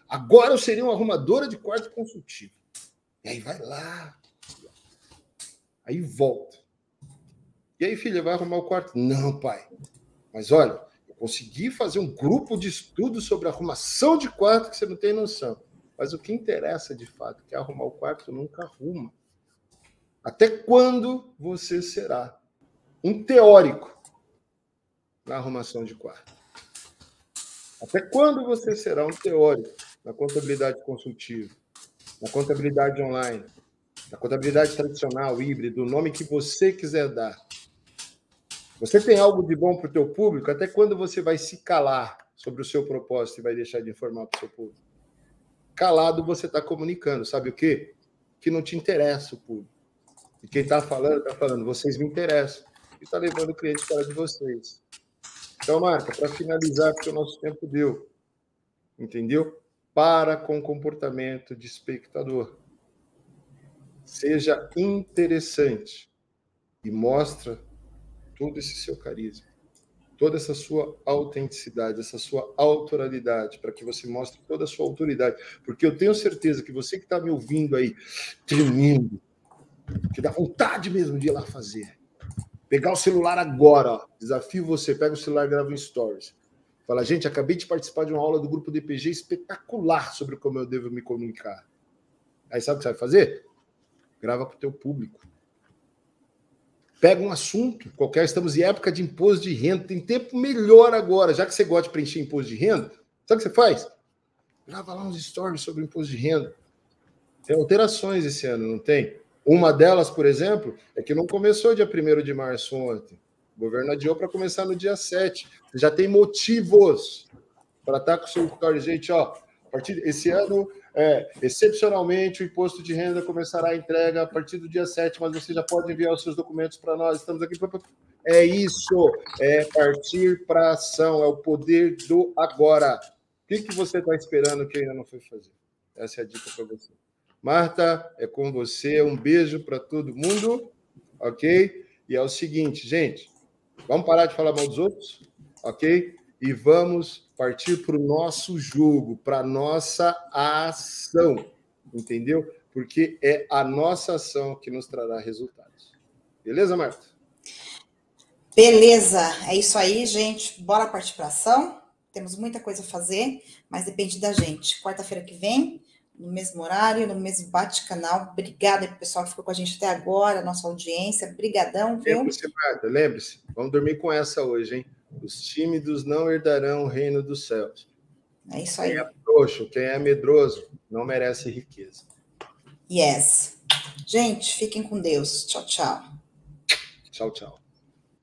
Agora eu seria uma arrumadora de quarto consultivo. E aí vai lá. Aí volta. E aí, filha, vai arrumar o quarto? Não, pai. Mas olha, consegui fazer um grupo de estudo sobre arrumação de quarto que você não tem noção. Mas o que interessa de fato, que é arrumar o quarto, nunca arruma. Até quando você será um teórico na arrumação de quarto? Até quando você será um teórico na contabilidade consultiva, na contabilidade online, na contabilidade tradicional, híbrido, o nome que você quiser dar? Você tem algo de bom para o teu público? Até quando você vai se calar sobre o seu propósito e vai deixar de informar para o seu público? Calado você está comunicando, sabe o quê? Que não te interessa o público. E quem está falando, está falando, vocês me interessam. E está levando o cliente para de vocês. Então, Marca, para finalizar, porque o nosso tempo deu. Entendeu? Para com o comportamento de espectador. Seja interessante e mostra todo esse seu carisma, toda essa sua autenticidade, essa sua autoralidade, para que você mostre toda a sua autoridade. Porque eu tenho certeza que você que está me ouvindo aí, tremendo, que dá vontade mesmo de ir lá fazer. Pegar o celular agora, ó. desafio você, pega o celular e grava um stories. Fala, gente, acabei de participar de uma aula do grupo DPG espetacular sobre como eu devo me comunicar. Aí sabe o que você vai fazer? Grava para o teu público. Pega um assunto qualquer, estamos em época de imposto de renda, tem tempo melhor agora, já que você gosta de preencher imposto de renda, sabe o que você faz? Grava lá uns stories sobre imposto de renda. Tem alterações esse ano, não tem? Uma delas, por exemplo, é que não começou dia 1 de março ontem. O governo adiou para começar no dia 7. Você já tem motivos para estar com o seu story. Gente, ó, a partir esse ano é, excepcionalmente, o imposto de renda começará a entrega a partir do dia 7, mas você já pode enviar os seus documentos para nós. Estamos aqui para. É isso, é partir para ação, é o poder do agora. O que, que você está esperando que ainda não foi fazer? Essa é a dica para você. Marta, é com você. Um beijo para todo mundo, ok? E é o seguinte, gente, vamos parar de falar mal dos outros, ok? E vamos partir para o nosso jogo, para a nossa ação, entendeu? Porque é a nossa ação que nos trará resultados. Beleza, Marta? Beleza, é isso aí, gente. Bora partir para ação. Temos muita coisa a fazer, mas depende da gente. Quarta-feira que vem, no mesmo horário, no mesmo bate-canal. Obrigada para o pessoal que ficou com a gente até agora, nossa audiência. Brigadão, viu? Lembre-se, Marta, lembre-se. Vamos dormir com essa hoje, hein? Os tímidos não herdarão o reino dos céus. É isso aí. Quem é frouxo, quem é medroso, não merece riqueza. Yes. Gente, fiquem com Deus. Tchau, tchau. Tchau, tchau.